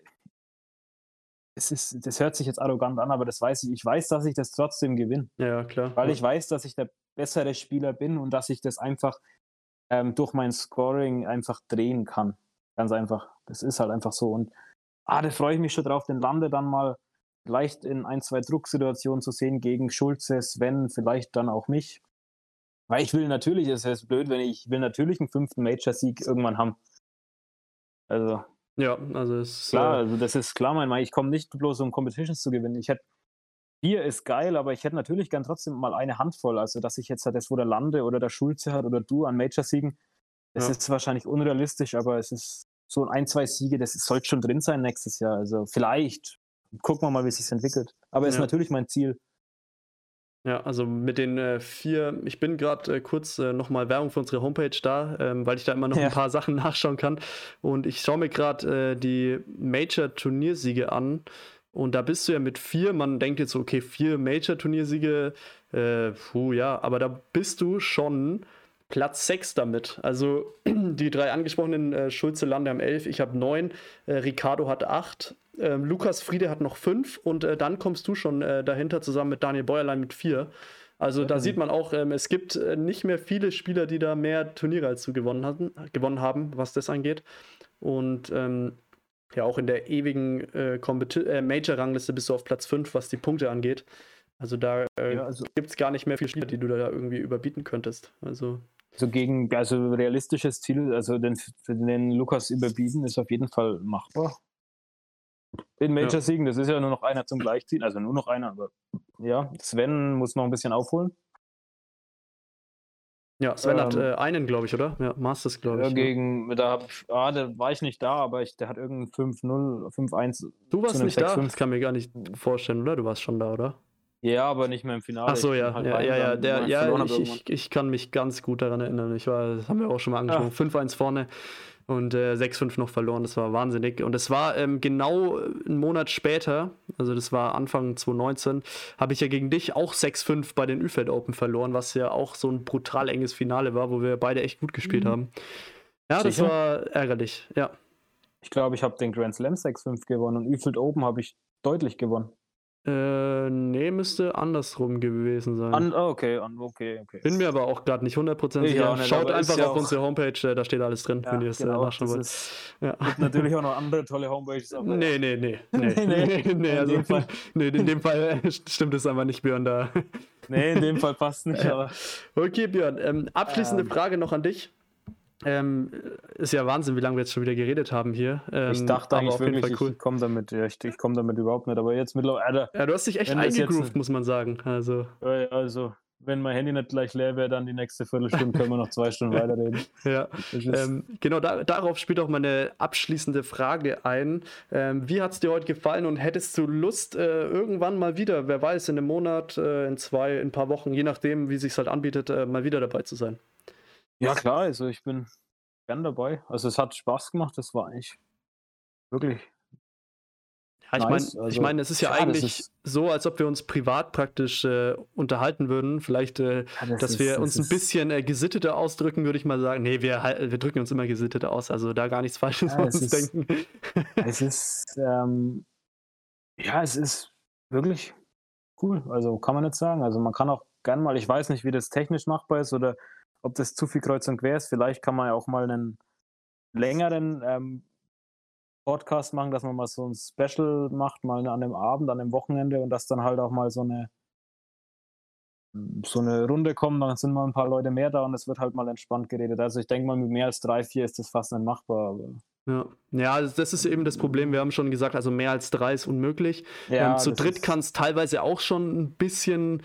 es ist, das hört sich jetzt arrogant an, aber das weiß ich. Ich weiß, dass ich das trotzdem gewinne. Ja, klar. Weil ich weiß, dass ich der bessere Spieler bin und dass ich das einfach ähm, durch mein Scoring einfach drehen kann. Ganz einfach. Das ist halt einfach so. Und ah, da freue ich mich schon drauf, den Lande dann mal vielleicht in ein, zwei Drucksituationen zu sehen gegen Schulze, Sven, vielleicht dann auch mich. Weil ich will natürlich, es ist blöd, wenn ich, ich will natürlich einen fünften Major-Sieg irgendwann haben. Also. Ja, also ist. Klar, äh, also das ist klar, mein Ich komme nicht bloß um Competitions zu gewinnen. Ich hätte Bier ist geil, aber ich hätte natürlich gern trotzdem mal eine Handvoll. Also, dass ich jetzt halt das, wo der Lande oder der Schulze hat oder du an Major-Siegen, das ja. ist wahrscheinlich unrealistisch, aber es ist so ein, zwei Siege, das sollte schon drin sein nächstes Jahr. Also, vielleicht. Gucken wir mal, wie es sich entwickelt. Aber es ja. ist natürlich mein Ziel. Ja, also mit den äh, vier, ich bin gerade äh, kurz äh, nochmal Werbung für unsere Homepage da, ähm, weil ich da immer noch ja. ein paar Sachen nachschauen kann. Und ich schaue mir gerade äh, die Major-Turniersiege an. Und da bist du ja mit vier, man denkt jetzt so, okay, vier Major-Turniersiege, äh, puh, ja, aber da bist du schon Platz 6 damit. Also die drei angesprochenen äh, Schulze Lande haben 11, ich habe 9, äh, Ricardo hat 8, äh, Lukas Friede hat noch 5 und äh, dann kommst du schon äh, dahinter zusammen mit Daniel Bäuerlein mit 4. Also ja, da sieht man auch, ähm, es gibt äh, nicht mehr viele Spieler, die da mehr Turniere als du gewonnen, hatten, gewonnen haben, was das angeht. Und ähm, ja, auch in der ewigen Major-Rangliste bist du auf Platz 5, was die Punkte angeht. Also da äh, ja, also, gibt es gar nicht mehr viele Spieler, die du da irgendwie überbieten könntest. Also so gegen, also realistisches Ziel, also den, den Lukas überbieten ist auf jeden Fall machbar. In Major-Siegen, das ist ja nur noch einer zum Gleichziehen, also nur noch einer, aber ja, Sven muss noch ein bisschen aufholen. Ja, Sven ähm, hat äh, einen, glaube ich, oder? Ja, Masters, glaube ich. Ja, gegen, ja. da, ah, da war ich nicht da, aber ich, der hat irgendein 5-0, 5-1. Du warst nicht 6, da? Das kann mir gar nicht vorstellen, oder? Du warst schon da, oder? Ja, aber nicht mehr im Finale. Ach so, ja. Halt ja, ja, ja, der, ja ich, ich, ich, kann mich ganz gut daran erinnern. Ich war, das haben wir auch schon mal angesprochen, ja. 5-1 vorne und äh, 6-5 noch verloren. Das war wahnsinnig. Und es war ähm, genau einen Monat später, also das war Anfang 2019, habe ich ja gegen dich auch 6-5 bei den Ufeld Open verloren, was ja auch so ein brutal enges Finale war, wo wir beide echt gut gespielt mhm. haben. Ja, Sicher? das war ärgerlich, ja. Ich glaube, ich habe den Grand Slam 6-5 gewonnen und Ufeld Open habe ich deutlich gewonnen. Äh, nee, müsste andersrum gewesen sein. An, oh, okay, okay, okay. Bin mir aber auch gerade nicht 100% sicher. Nicht, Schaut einfach ja auf unsere Homepage, äh, da steht alles drin, ja, wenn ihr es äh, genau, äh, nachschauen wollt. Ja. Gibt natürlich auch noch andere tolle Homepages. Aber nee, nee, nee. Nee, nee, nee, nee, also, in dem Fall, nee, in dem Fall stimmt es einfach nicht, Björn, da. Nee, in dem Fall passt nicht, aber. Okay, Björn, ähm, abschließende ähm. Frage noch an dich. Ähm, ist ja Wahnsinn, wie lange wir jetzt schon wieder geredet haben hier. Ähm, ich dachte eigentlich wirklich, cool. ich komme damit, ja, ich, ich komme damit überhaupt nicht. Aber jetzt mittlerweile. Ja, du hast dich echt eingegroovt, muss man sagen. Also. Also, wenn mein Handy nicht gleich leer wäre, dann die nächste Viertelstunde können wir noch zwei Stunden weiterreden. Ja, ähm, genau, da, darauf spielt auch meine abschließende Frage ein. Ähm, wie hat es dir heute gefallen und hättest du Lust, äh, irgendwann mal wieder, wer weiß, in einem Monat, äh, in zwei, in ein paar Wochen, je nachdem, wie sich halt anbietet, äh, mal wieder dabei zu sein? Ja, klar, also ich bin gern dabei. Also es hat Spaß gemacht, das war eigentlich wirklich. Ja, ich nice. meine, also, ich mein, es ist ja, ja eigentlich ist so, als ob wir uns privat praktisch äh, unterhalten würden. Vielleicht, äh, ja, das dass ist, wir das uns ein bisschen äh, gesitteter ausdrücken, würde ich mal sagen. Nee, wir, wir drücken uns immer gesitteter aus, also da gar nichts Falsches ja, uns ist, denken. Es ist, ähm, ja, es ist wirklich cool. Also kann man nicht sagen. Also man kann auch gern mal, ich weiß nicht, wie das technisch machbar ist oder ob das zu viel kreuz und quer ist. Vielleicht kann man ja auch mal einen längeren ähm, Podcast machen, dass man mal so ein Special macht, mal an dem Abend, an dem Wochenende und dass dann halt auch mal so eine so eine Runde kommt, dann sind mal ein paar Leute mehr da und es wird halt mal entspannt geredet. Also ich denke mal, mit mehr als drei, vier ist das fast nicht machbar. Ja. ja, das ist eben das Problem. Wir haben schon gesagt, also mehr als drei ist unmöglich. Ja, ähm, zu dritt kann es teilweise auch schon ein bisschen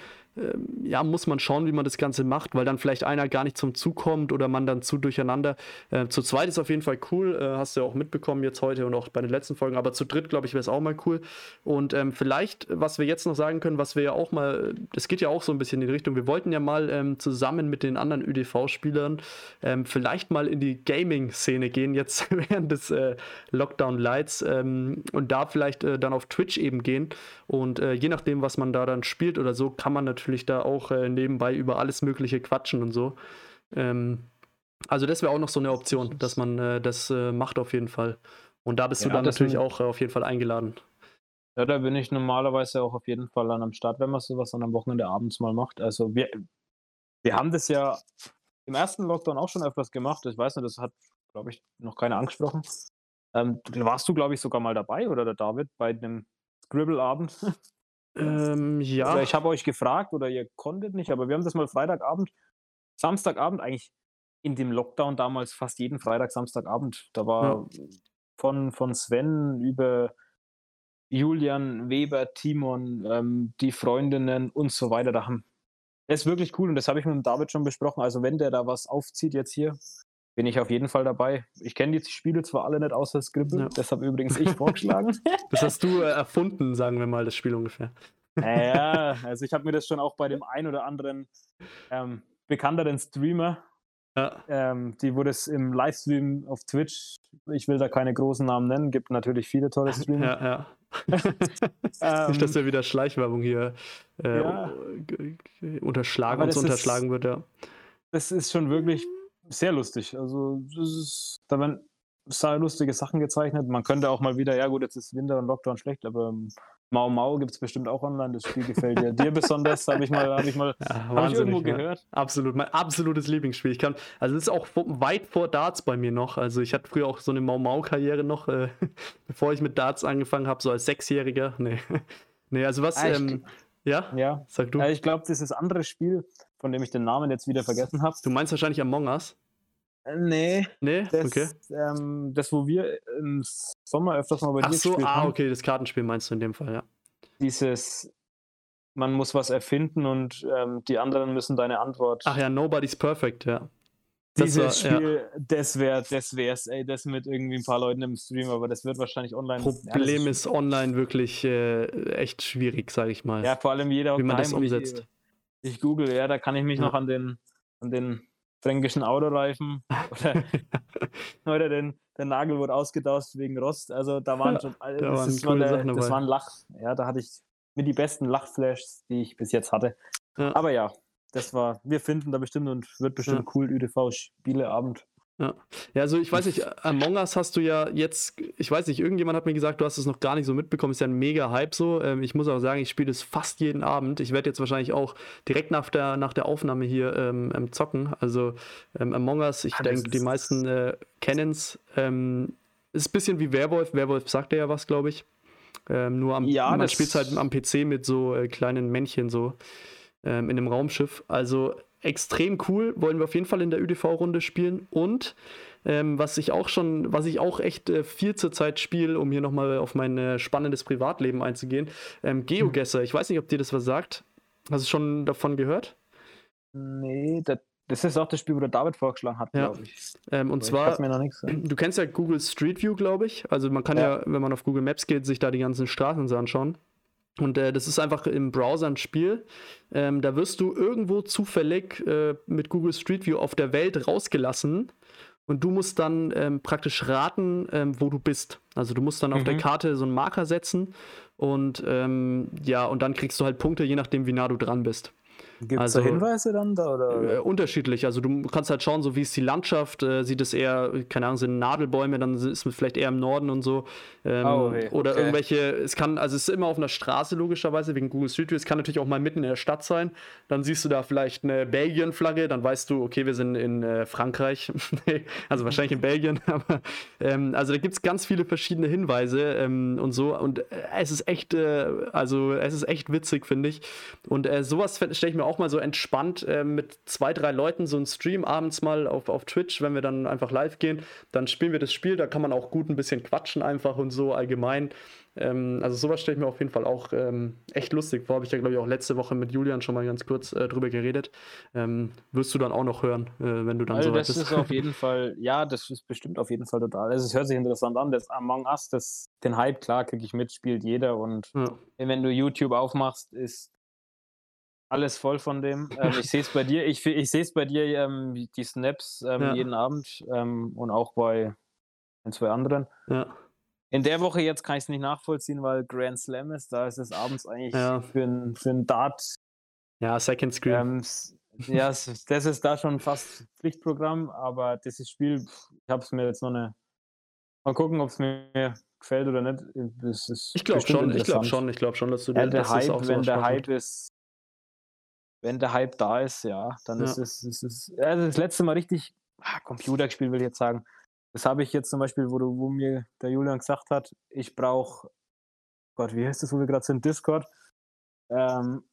ja, muss man schauen, wie man das Ganze macht, weil dann vielleicht einer gar nicht zum Zug kommt oder man dann zu durcheinander. Äh, zu zweit ist auf jeden Fall cool, äh, hast du ja auch mitbekommen jetzt heute und auch bei den letzten Folgen, aber zu dritt, glaube ich, wäre es auch mal cool. Und ähm, vielleicht, was wir jetzt noch sagen können, was wir ja auch mal, das geht ja auch so ein bisschen in die Richtung, wir wollten ja mal ähm, zusammen mit den anderen ÖDV-Spielern ähm, vielleicht mal in die Gaming-Szene gehen, jetzt während des äh, Lockdown-Lights ähm, und da vielleicht äh, dann auf Twitch eben gehen und äh, je nachdem, was man da dann spielt oder so, kann man natürlich natürlich da auch äh, nebenbei über alles Mögliche quatschen und so. Ähm, Also das wäre auch noch so eine Option, dass man äh, das äh, macht auf jeden Fall. Und da bist ja, du dann natürlich auch äh, auf jeden Fall eingeladen. Ja, da bin ich normalerweise auch auf jeden Fall dann am Start, wenn man sowas dann am Wochenende abends mal macht. Also wir, wir haben das ja im ersten Lockdown auch schon öfters gemacht. Ich weiß nicht, das hat, glaube ich, noch keiner angesprochen. Ähm, warst du, glaube ich, sogar mal dabei oder der David bei einem Scribble-Abend? Ähm, ja. Oder ich habe euch gefragt oder ihr konntet nicht, aber wir haben das mal Freitagabend, Samstagabend eigentlich in dem Lockdown damals fast jeden Freitag, Samstagabend. Da war ja. von, von Sven über Julian, Weber, Timon, ähm, die Freundinnen und so weiter. Da haben das ist wirklich cool und das habe ich mit dem David schon besprochen. Also wenn der da was aufzieht jetzt hier, bin ich auf jeden Fall dabei. Ich kenne die Spiele zwar alle nicht außer Scribble, ja. deshalb übrigens ich vorgeschlagen. Das hast du äh, erfunden, sagen wir mal, das Spiel ungefähr. Ja, also ich habe mir das schon auch bei dem ein oder anderen ähm, bekannteren Streamer ja. Ähm, die wurde es im Livestream auf Twitch, ich will da keine großen Namen nennen, gibt natürlich viele tolle Streamer. Ja, ja. ähm, Nicht, dass ja wieder Schleichwerbung hier äh, ja. unterschlagen, uns unterschlagen ist, wird, ja. Das ist schon wirklich sehr lustig. Also, ist, da werden sehr lustige Sachen gezeichnet. Man könnte auch mal wieder, ja gut, jetzt ist Winter und Lockdown schlecht, aber ähm, Mau Mau gibt es bestimmt auch online. Das Spiel gefällt dir, dir besonders, habe ich mal, hab ich mal ja, hab ich irgendwo ja. gehört. Absolut, mein absolutes Lieblingsspiel. Ich kann, also es ist auch weit vor Darts bei mir noch. Also ich hatte früher auch so eine Mau Mau Karriere noch, äh, bevor ich mit Darts angefangen habe, so als Sechsjähriger. Nee, nee also was, ah, ähm, ja? Ja, sag du. Ja, ich glaube, dieses andere Spiel, von dem ich den Namen jetzt wieder vergessen habe. Du meinst wahrscheinlich Among Us? Äh, nee. Nee? Das, okay. Ähm, das, wo wir im Sommer öfters mal bei Ach dir so, ah, haben. okay, das Kartenspiel meinst du in dem Fall, ja. Dieses, man muss was erfinden und ähm, die anderen müssen deine Antwort. Ach ja, Nobody's Perfect, ja. Das Dieses war, Spiel, ja. das wäre, das wär's, ey, das mit irgendwie ein paar Leuten im Stream, aber das wird wahrscheinlich online. Problem ja, ist, online wirklich äh, echt schwierig, sage ich mal. Ja, vor allem jeder wie man das umsetzt. Ich, ich, google, ja, da kann ich mich ja. noch an den, an den fränkischen Autoreifen oder, oder den, der Nagel wurde ausgetauscht wegen Rost. Also da waren schon, da das, waren coole der, Sachen das waren Lach, ja, da hatte ich mit die besten Lachflashs, die ich bis jetzt hatte. Ja. Aber ja, das war, wir finden da bestimmt und wird bestimmt ja. cool, ÜDV-Spieleabend. Ja. ja, also ich weiß nicht, Among Us hast du ja jetzt, ich weiß nicht, irgendjemand hat mir gesagt, du hast es noch gar nicht so mitbekommen, ist ja ein mega Hype so. Ähm, ich muss auch sagen, ich spiele es fast jeden Abend. Ich werde jetzt wahrscheinlich auch direkt nach der, nach der Aufnahme hier ähm, ähm zocken. Also ähm, Among Us, ich denke, die meisten äh, kennen es. Ähm, ist ein bisschen wie Werwolf. Werwolf sagte ja was, glaube ich. Ähm, nur am, ja, man spielt halt am PC mit so äh, kleinen Männchen so in einem Raumschiff. Also extrem cool, wollen wir auf jeden Fall in der ÖDV-Runde spielen. Und ähm, was ich auch schon, was ich auch echt äh, viel zur Zeit spiele, um hier nochmal auf mein äh, spannendes Privatleben einzugehen, ähm, Geogesser. Ich weiß nicht, ob dir das was sagt. Hast du schon davon gehört? Nee, das, das ist auch das Spiel, wo der David vorgeschlagen hat, ja. glaube ich. Ähm, und Aber zwar, nichts, ja. du kennst ja Google Street View, glaube ich. Also man kann ja. ja, wenn man auf Google Maps geht, sich da die ganzen Straßen anschauen. Und äh, das ist einfach im Browser ein Spiel. Ähm, da wirst du irgendwo zufällig äh, mit Google Street View auf der Welt rausgelassen. Und du musst dann ähm, praktisch raten, ähm, wo du bist. Also du musst dann auf der mhm. Karte so einen Marker setzen und ähm, ja, und dann kriegst du halt Punkte, je nachdem, wie nah du dran bist. Gibt es also, da Hinweise dann da? Oder? Äh, unterschiedlich. Also du kannst halt schauen, so wie ist die Landschaft, äh, sieht es eher, keine Ahnung, sind Nadelbäume, dann ist es vielleicht eher im Norden und so. Ähm, oh, okay. Oder okay. irgendwelche, es kann, also es ist immer auf einer Straße logischerweise, wegen Google Street View. Es kann natürlich auch mal mitten in der Stadt sein. Dann siehst du da vielleicht eine Belgien-Flagge, dann weißt du, okay, wir sind in äh, Frankreich. also wahrscheinlich in Belgien. Aber, ähm, also da gibt es ganz viele verschiedene Hinweise ähm, und so. Und äh, es ist echt, äh, also es ist echt witzig, finde ich. Und äh, sowas stelle ich mir auch mal so entspannt äh, mit zwei, drei Leuten so einen Stream abends mal auf, auf Twitch, wenn wir dann einfach live gehen. Dann spielen wir das Spiel, da kann man auch gut ein bisschen quatschen einfach und so allgemein. Ähm, also sowas stelle ich mir auf jeden Fall auch ähm, echt lustig vor. Habe ich ja, glaube ich, auch letzte Woche mit Julian schon mal ganz kurz äh, drüber geredet. Ähm, wirst du dann auch noch hören, äh, wenn du dann also so weit bist. Das ist auf jeden Fall, ja, das ist bestimmt auf jeden Fall total. Also es hört sich interessant an. Das Among Us, das, den Hype, klar, kriege ich mit, spielt jeder. Und ja. wenn du YouTube aufmachst, ist alles voll von dem. Ähm, ich sehe es bei dir, ich, ich sehe es bei dir, ähm, die Snaps ähm, ja. jeden Abend ähm, und auch bei ein, zwei anderen. Ja. In der Woche jetzt kann ich es nicht nachvollziehen, weil Grand Slam ist. Da ist es abends eigentlich ja. für ein, für ein Dart. Ja, Second Screen. Ähm, ja, das ist da schon fast Pflichtprogramm, aber dieses Spiel, ich habe es mir jetzt noch eine. Mal gucken, ob es mir gefällt oder nicht. ich glaube schon, ich glaube schon, ich glaube schon, dass du ja, der Hype, auch wenn der Hype ist, wenn der Hype da ist, ja, dann ja. ist es, ist es, also das letzte Mal richtig ah, Computer gespielt, will ich jetzt sagen. Das habe ich jetzt zum Beispiel, wo, du, wo mir der Julian gesagt hat, ich brauche, Gott, wie heißt das, wo wir gerade sind, Discord. Ähm,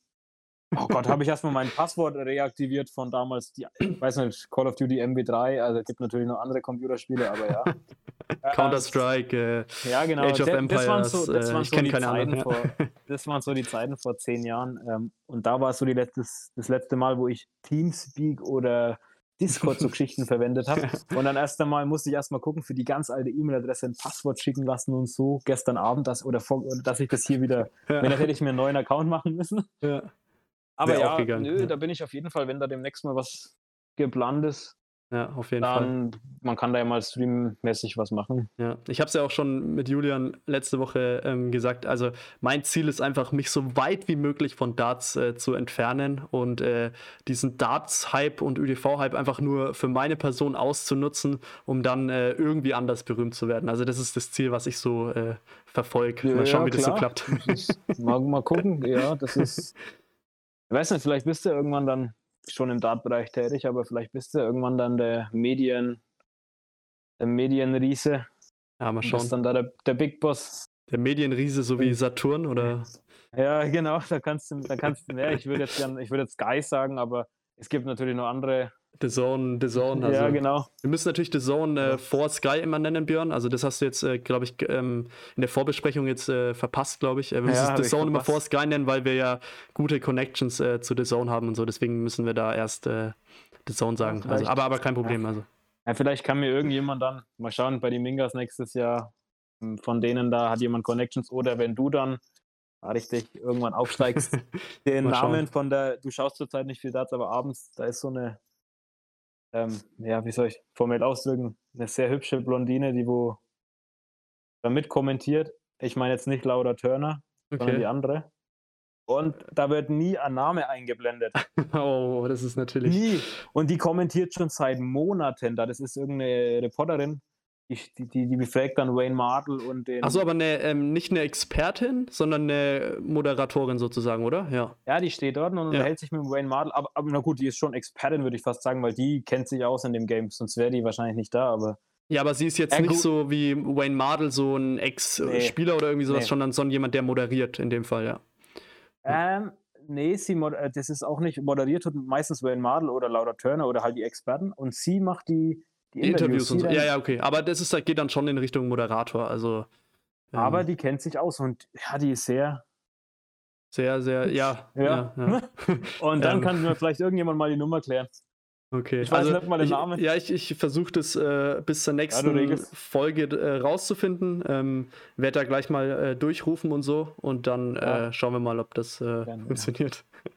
oh Gott, habe ich erstmal mein Passwort reaktiviert von damals, die, ich weiß nicht, Call of Duty MB3, also es gibt natürlich noch andere Computerspiele, aber ja. Counter-Strike, äh, ja, genau. Age of Empires, das waren so, das waren äh, so die Zeiten vor, das waren so die Zeiten vor zehn Jahren ähm, und da war es so die letztes, das letzte Mal, wo ich Teamspeak oder Discord so Geschichten verwendet habe. Und dann erst einmal musste ich erstmal gucken, für die ganz alte E-Mail-Adresse ein Passwort schicken lassen und so. Gestern Abend, das, oder vor, dass ich das hier wieder, ja. wenn das hätte ich mir einen neuen Account machen müssen. Ja. Aber ja, nö, ja. da bin ich auf jeden Fall, wenn da demnächst mal was geplant ist, ja, auf jeden dann, Fall. Man kann da ja mal streammäßig was machen. Ja, ich habe es ja auch schon mit Julian letzte Woche ähm, gesagt. Also mein Ziel ist einfach, mich so weit wie möglich von Darts äh, zu entfernen und äh, diesen Darts-Hype und ÖDV-Hype einfach nur für meine Person auszunutzen, um dann äh, irgendwie anders berühmt zu werden. Also das ist das Ziel, was ich so äh, verfolge. Ja, mal schauen, ja, wie das so klappt. Ist, mal, mal gucken, ja, das ist. Ich weiß nicht, vielleicht bist du irgendwann dann schon im Dartbereich tätig, aber vielleicht bist du irgendwann dann der Medien, der Medienriese. Ja, mal schauen. Bist dann da der, der Big Boss. Der Medienriese so wie Saturn oder? Ja, genau, da kannst du, da kannst du, ja, ich würde jetzt gern, ich würde jetzt Sky sagen, aber es gibt natürlich noch andere The Zone, The Zone. Also ja, genau. Wir müssen natürlich The Zone äh, vor Sky immer nennen, Björn. Also das hast du jetzt, äh, glaube ich, ähm, in der Vorbesprechung jetzt äh, verpasst, glaube ich. Äh, wir müssen ja, The Zone immer vor Sky nennen, weil wir ja gute Connections äh, zu The Zone haben und so. Deswegen müssen wir da erst äh, The Zone sagen. Ja, also, aber, aber kein Problem. Also. Ja, vielleicht kann mir irgendjemand dann mal schauen, bei den Mingas nächstes Jahr, hm, von denen da hat jemand Connections oder wenn du dann richtig irgendwann aufsteigst, den Namen von der, du schaust zurzeit nicht viel Darts, aber abends, da ist so eine ähm, ja, wie soll ich formell ausdrücken, eine sehr hübsche Blondine, die wo da mitkommentiert. Ich meine jetzt nicht Laura Turner, okay. sondern die andere. Und da wird nie ein Name eingeblendet. oh, das ist natürlich. Nie. Und die kommentiert schon seit Monaten da. Das ist irgendeine Reporterin, die, die, die befragt dann Wayne Martel und den. Achso, aber eine, ähm, nicht eine Expertin, sondern eine Moderatorin sozusagen, oder? Ja. Ja, die steht dort und ja. unterhält sich mit Wayne Martel. Aber, aber na gut, die ist schon Expertin, würde ich fast sagen, weil die kennt sich aus in dem Game. Sonst wäre die wahrscheinlich nicht da, aber. Ja, aber sie ist jetzt ja, nicht so wie Wayne Martel, so ein Ex-Spieler nee. oder irgendwie sowas, nee. sondern, sondern jemand, der moderiert in dem Fall, ja. Ähm, nee, sie äh, das ist auch nicht moderiert, meistens Wayne Martel oder Laura Turner oder halt die Experten. Und sie macht die die Interviews, Interviews und so. Ja, ja, okay. Aber das ist, geht dann schon in Richtung Moderator. Also, ähm, aber die kennt sich aus und ja, die ist sehr. Sehr, sehr, ja. ja. ja, ja. und dann ähm. kann mir vielleicht irgendjemand mal die Nummer klären. Okay, ich weiß also, nicht mal den Namen. Ich, ja, ich, ich versuche das äh, bis zur nächsten ja, Folge äh, rauszufinden. Ähm, Werde da gleich mal äh, durchrufen und so und dann ja. Äh, schauen wir mal, ob das äh, funktioniert. Ja,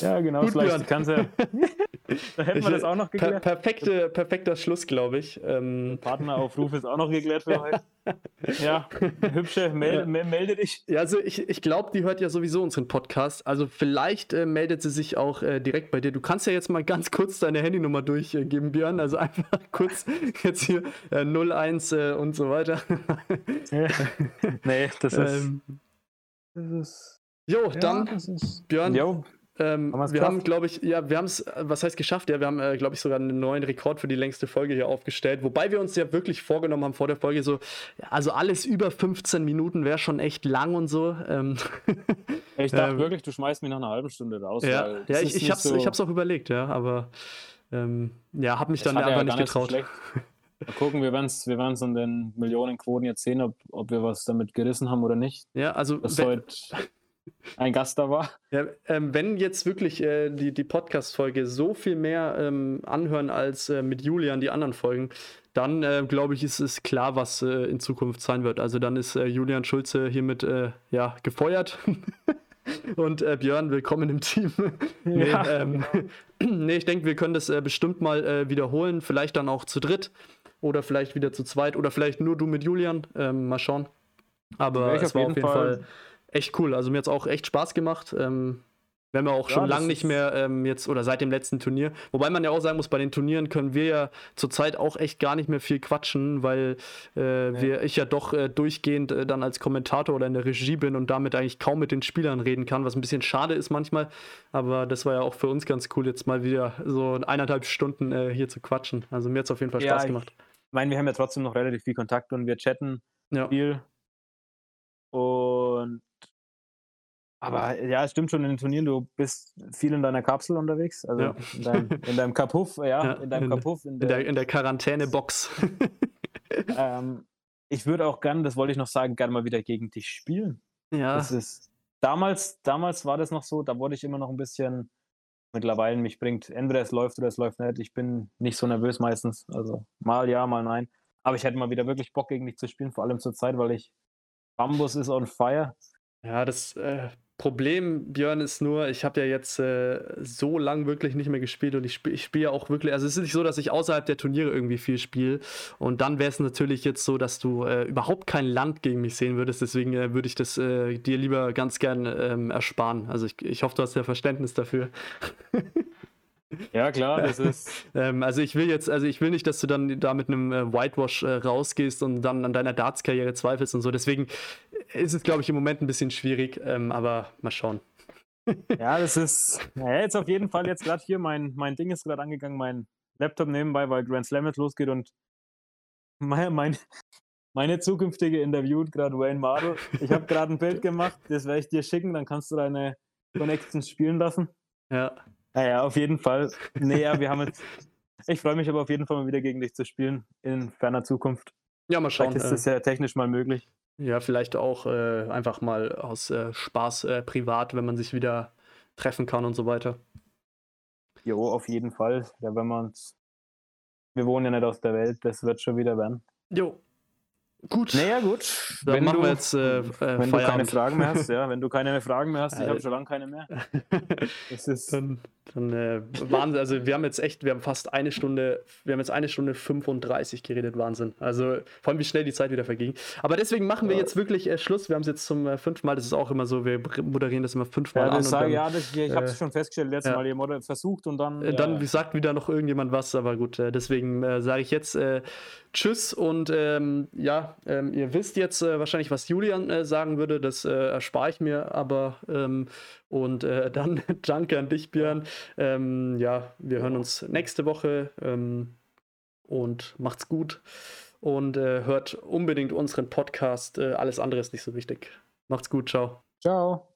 genau. Gut, vielleicht kannst du. da hätten wir das auch noch geklärt. Per perfekte, perfekter Schluss, glaube ich. Ähm. Partneraufruf ist auch noch geklärt für heute. Ja, hübsche, melde, ja. melde dich. Ja, also ich, ich glaube, die hört ja sowieso unseren Podcast. Also vielleicht äh, meldet sie sich auch äh, direkt bei dir. Du kannst ja jetzt mal ganz kurz deine Handynummer durchgeben, Björn. Also einfach kurz jetzt hier äh, 01 äh, und so weiter. ja. Nee, das ist. Ähm, das ist jo, dann, ja, ist, Björn, jo. Ähm, wir geschafft? haben, glaube ich, ja, wir haben es, was heißt geschafft? Ja, wir haben, äh, glaube ich, sogar einen neuen Rekord für die längste Folge hier aufgestellt. Wobei wir uns ja wirklich vorgenommen haben vor der Folge so, also alles über 15 Minuten wäre schon echt lang und so. Ähm, ich dachte ähm, wirklich, du schmeißt mich nach einer halben Stunde raus. Ja, ja ich, ich habe es so ich auch überlegt, ja, aber ähm, ja, habe mich das dann einfach ja nicht getraut. Nicht Mal gucken, wir werden es wir an den Millionenquoten jetzt sehen, ob, ob wir was damit gerissen haben oder nicht. Ja, also. Das heute ein Gast da war. Ja, ähm, wenn jetzt wirklich äh, die, die Podcast-Folge so viel mehr ähm, anhören als äh, mit Julian die anderen Folgen, dann äh, glaube ich, ist es klar, was äh, in Zukunft sein wird. Also dann ist äh, Julian Schulze hiermit äh, ja, gefeuert. Und Björn, willkommen im Team. nee, ja. ähm, nee, ich denke, wir können das bestimmt mal wiederholen. Vielleicht dann auch zu dritt oder vielleicht wieder zu zweit oder vielleicht nur du mit Julian. Ähm, mal schauen. Aber es war auf jeden Fall, Fall echt cool. Also mir hat es auch echt Spaß gemacht. Ähm, Wir haben ja auch ja, schon lange nicht mehr ähm, jetzt oder seit dem letzten Turnier. Wobei man ja auch sagen muss, bei den Turnieren können wir ja zurzeit auch echt gar nicht mehr viel quatschen, weil äh, ja. wir, ich ja doch äh, durchgehend äh, dann als Kommentator oder in der Regie bin und damit eigentlich kaum mit den Spielern reden kann, was ein bisschen schade ist manchmal. Aber das war ja auch für uns ganz cool, jetzt mal wieder so eineinhalb Stunden äh, hier zu quatschen. Also mir hat es auf jeden Fall Spaß ja, gemacht. Ich meine, wir haben ja trotzdem noch relativ viel Kontakt und wir chatten viel. Und aber ja, es stimmt schon in den Turnieren, du bist viel in deiner Kapsel unterwegs, also ja. in, deinem, in deinem Kapuff, ja, ja, in deinem in, Kapuff. In der, in der Quarantänebox. ähm, ich würde auch gern, das wollte ich noch sagen, gerne mal wieder gegen dich spielen. Ja. Das ist, damals, damals war das noch so, da wurde ich immer noch ein bisschen, mittlerweile mich bringt, entweder es läuft oder es läuft nicht. Ich bin nicht so nervös meistens, also mal ja, mal nein. Aber ich hätte mal wieder wirklich Bock gegen dich zu spielen, vor allem zur Zeit, weil ich Bambus ist on fire. Ja, das äh, Problem, Björn, ist nur, ich habe ja jetzt äh, so lang wirklich nicht mehr gespielt und ich spiele spiel ja auch wirklich, also es ist nicht so, dass ich außerhalb der Turniere irgendwie viel spiele und dann wäre es natürlich jetzt so, dass du äh, überhaupt kein Land gegen mich sehen würdest, deswegen äh, würde ich das äh, dir lieber ganz gern ähm, ersparen. Also ich, ich hoffe, du hast ja Verständnis dafür. Ja, klar, das ist. ähm, also ich will jetzt, also ich will nicht, dass du dann da mit einem äh, Whitewash äh, rausgehst und dann an deiner Darts-Karriere zweifelst und so. Deswegen ist es, glaube ich, im Moment ein bisschen schwierig, ähm, aber mal schauen. ja, das ist. Naja, jetzt auf jeden Fall jetzt gerade hier, mein, mein Ding ist gerade angegangen, mein Laptop nebenbei, weil Grand Slam jetzt losgeht und mein, mein, meine zukünftige interviewt gerade Wayne Mardell. Ich habe gerade ein Bild gemacht, das werde ich dir schicken, dann kannst du deine Connections spielen lassen. Ja. Naja, auf jeden Fall. Naja, wir haben jetzt. Ich freue mich aber auf jeden Fall mal wieder gegen dich zu spielen in ferner Zukunft. Ja, mal schauen. Vielleicht ist das äh, ja technisch mal möglich. Ja, vielleicht auch äh, einfach mal aus äh, Spaß äh, privat, wenn man sich wieder treffen kann und so weiter. Jo, auf jeden Fall. Ja, wenn man uns. Wir wohnen ja nicht aus der Welt, das wird schon wieder werden. Jo, Gut. Naja, gut. Dann wenn machen du, wir jetzt äh, äh, Wenn du keine Fragen mehr hast, ja. Wenn du keine mehr Fragen mehr hast, ich habe schon lange keine mehr. Das ist dann, dann äh, Wahnsinn. Also wir haben jetzt echt, wir haben fast eine Stunde, wir haben jetzt eine Stunde 35 geredet, Wahnsinn. Also vor allem, wie schnell die Zeit wieder verging. Aber deswegen machen wir jetzt wirklich äh, Schluss. Wir haben es jetzt zum äh, fünften Mal, das ist auch immer so, wir moderieren das immer fünfmal ja, an. Sage, dann, ja, das, ich habe es schon festgestellt, letztes ja. Mal, ihr versucht und dann. Äh, dann sagt wieder noch irgendjemand was, aber gut, deswegen sage ich jetzt Tschüss und ähm, ja, ähm, ihr wisst jetzt äh, wahrscheinlich, was Julian äh, sagen würde, das äh, erspare ich mir aber. Ähm, und äh, dann danke an dich, Björn. Ähm, ja, wir hören uns nächste Woche ähm, und macht's gut und äh, hört unbedingt unseren Podcast. Äh, alles andere ist nicht so wichtig. Macht's gut, ciao. Ciao.